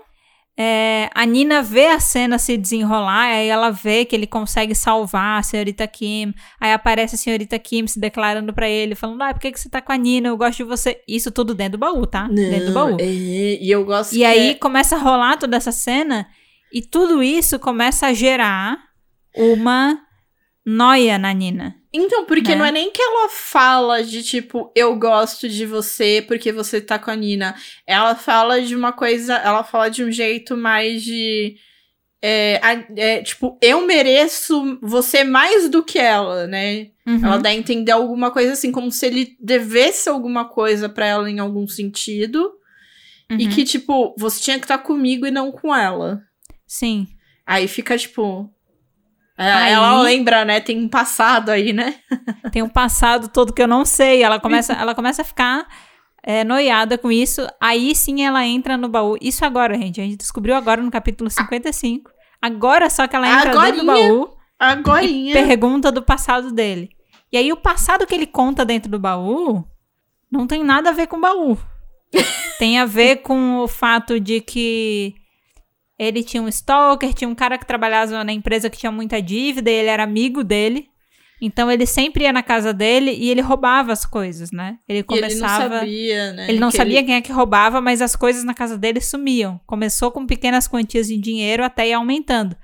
É, a Nina vê a cena se desenrolar, aí ela vê que ele consegue salvar a senhorita Kim. Aí aparece a senhorita Kim se declarando pra ele, falando: Ah, por que, que você tá com a Nina? Eu gosto de você. Isso tudo dentro do baú, tá? dentro do baú. é, e eu gosto E que aí é- começa a rolar toda essa cena e tudo isso começa a gerar uma noia na Nina. Então, porque né? não é nem que ela fala de tipo, eu gosto de você porque você tá com a Nina. Ela fala de uma coisa, ela fala de um jeito mais de. é, é, tipo, eu mereço você mais do que ela, né? Uhum. Ela dá a entender alguma coisa assim, como se ele devesse alguma coisa pra ela em algum sentido. E Uhum. que, tipo, você tinha que estar comigo e não com ela. Sim. Aí fica, tipo. É, Aí- Ela lembra, né? Tem um passado aí, né? Tem um passado todo que eu não sei. Ela começa, ela começa a ficar é, noiada com isso. Aí sim ela entra no baú. Isso agora, gente. A gente descobriu agora no capítulo 55. Agora só que ela entra dentro do Agorinha. baú. Agorinha. pergunta do passado dele. E aí o passado que ele conta dentro do baú não tem nada a ver com o baú. tem a ver com o fato de que ele tinha um stalker, tinha um cara que trabalhava na empresa que tinha muita dívida e ele era amigo dele. Então ele sempre ia na casa dele e ele roubava as coisas, né? Ele E ele começava não sabia, né? ele não que sabia quem é que roubava, mas as coisas na casa dele sumiam. Começou com pequenas quantias de dinheiro até ir aumentando.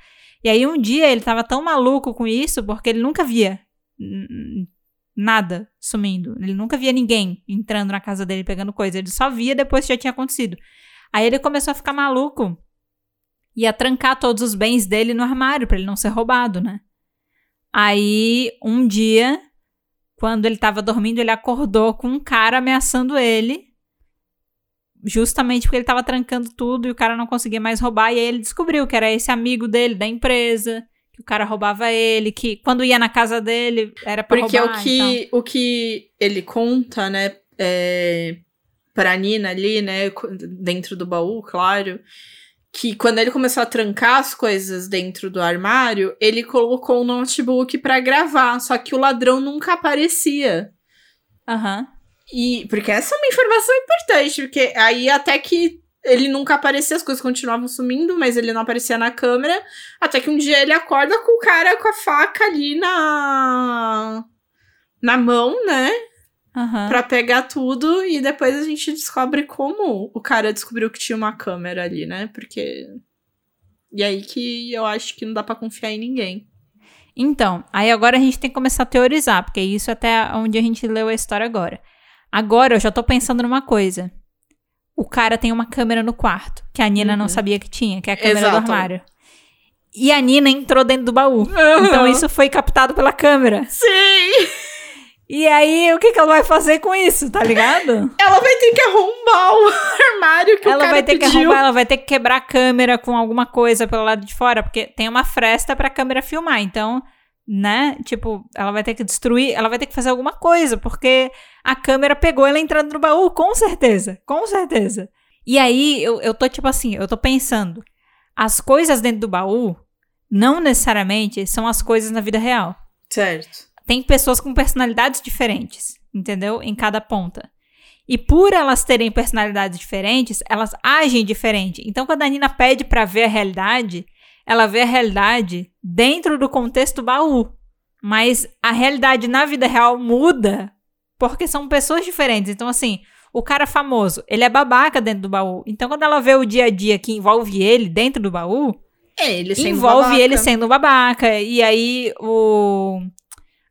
E aí um dia ele tava tão maluco com isso, porque ele nunca via nada sumindo. Ele nunca via ninguém entrando na casa dele pegando coisa. Ele só via depois que já tinha acontecido. Aí ele começou a ficar maluco e a trancar todos os bens dele no armário pra ele não ser roubado, né? Aí, um dia, quando ele tava dormindo, ele acordou com um cara ameaçando ele. Justamente porque ele tava trancando tudo e o cara não conseguia mais roubar. E aí ele descobriu que era esse amigo dele da empresa, que o cara roubava ele, que quando ia na casa dele era pra Porque roubar. o que, então. o que ele conta, né, é, pra Nina ali, né, dentro do baú, claro, que quando ele começou a trancar as coisas dentro do armário, ele colocou o notebook pra gravar, só que o ladrão nunca aparecia. Aham. E porque essa é uma informação importante, porque aí até que ele nunca aparecia, as coisas continuavam sumindo, mas ele não aparecia na câmera, até que um dia ele acorda com o cara com a faca ali na na mão, né? Aham. Pra pegar tudo e depois a gente descobre como o cara descobriu que tinha uma câmera ali, né? Porque e aí que eu acho que não dá pra confiar em ninguém. Então, aí agora a gente tem que começar a teorizar, porque isso é até onde a gente leu a história agora. Agora eu já tô pensando numa coisa. O cara tem uma câmera no quarto, que a Nina não Uhum. sabia que tinha, que é a câmera Exato. do armário. E a Nina entrou dentro do baú. Então isso foi captado pela câmera. Sim! E aí, o que, que ela vai fazer com isso, tá ligado? Ela vai ter que arrombar o armário que o ela cara vai ter que pediu. arrumar, ela vai ter que quebrar a câmera com alguma coisa pelo lado de fora, porque tem uma fresta pra câmera filmar. Então, né? Tipo, ela vai ter que destruir, ela vai ter que fazer alguma coisa, porque a câmera pegou ela entrando no baú, com certeza, com certeza. E aí, eu, eu tô tipo assim, eu tô pensando, as coisas dentro do baú não necessariamente são as coisas na vida real Certo. Tem pessoas com personalidades diferentes, entendeu? Em cada ponta. E por elas terem personalidades diferentes, elas agem diferente. Então, quando a Nina pede pra ver a realidade, ela vê a realidade dentro do contexto baú. Mas a realidade na vida real muda porque são pessoas diferentes. Então, assim, o cara famoso, ele é babaca dentro do baú. Então, quando ela vê o dia a dia que envolve ele dentro do baú, É, ele envolve babaca. ele sendo babaca. E aí o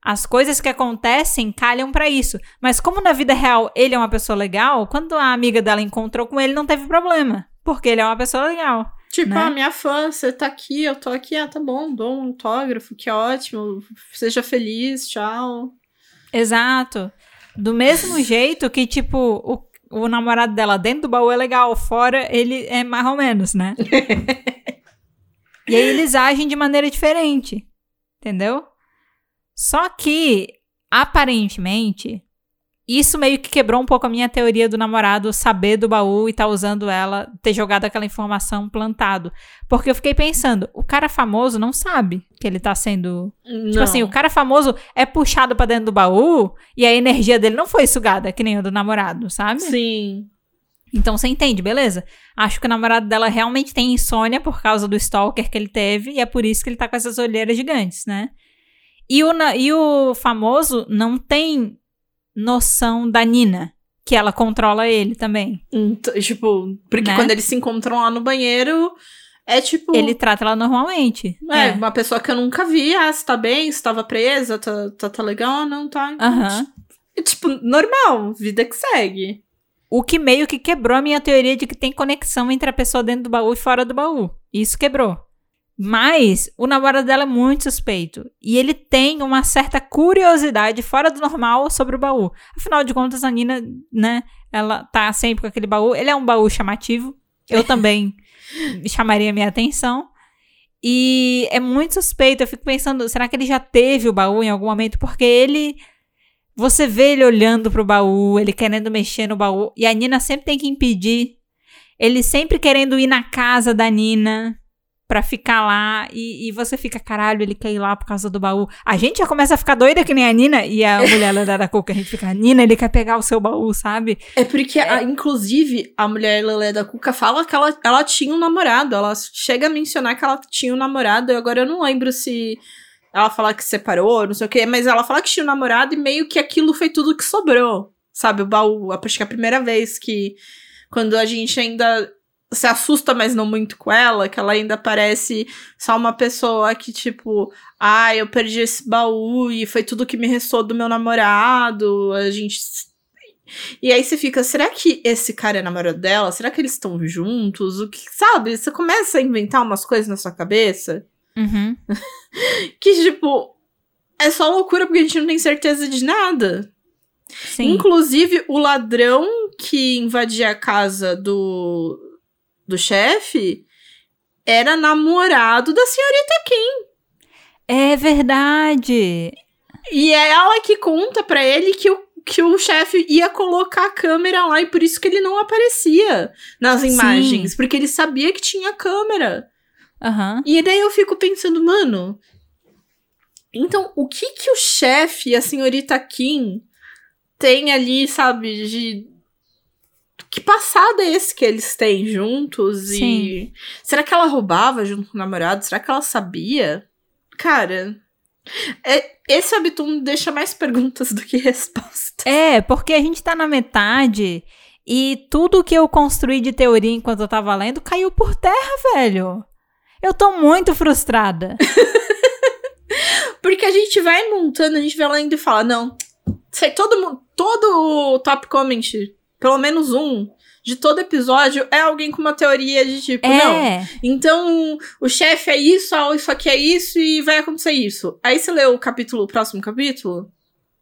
as coisas que acontecem calham pra isso. Mas como na vida real ele é uma pessoa legal, quando a amiga dela encontrou com ele não teve problema, porque ele é uma pessoa legal. Tipo, né? ah, minha fã, você tá aqui, eu tô aqui, ah, tá bom, dou um autógrafo, que ótimo, seja feliz, tchau. Exato. Do mesmo jeito que tipo o, o namorado dela dentro do baú é legal, fora ele é mais ou menos, né? e aí eles agem de maneira diferente, entendeu? Só que, aparentemente, isso meio que quebrou um pouco a minha teoria do namorado saber do baú e tá usando ela, ter jogado aquela informação plantado. Porque eu fiquei pensando, o cara famoso não sabe que ele tá sendo Tipo assim, o cara famoso é puxado pra dentro do baú e a energia dele não foi sugada, que nem a do namorado, sabe? Sim. Então você entende, beleza? Acho que o namorado dela realmente tem insônia por causa do stalker que ele teve e é por isso que ele tá com essas olheiras gigantes, né? E o, e o famoso não tem noção da Nina, que ela controla ele também. Então, tipo, porque Né? quando eles se encontram lá no banheiro, é tipo. Ele trata ela normalmente. É, É. uma pessoa que eu nunca vi. Ah, você tá bem? Você tava presa? Tá, tá, tá legal? Não, tá. Aham. É, tipo, normal, vida que segue. O que meio que quebrou a minha teoria de que tem conexão entre a pessoa dentro do baú e fora do baú. Isso quebrou. Mas o namorado dela é muito suspeito. E ele tem uma certa curiosidade fora do normal sobre o baú. Afinal de contas, a Nina, né? Ela tá sempre com aquele baú. Ele é um baú chamativo. Eu também chamaria minha atenção. E é muito suspeito. Eu fico pensando, será que ele já teve o baú em algum momento? Porque ele. Você vê ele olhando pro baú, ele querendo mexer no baú. E a Nina sempre tem que impedir. Ele sempre querendo ir na casa da Nina pra ficar lá. E, e você fica, caralho, ele quer ir lá por causa do baú. A gente já começa a ficar doida que nem a Nina e a mulher lá da Cuca. A gente fica, Nina, ele quer pegar o seu baú, sabe? É porque, a- inclusive, a mulher Lelé da Cuca fala que ela, ela tinha um namorado. Ela chega a mencionar que ela tinha um namorado. E agora eu não lembro se ela fala que separou, não sei o quê. Mas ela fala que tinha um namorado e meio que aquilo foi tudo que sobrou. Sabe, o baú. Acho que é a primeira vez que... Quando a gente ainda se assusta, mas não muito com ela, que ela ainda parece só uma pessoa que, tipo, ah, eu perdi esse baú e foi tudo que me restou do meu namorado. A gente e aí você fica, será que esse cara é namorado dela? Será que eles estão juntos? O que, sabe? Você começa a inventar umas coisas na sua cabeça Uhum. que, tipo, é só loucura porque a gente não tem certeza de nada. Sim. Inclusive, o ladrão que invadia a casa do, do chefe era namorado da senhorita Kim. É verdade. E é ela que conta pra ele que o, que o chefe ia colocar a câmera lá e por isso que ele não aparecia nas Sim. imagens. Porque ele sabia que tinha câmera. Aham. E daí eu fico pensando, mano. Então, o que que o chefe e a senhorita Kim têm ali, sabe, de. Que passado é esse que eles têm juntos? Sim. E. Será que ela roubava junto com o namorado? Será que ela sabia? Cara. é- esse webtoon deixa mais perguntas do que respostas. É, porque a gente tá na metade e tudo que eu construí de teoria enquanto eu tava lendo caiu por terra, velho. Eu tô muito frustrada. Porque a gente vai montando, a gente vai lendo e fala, não. Sei, todo mundo, todo top comment, pelo menos um, de todo episódio, é alguém com uma teoria de tipo, não. É. Então, o chefe é isso, ah, isso aqui é isso, e vai acontecer isso. Aí você lê o capítulo, o próximo capítulo,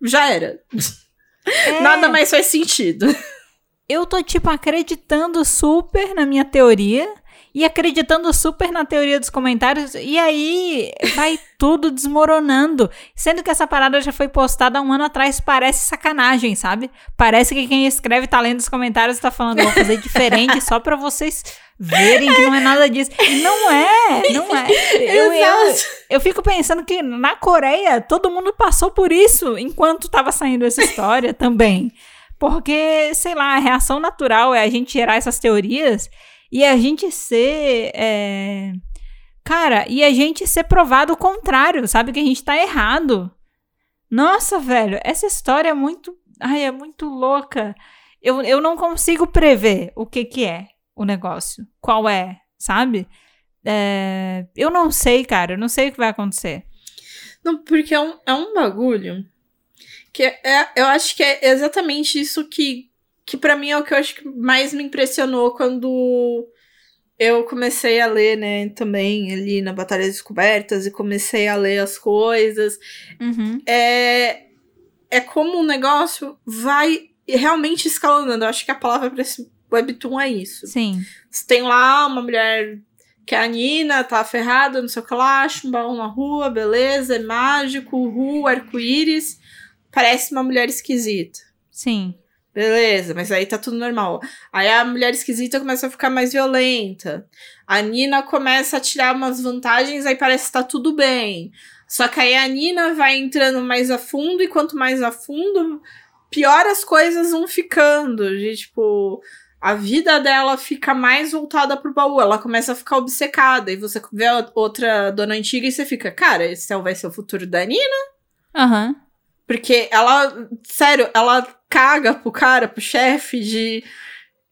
já era. é. Nada mais faz sentido. Eu tô, tipo, acreditando super na minha teoria e acreditando super na teoria dos comentários. E aí vai tudo desmoronando. Sendo que essa parada já foi postada há um ano atrás. Parece sacanagem, sabe? Parece que quem escreve tá lendo os comentários e tá falando, vou fazer diferente só pra vocês verem que não é nada disso. E não é, não é. Eu, eu, eu fico pensando que na Coreia todo mundo passou por isso enquanto tava saindo essa história também. Porque, sei lá, a reação natural é a gente gerar essas teorias e a gente ser. é, Cara, e a gente ser provado o contrário, sabe? Que a gente tá errado. Nossa, velho, essa história é muito. Ai, é muito louca. Eu, eu não consigo prever o que que é o negócio. Qual é, sabe? É, eu não sei, cara. Eu não sei o que vai acontecer. Não, porque é um, é um bagulho que é, eu acho que é exatamente isso que, que para mim é o que eu acho que mais me impressionou quando eu comecei a ler, né, também ali na Batalhas Descobertas e comecei a ler as coisas. Uhum. É, é como o negócio vai realmente escalonando. Eu acho que a palavra para esse webtoon é isso. Sim. Você tem lá uma mulher que é a Nina, tá ferrada, não sei o que lá, acha um baú na rua, beleza, é mágico, rua, arco-íris. Parece uma mulher esquisita. Sim. Beleza, mas aí tá tudo normal. Aí a mulher esquisita começa a ficar mais violenta. A Nina começa a tirar umas vantagens, aí parece que tá tudo bem. Só que aí a Nina vai entrando mais a fundo, e quanto mais a fundo, pior as coisas vão ficando. De, tipo, a vida dela fica mais voltada pro baú. Ela começa a ficar obcecada. E você vê outra dona antiga e você fica, cara, esse vai ser o futuro da Nina? Aham. Porque ela, sério, ela caga pro cara, pro chefe, de,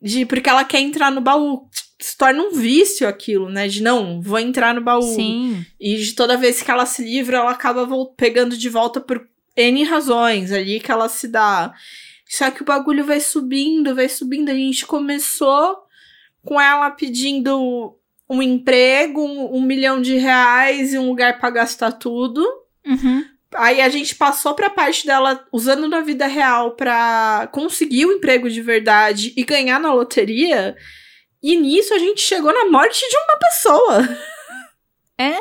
de. Porque ela quer entrar no baú. Se torna um vício aquilo, né? De não, vou entrar no baú. Sim. E de toda vez que ela se livra, ela acaba pegando de volta por N razões ali que ela se dá. Só que o bagulho vai subindo, vai subindo. A gente começou com ela pedindo um emprego, um, um milhão de reais e um lugar pra gastar tudo. Uhum. Aí a gente passou pra parte dela usando na vida real pra conseguir o emprego de verdade e ganhar na loteria. E nisso a gente chegou na morte de uma pessoa. É?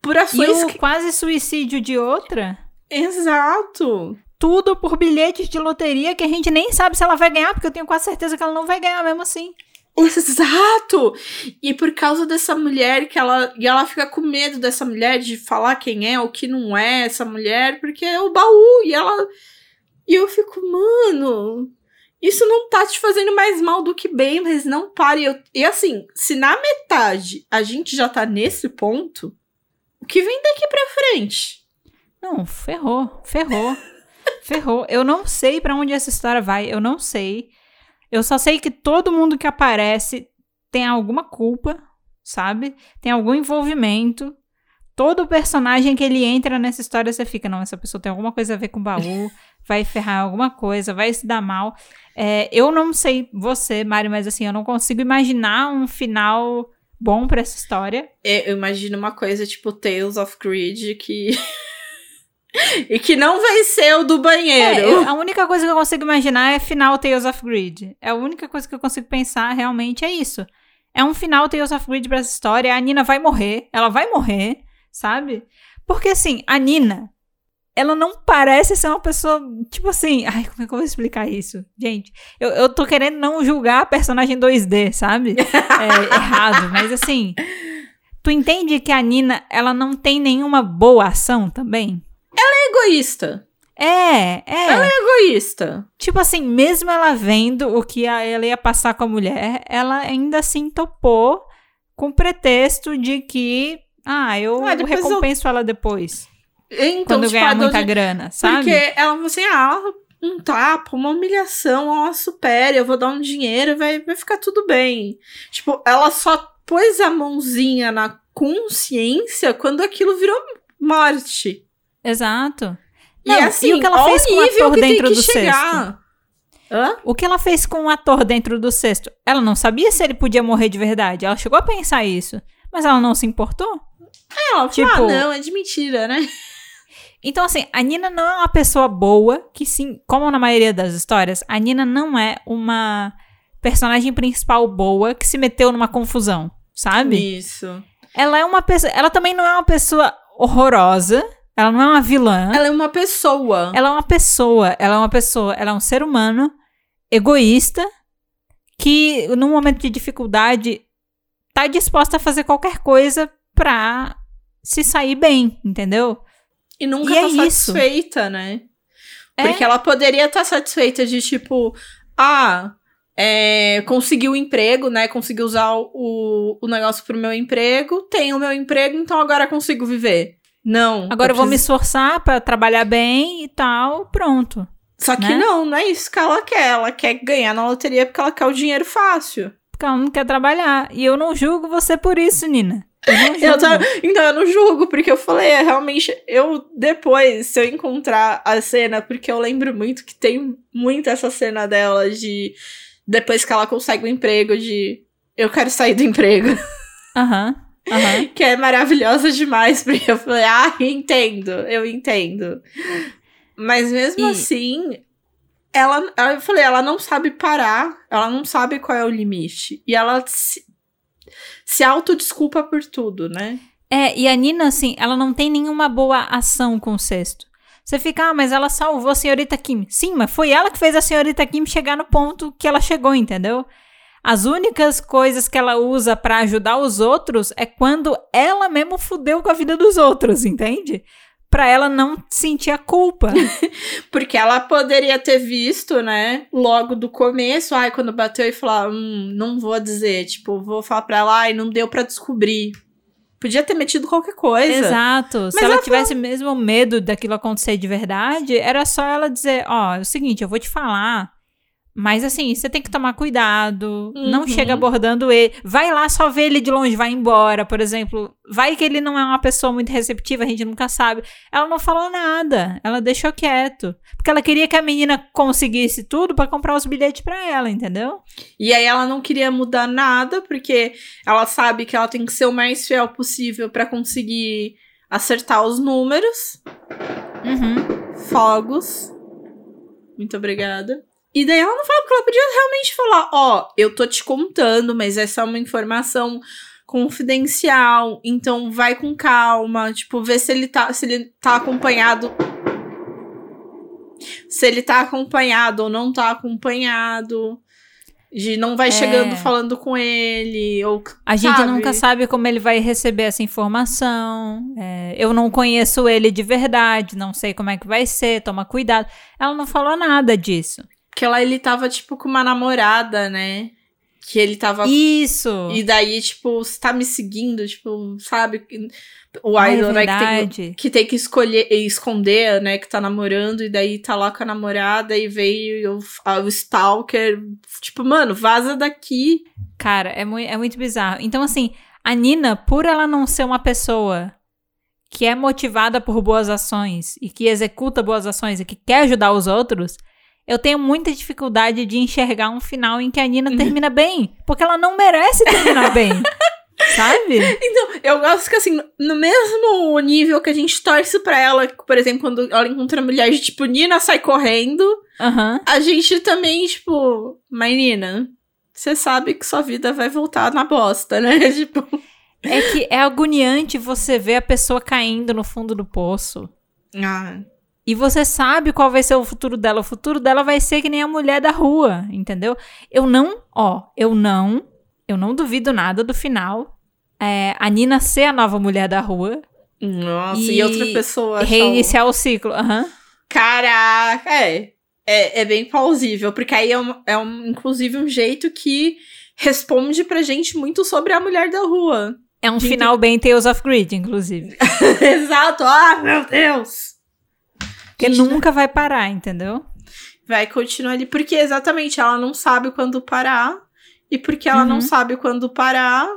Por E ações o que... quase suicídio de outra? Exato. Tudo por bilhetes de loteria que a gente nem sabe se ela vai ganhar, porque eu tenho quase certeza que ela não vai ganhar mesmo assim. Exato! E por causa dessa mulher que ela. E ela fica com medo dessa mulher de falar quem é ou que não é essa mulher, porque é o baú. E ela. E eu fico, mano. Isso não tá te fazendo mais mal do que bem, mas não pare. Eu, e assim, se na metade a gente já tá nesse ponto, o que vem daqui pra frente? Não, ferrou, ferrou, ferrou. Eu não sei pra onde essa história vai, eu não sei. Eu só sei que todo mundo que aparece tem alguma culpa, sabe? Tem algum envolvimento. Todo personagem que ele entra nessa história, você fica, não, essa pessoa tem alguma coisa a ver com o baú, vai ferrar alguma coisa, vai se dar mal. É, eu não sei você, Mário, mas assim, eu não consigo imaginar um final bom pra essa história. É, Eu imagino uma coisa tipo Tales of Greed que. e que não venceu do É, banheiro. eu- a única coisa que eu consigo imaginar é final Tales of Grid. É a única coisa que eu consigo pensar realmente é isso. É um final Tales of Grid pra essa história. A Nina vai morrer. Ela vai morrer, sabe? Porque assim, a Nina, ela não parece ser uma pessoa, tipo assim. Ai, como é que eu vou explicar isso? Gente, eu, eu tô querendo não julgar a personagem 2D, sabe? É errado, mas assim. Tu entende que a Nina, ela não tem nenhuma boa ação também? Egoísta. É, é. Egoísta. Tipo assim, mesmo ela vendo o que a- ela ia passar com a mulher, ela ainda assim topou com pretexto de que, ah, eu Ah, depois eu- recompenso ela depois, Então, quando tipo, ganhar muita Doja- grana, sabe? Porque ela falou assim: ah, um tapa, uma humilhação, ela supera, eu vou dar um dinheiro, vai, vai ficar tudo bem. Tipo, ela só pôs a mãozinha na consciência quando aquilo virou morte. Exato. e Não, assim, e o que ela fez com o ator que dentro que do chegar. Hã? O que ela fez com o ator dentro do cesto? Ela não sabia se ele podia morrer de verdade. Ela chegou a pensar isso. Mas ela não se importou. Ela falou, Tipo- ah, não, é de mentira, né? Então, assim, a Nina não é uma pessoa boa, que sim, como na maioria das histórias, a Nina não é uma personagem principal boa que se meteu numa confusão, sabe? Isso. Ela é uma pessoa. Ela também não é uma pessoa horrorosa. Ela não é uma vilã. Ela é uma pessoa. Ela é uma pessoa. Ela é uma pessoa. Ela é um ser humano egoísta que, num momento de dificuldade, tá disposta a fazer qualquer coisa pra se sair bem, entendeu? E nunca E tá é isso. satisfeita, né? É. Porque ela poderia estar satisfeita de tipo, ah, é, conseguiu o emprego, né? Consegui usar o, o negócio pro meu emprego, tenho o meu emprego, então agora consigo viver. Não. Agora eu vou me preciso- esforçar pra trabalhar bem e tal, pronto. Só que né? não, não é isso que ela quer. Ela quer ganhar na loteria porque ela quer o dinheiro fácil. Porque ela não quer trabalhar. E eu não julgo você por isso, Nina. Eu não julgo. Eu tô- então eu não julgo, porque eu falei, é, realmente, eu depois, se eu encontrar a cena, porque eu lembro muito que tem muito essa cena dela de depois que ela consegue o emprego, de eu quero sair do emprego. Aham, aham. que é maravilhosa demais, porque eu falei, ah, entendo, eu entendo. Mas mesmo E- assim, ela, ela- eu falei, ela não sabe parar, ela não sabe qual é o limite. E ela se, se autodesculpa por tudo, né? É, e a Nina, assim, ela não tem nenhuma boa ação com o cesto. Você fica, ah, mas ela salvou a senhorita Kim. Sim, mas foi ela que fez a senhorita Kim chegar no ponto que ela chegou, entendeu? As únicas coisas que ela usa pra ajudar os outros é quando ela mesmo fudeu com a vida dos outros, entende? Pra ela não sentir a culpa. Porque ela poderia ter visto, né, logo do começo, ai, quando bateu e falar, hum, não vou dizer, tipo, vou falar pra ela, ai, não deu pra descobrir. Podia ter metido qualquer coisa. Exato. Se Mas ela ela tivesse mesmo medo daquilo acontecer de verdade, era só ela dizer, ó, é o seguinte, eu vou te falar, mas assim, você tem que tomar cuidado, não Uhum. chega abordando ele, vai lá só ver ele de longe, vai embora, por exemplo, vai que ele não é uma pessoa muito receptiva, a gente nunca sabe. Ela não falou nada, ela deixou quieto, porque ela queria que a menina conseguisse tudo pra comprar os bilhetes pra ela, entendeu? E aí ela não queria mudar nada, porque ela sabe que ela tem que ser o mais fiel possível pra conseguir acertar os números. Uhum. Fogos. Muito obrigada. E daí ela não fala, porque ela podia realmente falar: Ó, eu tô te contando, mas essa é uma informação confidencial, então vai com calma. Tipo, vê se ele tá, se ele tá acompanhado. Se ele tá acompanhado ou não tá acompanhado. De não vai É. chegando falando com ele. Ou, A gente sabe? nunca sabe como ele vai receber essa informação. É, eu não conheço ele de verdade, não sei como é que vai ser, toma cuidado. Ela não falou nada disso. Porque lá ele tava, tipo, com uma namorada, né? Que ele tava Isso! E daí, tipo, você tá me seguindo, tipo, sabe? O Ah, é idol, né, que tem, que tem que escolher e esconder, né, que tá namorando, e daí tá lá com a namorada e veio o, o stalker. Tipo, mano, vaza daqui. Cara, é, mui é muito bizarro. Então, assim, a Nina, por ela não ser uma pessoa que é motivada por boas ações e que executa boas ações e que quer ajudar os outros, eu tenho muita dificuldade de enxergar um final em que a Nina termina bem. Porque ela não merece terminar bem. Sabe? Então, eu gosto que, assim, no mesmo nível que a gente torce pra ela, por exemplo, quando ela encontra a mulher de tipo, Nina sai correndo, Aham. a gente também, tipo, mas Nina, você sabe que sua vida vai voltar na bosta, né? Tipo, É que é agoniante você ver a pessoa caindo no fundo do poço. ah, E você sabe qual vai ser o futuro dela. O futuro dela vai ser que nem a mulher da rua, entendeu? Eu não, ó, eu não, eu não duvido nada do final. É, a Nina ser a nova mulher da rua. nossa, e, E outra pessoa. achar o- Reiniciar o ciclo. Aham. Caraca, é. É, é bem plausível, porque aí é, um, é um, inclusive um jeito que responde pra gente muito sobre a mulher da rua. É um Gente- final bem Tales of Greed, inclusive. Exato, ah, meu Deus! Porque Gente, nunca vai parar, entendeu? Vai continuar ali, porque exatamente ela não sabe quando parar, e porque ela não Uhum. sabe quando parar,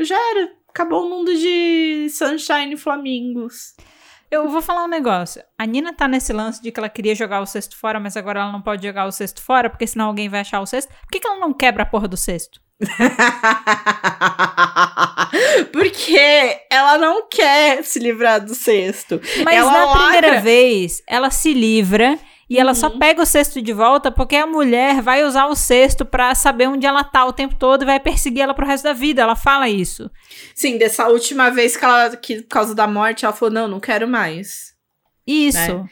já era. Acabou o mundo de Sunshine e Flamingos. Eu vou falar um negócio. A Nina tá nesse lance de que ela queria jogar o cesto fora, mas agora ela não pode jogar o cesto fora, porque senão alguém vai achar o cesto. Por que, que ela não quebra a porra do cesto? porque ela não quer se livrar do cesto. Mas Ela na primeira vez, ela se livra e ela só Uhum. pega o cesto de volta porque a mulher vai usar o cesto pra saber onde ela tá o tempo todo e vai perseguir ela pro resto da vida. Ela fala isso. Sim, dessa última vez que ela, que por causa da morte, ela falou: não, não quero mais. Isso. Né?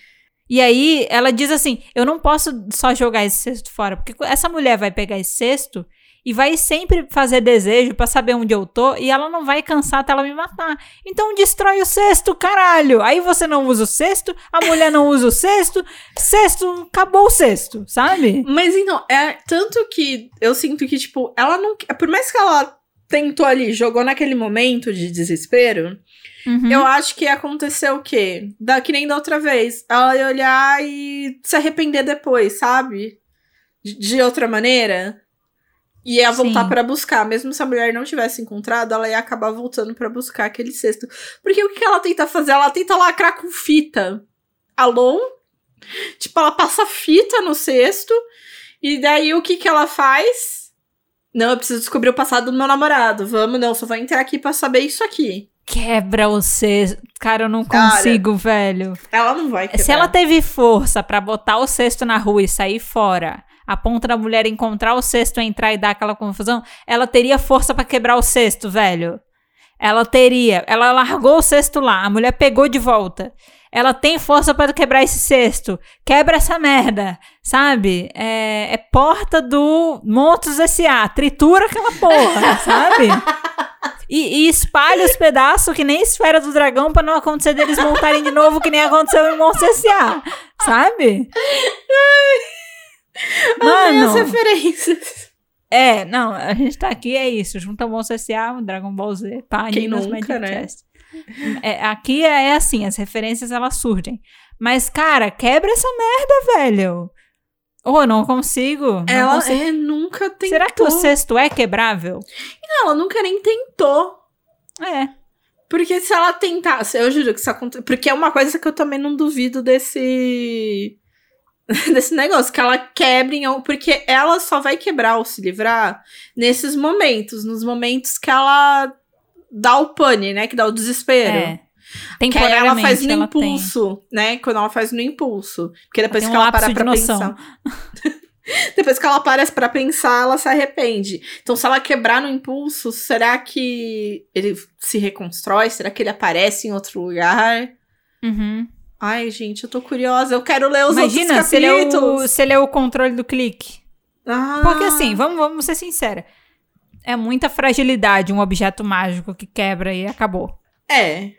E aí ela diz assim: eu não posso só jogar esse cesto fora, porque essa mulher vai pegar esse cesto e vai sempre fazer desejo pra saber onde eu tô e ela não vai cansar até ela me matar. Então destrói o cesto, caralho. Aí você não usa o cesto, a mulher não usa o cesto, cesto, acabou o cesto, sabe? Mas então, é tanto que eu sinto que, tipo, ela não. Por mais que ela tentou ali, jogou naquele momento de desespero, Uhum. eu acho que ia acontecer o quê? Da, que nem da outra vez. Ela ia olhar e se arrepender depois, sabe? De, de outra maneira. E ia voltar pra buscar. Mesmo se a mulher não tivesse encontrado, ela ia acabar voltando pra buscar aquele cesto. Porque o que ela tenta fazer? Ela tenta lacrar com fita. Alô? Tipo, ela passa fita no cesto. E daí o que que ela faz? Não, eu preciso descobrir o passado do meu namorado. Vamos, não, só vou entrar aqui pra saber isso aqui. Quebra o cesto. Cara, eu não consigo, velho. Ela não vai quebrar. Se ela teve força pra botar o cesto na rua e sair fora, a ponto da mulher encontrar o cesto, entrar e dar aquela confusão, ela teria força pra quebrar o cesto, velho. Ela teria. Ela largou o cesto lá, a mulher pegou de volta. Ela tem força pra quebrar esse cesto. Quebra essa merda, sabe? É, é porta do Montes S.A. Tritura aquela porra, sabe? E, e espalha os pedaços que nem esfera do dragão pra não acontecer deles montarem de novo que nem aconteceu em Monstros S.A. Sabe? Amei as Mano, referências. é, não, a gente tá aqui, é isso. Junta Monstros S.A., Dragon Ball Z, pá, Quem nunca, né? É, aqui é, é assim, as referências elas surgem. Mas, cara, quebra essa merda, velho. Ô, eu não consigo. não Ela consigo. é, nunca tentou. Será que o cesto é quebrável? Não, ela nunca nem tentou. É. Porque se ela tentasse, eu juro que isso acontece. Porque é uma coisa que eu também não duvido desse. desse negócio, que ela quebre Porque ela só vai quebrar ou se livrar nesses momentos, nos momentos que ela dá o pane, né? Que dá o desespero. É. Que ela faz no ela tem. impulso, né? Quando ela faz no impulso. Porque depois tem que um ela para pra noção. pensar. depois que ela para pra pensar, ela se arrepende. Então, se ela quebrar no impulso, será que ele se reconstrói? Será que ele aparece em outro lugar? Uhum. Ai, gente, eu tô curiosa. Eu quero ler os Imagina outros é o, capítulos. se ele é o controle do clique. Ah, Porque assim, vamos, vamos ser sinceros. É muita fragilidade um objeto mágico que quebra e acabou. É.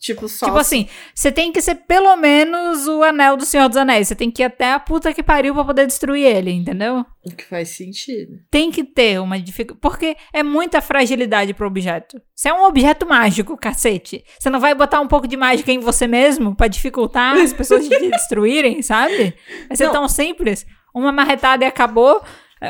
Tipo, só. tipo assim, você tem que ser pelo menos o anel do Senhor dos Anéis. Você tem que ir até a puta que pariu pra poder destruir ele, entendeu? O que faz sentido. Tem que ter uma dificuldade. Porque é muita fragilidade pro objeto. Você é um objeto mágico, cacete. Você não vai botar um pouco de mágica em você mesmo pra dificultar as pessoas de te destruírem, sabe? Vai ser Não. tão simples. Uma marretada e acabou.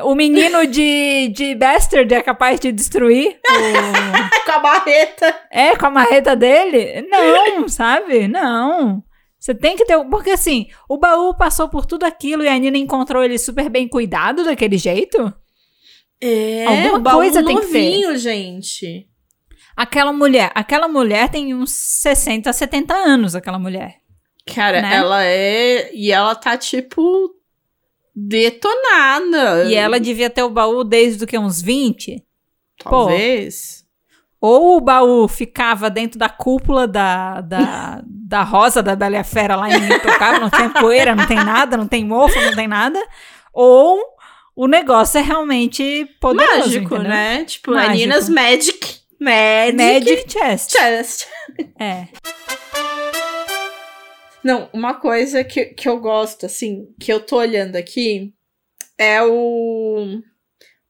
O menino de, de Bastard é capaz de destruir o... Com a barreta. É, com a marreta dele? Não, sabe? Não. Você tem que ter. Porque assim, o baú passou por tudo aquilo e a Nina encontrou ele super bem cuidado daquele jeito? É, Alguma o baú coisa tem que ter. novinho, gente. Aquela mulher, aquela mulher tem uns 60, 70 anos, aquela mulher. Cara, Né? ela é. E ela tá, tipo. Detonada. E ela devia ter o baú desde o que uns 20? Talvez. Ou o baú ficava dentro da cúpula da, da, da rosa da Bela Fera lá em Intocável, não tem poeira, não tem nada, não tem mofo, não tem nada. Ou o negócio é realmente poderoso, Mágico, entendeu? né? Tipo, Mágico. Magic. Magic. Magic Chest. Chest. É. Não, uma coisa que, que eu gosto, assim, que eu tô olhando aqui, é o.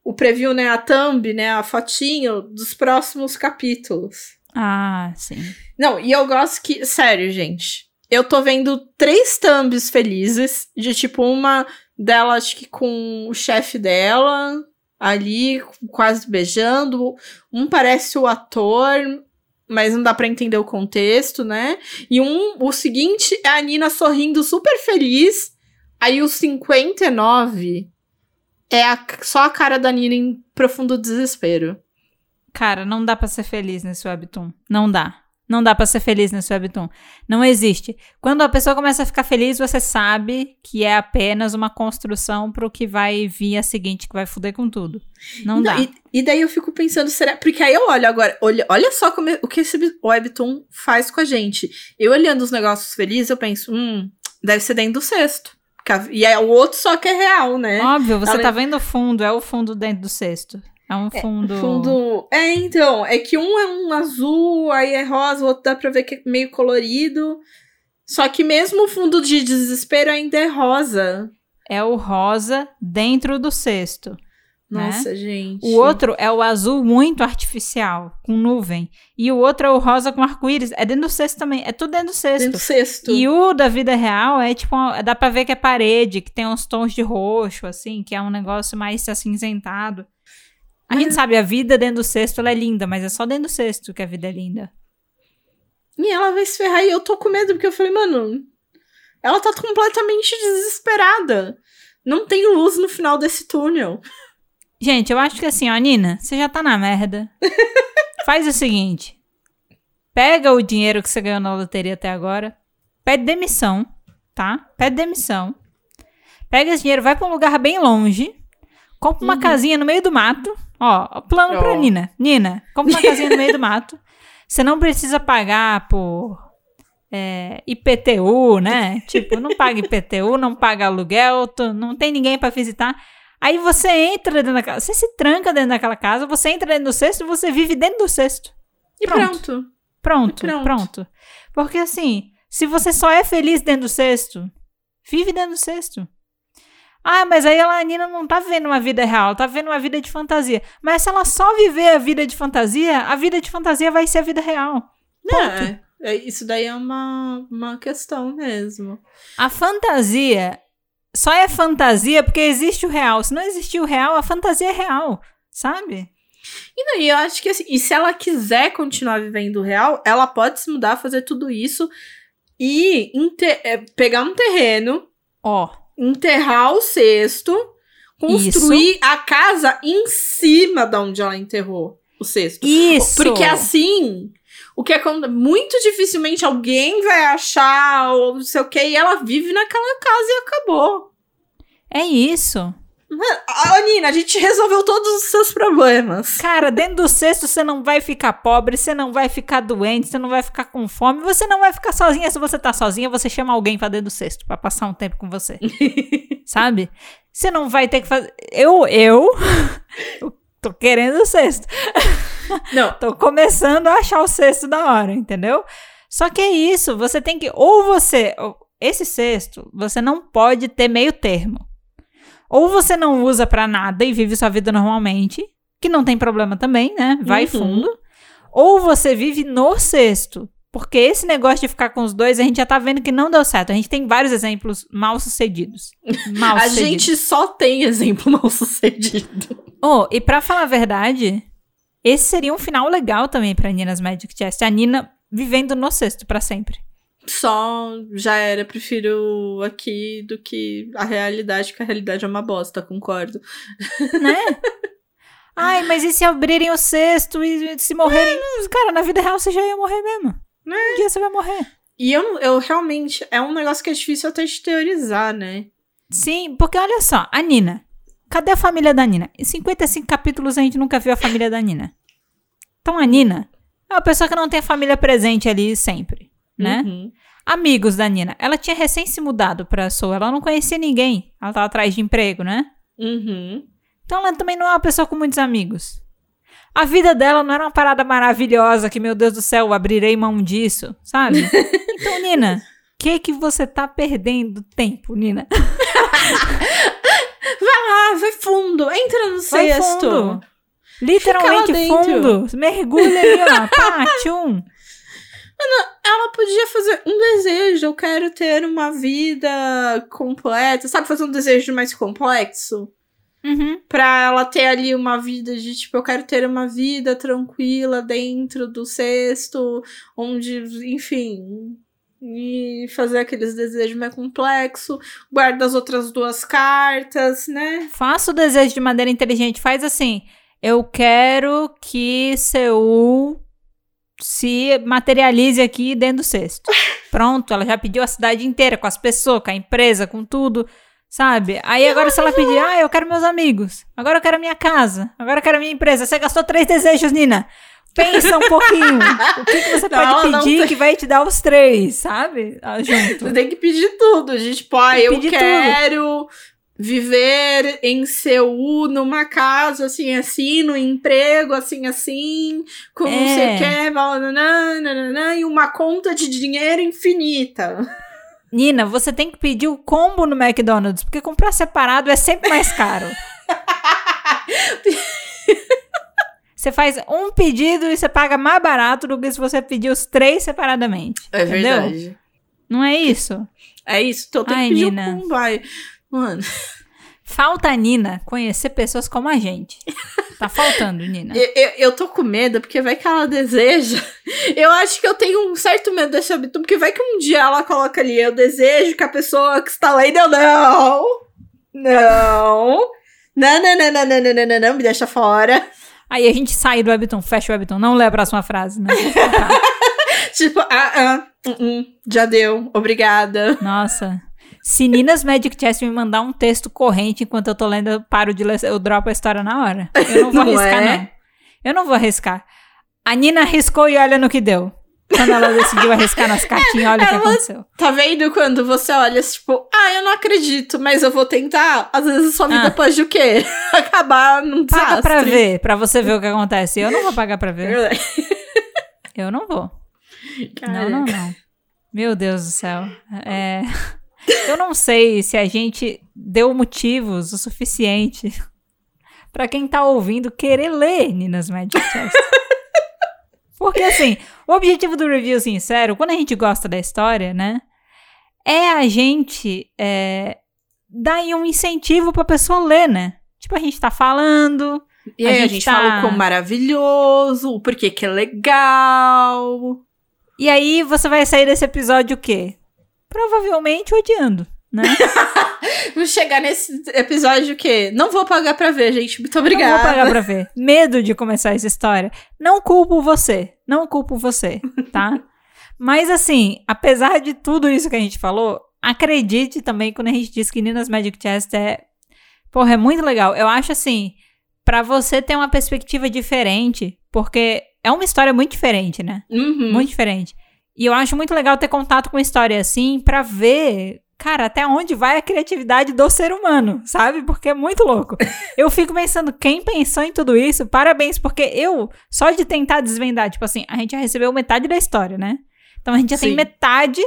O preview, né? A thumb, né? A fotinho dos próximos capítulos. Ah, sim. Não, e eu gosto que. Sério, gente. Eu tô vendo três thumbs felizes. De tipo, uma dela, acho que com o chefe dela, ali, quase beijando. Um parece o ator, mas não dá pra entender o contexto, né? E um, o seguinte é a Nina sorrindo super feliz. Aí o 59 é a- só a cara da Nina em profundo desespero. Cara, não dá pra ser feliz nesse webtoon. Não dá. Não dá pra ser feliz nesse webtoon. Não existe. Quando a pessoa começa a ficar feliz, você sabe que é apenas uma construção pro que vai vir a seguinte, que vai fuder com tudo. Não, dá. E, e daí eu fico pensando, será. Porque aí eu olho agora, olha, olha só como o que esse webtoon faz com a gente. Eu olhando os negócios felizes, eu penso, hum, deve ser dentro do cesto. E é o outro só que é real, né? Óbvio, você tá vendo o fundo, é o fundo dentro do cesto. É um fundo. Fundo. É, então, é que um é um azul, aí é rosa, o outro dá pra ver que é meio colorido. Só que mesmo o fundo de desespero ainda é rosa. É o rosa dentro do cesto. né? Nossa, gente. O outro é o azul muito artificial, com nuvem. E o outro é o rosa com arco-íris. É dentro do cesto também. É tudo dentro do cesto. dentro do cesto. E o da vida real é tipo, dá pra ver que é parede, que tem uns tons de roxo, assim, que é um negócio mais acinzentado. A gente sabe, a vida dentro do cesto ela é linda, mas é só dentro do cesto que a vida é linda. E ela vai se ferrar e eu tô com medo, porque eu falei, mano, ela tá completamente desesperada. Não tem luz no final desse túnel. Gente, eu acho que assim, ó, Nina, você já tá na merda. Faz o seguinte: pega o dinheiro que você ganhou na loteria até agora, pede demissão, tá? Pede demissão. Pega esse dinheiro, vai pra um lugar bem longe, compra uma Uhum. casinha no meio do mato. Ó, plano pra Ó. Nina. Nina, compra uma casinha no meio do mato. Você não precisa pagar por é, IPTU, né? Tipo, não paga IPTU, não paga aluguel, tu- não tem ninguém pra visitar. Aí você entra dentro da casa, você se tranca dentro daquela casa, você entra dentro do cesto e você vive dentro do cesto. E Pronto. pronto. Pronto, Pronto. pronto. Porque assim, se você só é feliz dentro do cesto, vive dentro do cesto. Ah, mas aí ela, a Nina não tá vivendo uma vida real, ela tá vivendo uma vida de fantasia. Mas se ela só viver a vida de fantasia, a vida de fantasia vai ser a vida real. É, é, isso daí é uma, uma questão mesmo. A fantasia só é fantasia porque existe o real. Se não existir o real, a fantasia é real, sabe? E daí eu acho que assim, e se ela quiser continuar vivendo o real, ela pode se mudar, fazer tudo isso e é, pegar um terreno, Ó, enterrar o cesto, construir a casa em cima da onde ela enterrou o cesto. isso. Porque assim, o que é muito dificilmente alguém vai achar ou não sei o que, e ela vive naquela casa e acabou. É isso. Ah, Nina, a gente resolveu todos os seus problemas. Cara, dentro do cesto você não vai ficar pobre, você não vai ficar doente, você não vai ficar com fome, você não vai ficar sozinha. Se você tá sozinha, você chama alguém pra dentro do cesto pra passar um tempo com você. sabe? Você não vai ter que fazer. Eu, eu, eu tô querendo o cesto. Não, Tô começando a achar o cesto da hora, entendeu? Só que é isso, você tem que. Ou você. Esse cesto, você não pode ter meio termo. Ou você não usa pra nada e vive sua vida normalmente, que não tem problema também, né? Vai Uhum. fundo. Ou você vive no cesto. Porque esse negócio de ficar com os dois, a gente já tá vendo que não deu certo. A gente tem vários exemplos mal sucedidos. Mal a gente só tem exemplo mal sucedido. Oh, e pra falar a verdade, esse seria um final legal também pra Nina's Magic Chest. A Nina vivendo no cesto pra sempre. Só já era, prefiro aqui do que a realidade, que a realidade é uma bosta, concordo. né? Ai, mas e se abrirem o cesto e se morrerem? Cara, na vida real você já ia morrer mesmo. Um dia você vai morrer. E eu, eu realmente. É um negócio que é difícil até de teorizar, né? Sim, porque olha só, a Nina. Cadê a família da Nina? Em 55 capítulos a gente nunca viu a família da Nina. Então a Nina é uma pessoa que não tem a família presente ali sempre, né? Uhum. Amigos da Nina. Ela tinha recém se mudado pra Soul, ela não conhecia ninguém. Ela tava atrás de emprego, né? Uhum. Então ela também não é uma pessoa com muitos amigos. A vida dela não era uma parada maravilhosa que, meu Deus do céu, abrirei mão disso, sabe? Então, Nina, o que que você tá perdendo tempo, Nina? Vai lá, vai fundo. Entra no Vai cesto. fundo. Literalmente fundo. Mergulha ali, ó. Pá, tchum. Ela podia fazer um desejo. Eu quero ter uma vida completa. Sabe, fazer um desejo mais complexo? Uhum. Pra ela ter ali uma vida de tipo, eu quero ter uma vida tranquila dentro do cesto, onde, enfim. E fazer aqueles desejos mais complexos. Guarda as outras duas cartas, né? Faça o desejo de maneira inteligente. Faz assim. Eu quero que Seul se materialize aqui dentro do cesto. Pronto, ela já pediu a cidade inteira, com as pessoas, com a empresa, com tudo, sabe? Aí agora se ela pedir, ah, eu quero meus amigos, agora eu quero a minha casa, agora eu quero a minha empresa. Você gastou três desejos, Nina. Pensa um pouquinho. O que, que você Não, pode pedir que vai te dar os três, sabe? Ah, Junto. Você tem que pedir tudo. De, tipo, ah, eu quero viver em Seul, numa casa assim, assim, no emprego assim, assim, com não sei É. o que, nananã, nananã, e uma conta de dinheiro infinita. Nina, você tem que pedir o combo no McDonald's, porque comprar separado é sempre mais caro. Você faz um pedido e você paga mais barato do que se você pedir os três separadamente. É entendeu? verdade. Não é isso? É isso, então tem que pedir Nina. combo. Ai, Mano, Falta a Nina conhecer pessoas como a gente. Tá faltando, Nina. eu, eu, eu tô com medo, porque vai que ela deseja. Eu acho que eu tenho um certo medo desse hábito, porque vai que um dia ela coloca ali, eu desejo que a pessoa que está lendo, eu não. Não. Não, não, não, não, não, não, não, não, não, me deixa fora. Aí a gente sai do Webtoon, fecha o Webtoon, não lê a próxima frase, né? Tipo, ah, ah, uh, uh, já deu, obrigada. Nossa. Se Ninas Magic Chess me mandar um texto corrente enquanto eu tô lendo, eu paro de ler, eu dropo a história na hora. Eu não vou Não arriscar, é? não. Eu não vou arriscar. A Nina arriscou e olha no que deu. Quando ela decidiu arriscar nas cartinhas, olha o que ela- aconteceu. Tá vendo quando você olha, tipo, ah, eu não acredito, mas eu vou tentar? Às vezes sua vida Ah. pode o quê? Acabar num desastre. Paga pra ver, pra você ver o que acontece. Eu não vou pagar pra ver. Eu não vou. Cara, Não, não, não. Meu Deus do céu. É... Eu não sei se a gente deu motivos o suficiente pra quem tá ouvindo querer ler Nina's Magic Chess. Porque, assim, o objetivo do review sincero, quando a gente gosta da história, né, é a gente é, dar um incentivo pra pessoa ler, né? Tipo, a gente tá falando, E A aí a gente gente tá- fala o quão maravilhoso, o porquê que é legal. e aí você vai sair desse episódio o quê? Provavelmente odiando, né? Vamos chegar nesse episódio o quê? Não vou pagar pra ver, gente. Muito Não obrigada. vou pagar pra ver. Medo de começar essa história. Não culpo você. Não culpo você, tá? Mas assim, apesar de tudo isso que a gente falou, acredite também quando a gente diz que Nina's Magic Chest é. Porra, é muito legal. Eu acho assim, pra você ter uma perspectiva diferente, porque é uma história muito diferente, né? Uhum. Muito diferente. E eu acho muito legal ter contato com história assim pra ver, cara, até onde vai a criatividade do ser humano, sabe? Porque é muito louco. Eu fico pensando, quem pensou em tudo isso, parabéns, porque eu, só de tentar desvendar, tipo assim, a gente já recebeu metade da história, né? Então a gente já tem Sim. metade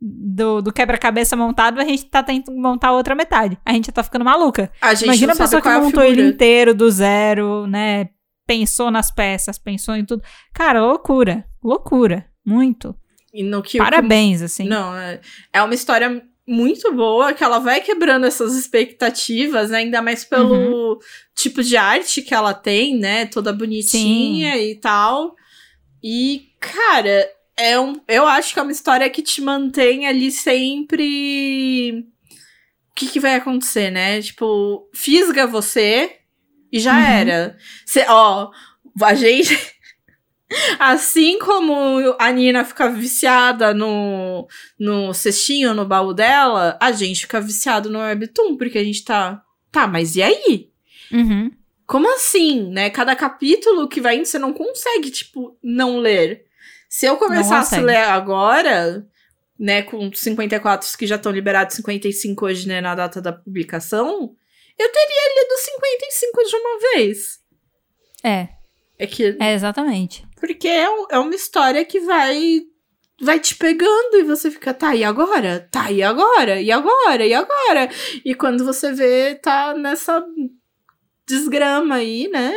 do, do quebra-cabeça montado, a gente tá tentando montar outra metade. A gente já tá ficando maluca. A Imagina a pessoa que é a montou ele figura. inteiro do zero, né? Pensou nas peças, pensou em tudo. Cara, loucura. Loucura. Muito. E no que Parabéns, assim. Não, é, é uma história muito boa que ela vai quebrando essas expectativas, né? Ainda mais pelo Uhum. tipo de arte que ela tem, né? Toda bonitinha e tal. E, cara, é um, eu acho que é uma história que te mantém ali sempre. O que, que vai acontecer, né? Tipo, fisga você, E já Uhum. era. Cê, ó, a gente. Assim como a Nina fica viciada no, no cestinho, no baú dela, a gente fica viciado no Webtoon, porque a gente tá. Tá, mas e aí? Uhum. Como assim, né? Cada capítulo que vai indo, você não consegue, tipo, não ler. Se eu começasse a ler agora, né, com 54 que já estão liberados, 55 hoje, né, na data da publicação, eu teria lido 55 de uma vez. É, É que. é exatamente. Porque é, um- é uma história que vai. Vai te pegando e você fica, tá, e agora? Tá, e agora? E agora? E agora? E quando você vê, tá nessa desgrama aí, né?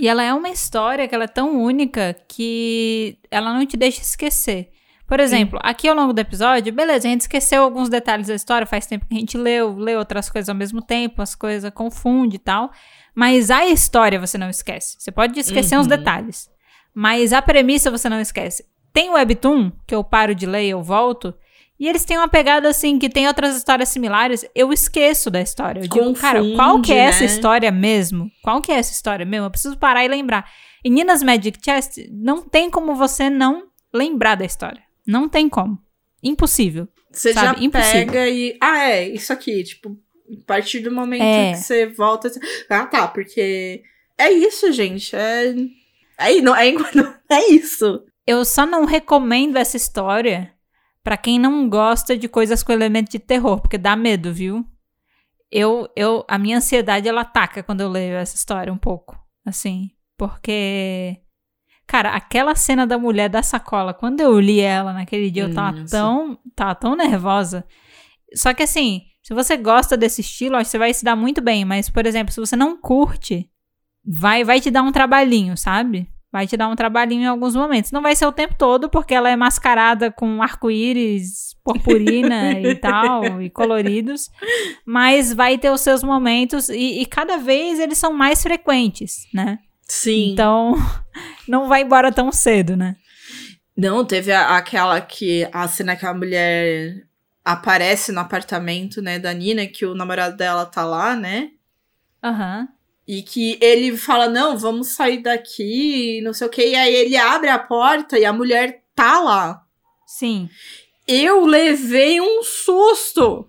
E ela é uma história que ela é tão única que ela não te deixa esquecer. Por exemplo, aqui ao longo do episódio, beleza, a gente esqueceu alguns detalhes da história, faz tempo que a gente leu, leu outras coisas ao mesmo tempo, as coisas confundem e tal. Mas a história você não esquece. Você pode esquecer uns Uhum. detalhes. Mas a premissa você não esquece. Tem o Webtoon, que eu paro de ler e eu volto. E eles têm uma pegada assim, que tem outras histórias similares, eu esqueço da história. Eu digo, cara, qual que é Confunde, essa né? história mesmo? Qual que é essa história mesmo? Eu preciso parar e lembrar. E Nina's Magic Chest, não tem como você não lembrar da história. Não tem como. Impossível. Você Sabe, já impossível. pega e. Ah, é, isso aqui, tipo, a partir do momento É. que você volta. Ah, tá, porque. É isso, gente. É. É, não, é, é isso. Eu só não recomendo essa história pra quem não gosta de coisas com elemento de terror, porque dá medo, viu? Eu, eu, a minha ansiedade ela ataca quando eu leio essa história um pouco, assim, porque cara, aquela cena da mulher da sacola, quando eu li ela naquele dia, eu tava Nossa. tão, tava tão nervosa. Só que assim, se você gosta desse estilo, acho que você vai se dar muito bem, mas por exemplo, se você não curte, vai vai te dar um trabalhinho, sabe? Vai te dar um trabalhinho em alguns momentos. Não vai ser o tempo todo, porque ela é mascarada com arco-íris, purpurina e tal, e coloridos. Mas vai ter os seus momentos, e, e cada vez eles são mais frequentes, né? Sim. Então, não vai embora tão cedo, né? Não, teve a- aquela que. A cena que a mulher aparece no apartamento, né, da Nina, que o namorado dela tá lá, né? Aham. E que ele fala, não, vamos sair daqui, não sei o quê. E aí ele abre a porta e a mulher tá lá. Sim. Eu levei um susto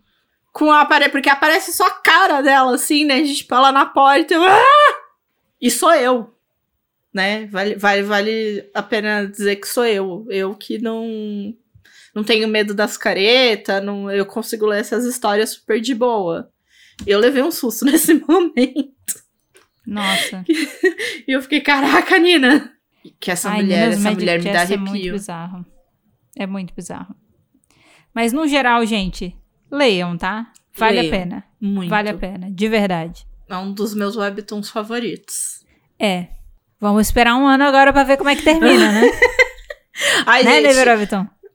com a parede, porque aparece só a cara dela, assim, né? Tipo, ela na porta. Eu, ah! E sou eu. Né? Vale, vale, vale a pena dizer que sou eu. Eu que não. Não tenho medo das caretas, não, eu consigo ler essas histórias super de boa. Eu levei um susto nesse momento. Nossa. E eu fiquei, caraca, Nina! Que essa Ai, mulher, essa Magic mulher me dá Chest É muito arrepio. bizarro. É muito bizarro. Mas no geral, gente, leiam, tá? Vale Leiam. a pena. Muito. Vale a pena, de verdade. É um dos meus webtoons favoritos. É. Vamos esperar um ano agora pra ver como é que termina, né? Ai, né, gente?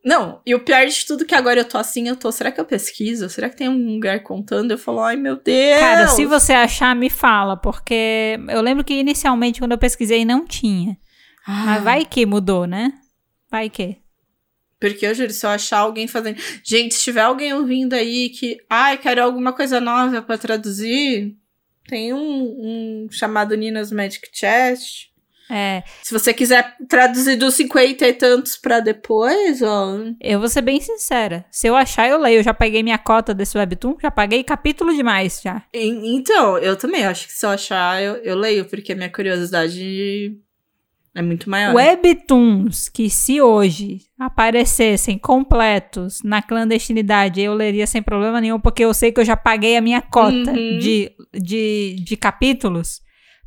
Não, e o pior de tudo é que agora eu tô assim, eu tô. Será que eu pesquiso? Será que tem um lugar contando? Eu falo, ai meu Deus! Cara, se você achar, me fala, porque eu lembro que inicialmente, quando eu pesquisei, não tinha. Ah, Mas vai que mudou, né? Vai que. Porque eu juro, se eu achar alguém fazendo. Gente, se tiver alguém ouvindo aí que. Ai, quero alguma coisa nova pra traduzir. Tem um, um chamado Nina's Magic Chest. É, Se você quiser traduzir dos 50 e tantos pra depois, ó. eu vou ser bem sincera. Se eu achar, eu leio. Eu já paguei minha cota desse webtoon, já paguei capítulo demais já. E- Então, eu também acho que se eu achar, eu, eu leio, porque a minha curiosidade é muito maior. Webtoons que se hoje aparecessem completos na clandestinidade, eu leria sem problema nenhum, porque eu sei que eu já paguei a minha cota Uhum. de, de, de capítulos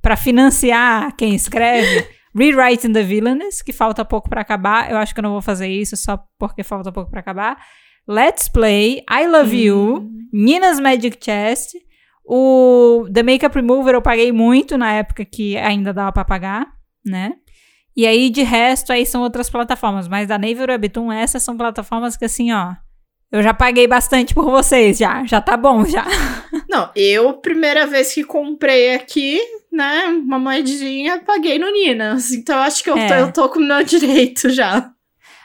pra financiar quem escreve. Rewriting the Villainous, que falta pouco pra acabar. Eu acho que eu não vou fazer isso só porque falta pouco pra acabar. Let's Play, I Love You, Nina's Magic Chest, o The Makeup Remover eu paguei muito na época que ainda dava pra pagar, né? E aí, de resto, aí são outras plataformas. Mas da Naver Webtoon, essas são plataformas que, assim, ó... Eu já paguei bastante por vocês, já. Já tá bom, já. Não, eu, primeira vez que comprei aqui, né, uma moedinha, paguei no Ninas. Então, acho que eu, É. tô, eu tô com o meu direito já.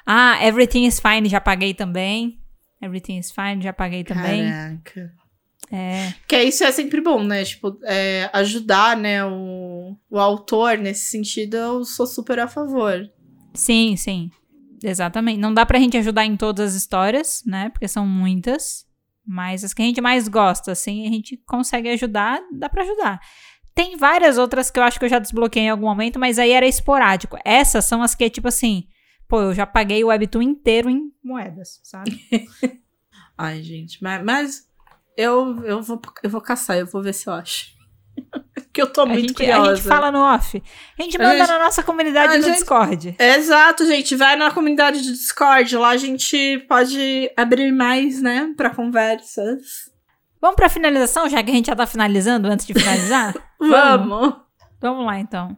Ah, Everything is Fine, já paguei também. Everything is Fine, já paguei também. Caraca. É. Que isso é sempre bom, né? Tipo, é, ajudar, né, o, o autor nesse sentido, eu sou super a favor. Sim, sim. Exatamente. Não dá pra gente ajudar em todas as histórias, né? Porque são muitas. Mas as que a gente mais gosta, assim, a gente consegue ajudar, dá pra ajudar. Tem várias outras que eu acho que eu já desbloqueei em algum momento, mas aí era esporádico. Essas são as que, tipo assim, pô, eu já paguei o Webtoon inteiro em moedas, sabe? Ai, gente, mas, mas eu, eu, vou, eu vou caçar, eu vou ver se eu acho. Porque eu tô a muito gente, curiosa. a gente fala no off. A gente A manda gente- na nossa comunidade a no gente- Discord. Exato, gente. Vai na comunidade do Discord. Lá a gente pode abrir mais, né? Pra conversas. Vamos pra finalização, já que a gente já tá finalizando antes de finalizar? Vamos. Vamos. Lá, então.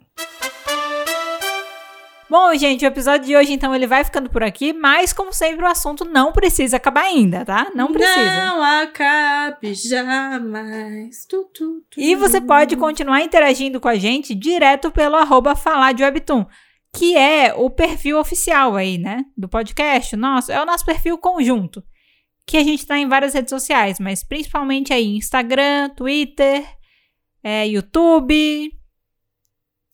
Bom, gente, o episódio de hoje, então, ele vai ficando por aqui, mas, como sempre, o assunto não precisa acabar ainda, tá? Não precisa. Não acabe jamais. Tu, tu, tu. E você pode continuar interagindo com a gente direto pelo arroba falar de Webtoon, que é o perfil oficial aí, né? Do podcast. Nossa, é o nosso perfil conjunto. Que a gente tá em várias redes sociais, mas principalmente aí Instagram, Twitter, é, YouTube,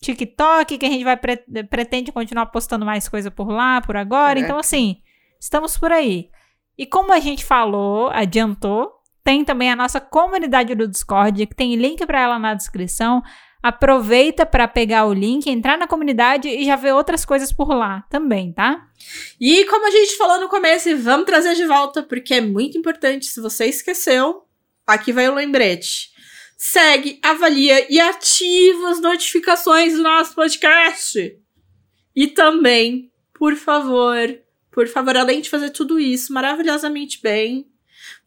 TikTok, que a gente vai pre- pretende continuar postando mais coisa por lá, por agora. Caraca. Então, assim, estamos por aí. E como a gente falou, adiantou, tem também a nossa comunidade do Discord, que tem link para ela na descrição. Aproveita para pegar o link, entrar na comunidade e já ver outras coisas por lá também, tá? E como a gente falou no começo, vamos trazer de volta, porque é muito importante. Se você esqueceu, aqui vai o lembrete. Segue, avalia e ativa as notificações do nosso podcast. E também, por favor, por favor, além de fazer tudo isso maravilhosamente bem,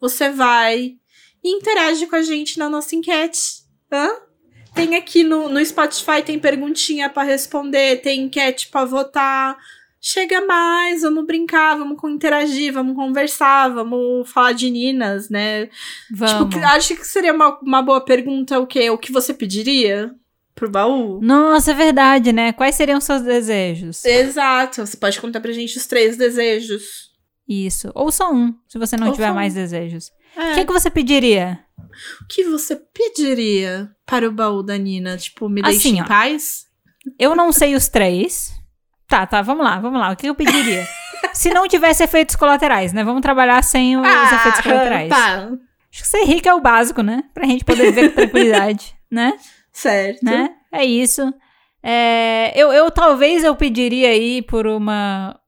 você vai e interage com a gente na nossa enquete. Hã? Tem aqui no, no Spotify, tem perguntinha pra responder, tem enquete pra votar. Chega mais, vamos brincar, vamos interagir, vamos conversar, vamos falar de Ninas, né? Vamos. Tipo, acho que seria uma, uma boa pergunta o quê? O que você pediria pro baú? Nossa, é verdade, né? Quais seriam seus desejos? Exato, você pode contar pra gente os três desejos. Isso. Ou só um, se você não Ou tiver só um. mais desejos. É. O que, que você pediria? O que você pediria para o baú da Nina? Tipo, me deixe Assim, em ó. paz? Eu não sei os três. Tá, tá, vamos lá, vamos lá. O que eu pediria? Se não tivesse efeitos colaterais, né? Vamos trabalhar sem os efeitos colaterais. tá. Acho que ser rico é o básico, né? Pra gente poder viver com tranquilidade, né? Certo. né? É isso. É, eu, eu talvez eu pediria aí por uma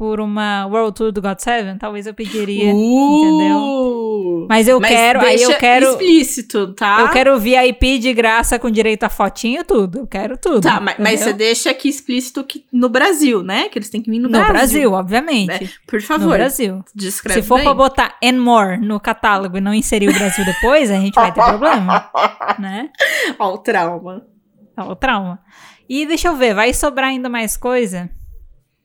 por uma World Tour do God Seven, talvez eu pediria. Uh, Mas eu quero, aí eu deixa quero explícito, tá? eu quero VIP de graça com direito a fotinho tudo. Eu quero tudo. Tá, mas, mas você entendeu? deixa aqui explícito que no Brasil, né? Que eles têm que vir no, no Brasil, obviamente. né? Por No favor, Brasil. descreve Se for bem. pra botar and more no catálogo e não inserir o Brasil depois, a gente vai ter problema, né? Ó, o trauma. Ó, o trauma. E deixa eu ver, vai sobrar ainda mais coisa?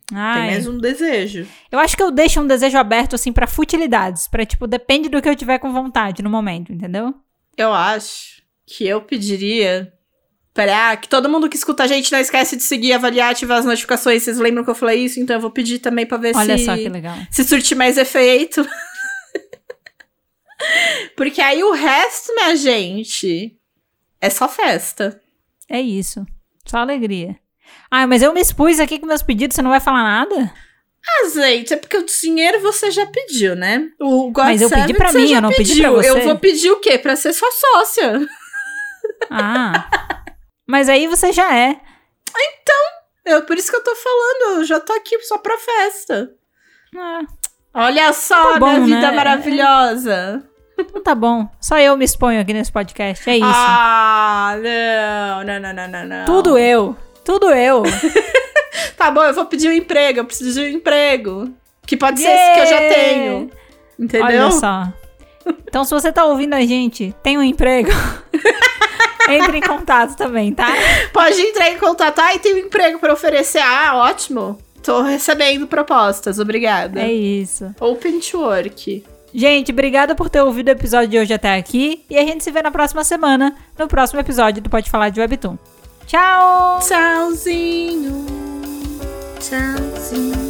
Tem Ai, mais um desejo. Eu acho que eu deixo um desejo aberto, assim, pra futilidades. Pra, tipo, depende do que eu tiver com vontade no momento, entendeu? Eu acho que eu pediria pra que todo mundo que escuta a gente não esquece de seguir, avaliar, ativar as notificações. Vocês lembram que eu falei isso? Então eu vou pedir também pra ver Olha se, só que legal. se surte mais efeito. Porque aí o resto, minha gente, é só festa. É isso. Só alegria. Ah, mas eu me expus aqui com meus pedidos, você não vai falar nada? Ah, gente, é porque o dinheiro você já pediu, né? O God Mas eu pedi pra mim, eu não pedi pra você. Eu vou pedir o quê? Pra ser sua sócia. Ah. mas aí você já é. Eu, por isso que eu tô falando, eu já tô aqui só pra festa. Ah, Olha só, Tá bom, minha vida né? maravilhosa. então tá bom. Só eu me exponho aqui nesse podcast. É isso. Ah, não, não, não, não, não. Tudo eu. Tudo eu. Tá bom, eu vou pedir um emprego, eu preciso de um emprego. Que pode ser esse que eu já Yeah! tenho. Entendeu? Olha só. Então, se você tá ouvindo a gente, tem um emprego. Entre em contato também, tá? Pode entrar em contato. Ai, tem um emprego pra oferecer. Ah, ótimo. Tô recebendo propostas, obrigada. É isso. Open to work. Gente, obrigada por ter ouvido o episódio de hoje até aqui. E a gente se vê na próxima semana, no próximo episódio do Pode Falar de Webtoon. Tchau! Tchauzinho. Tchauzinho.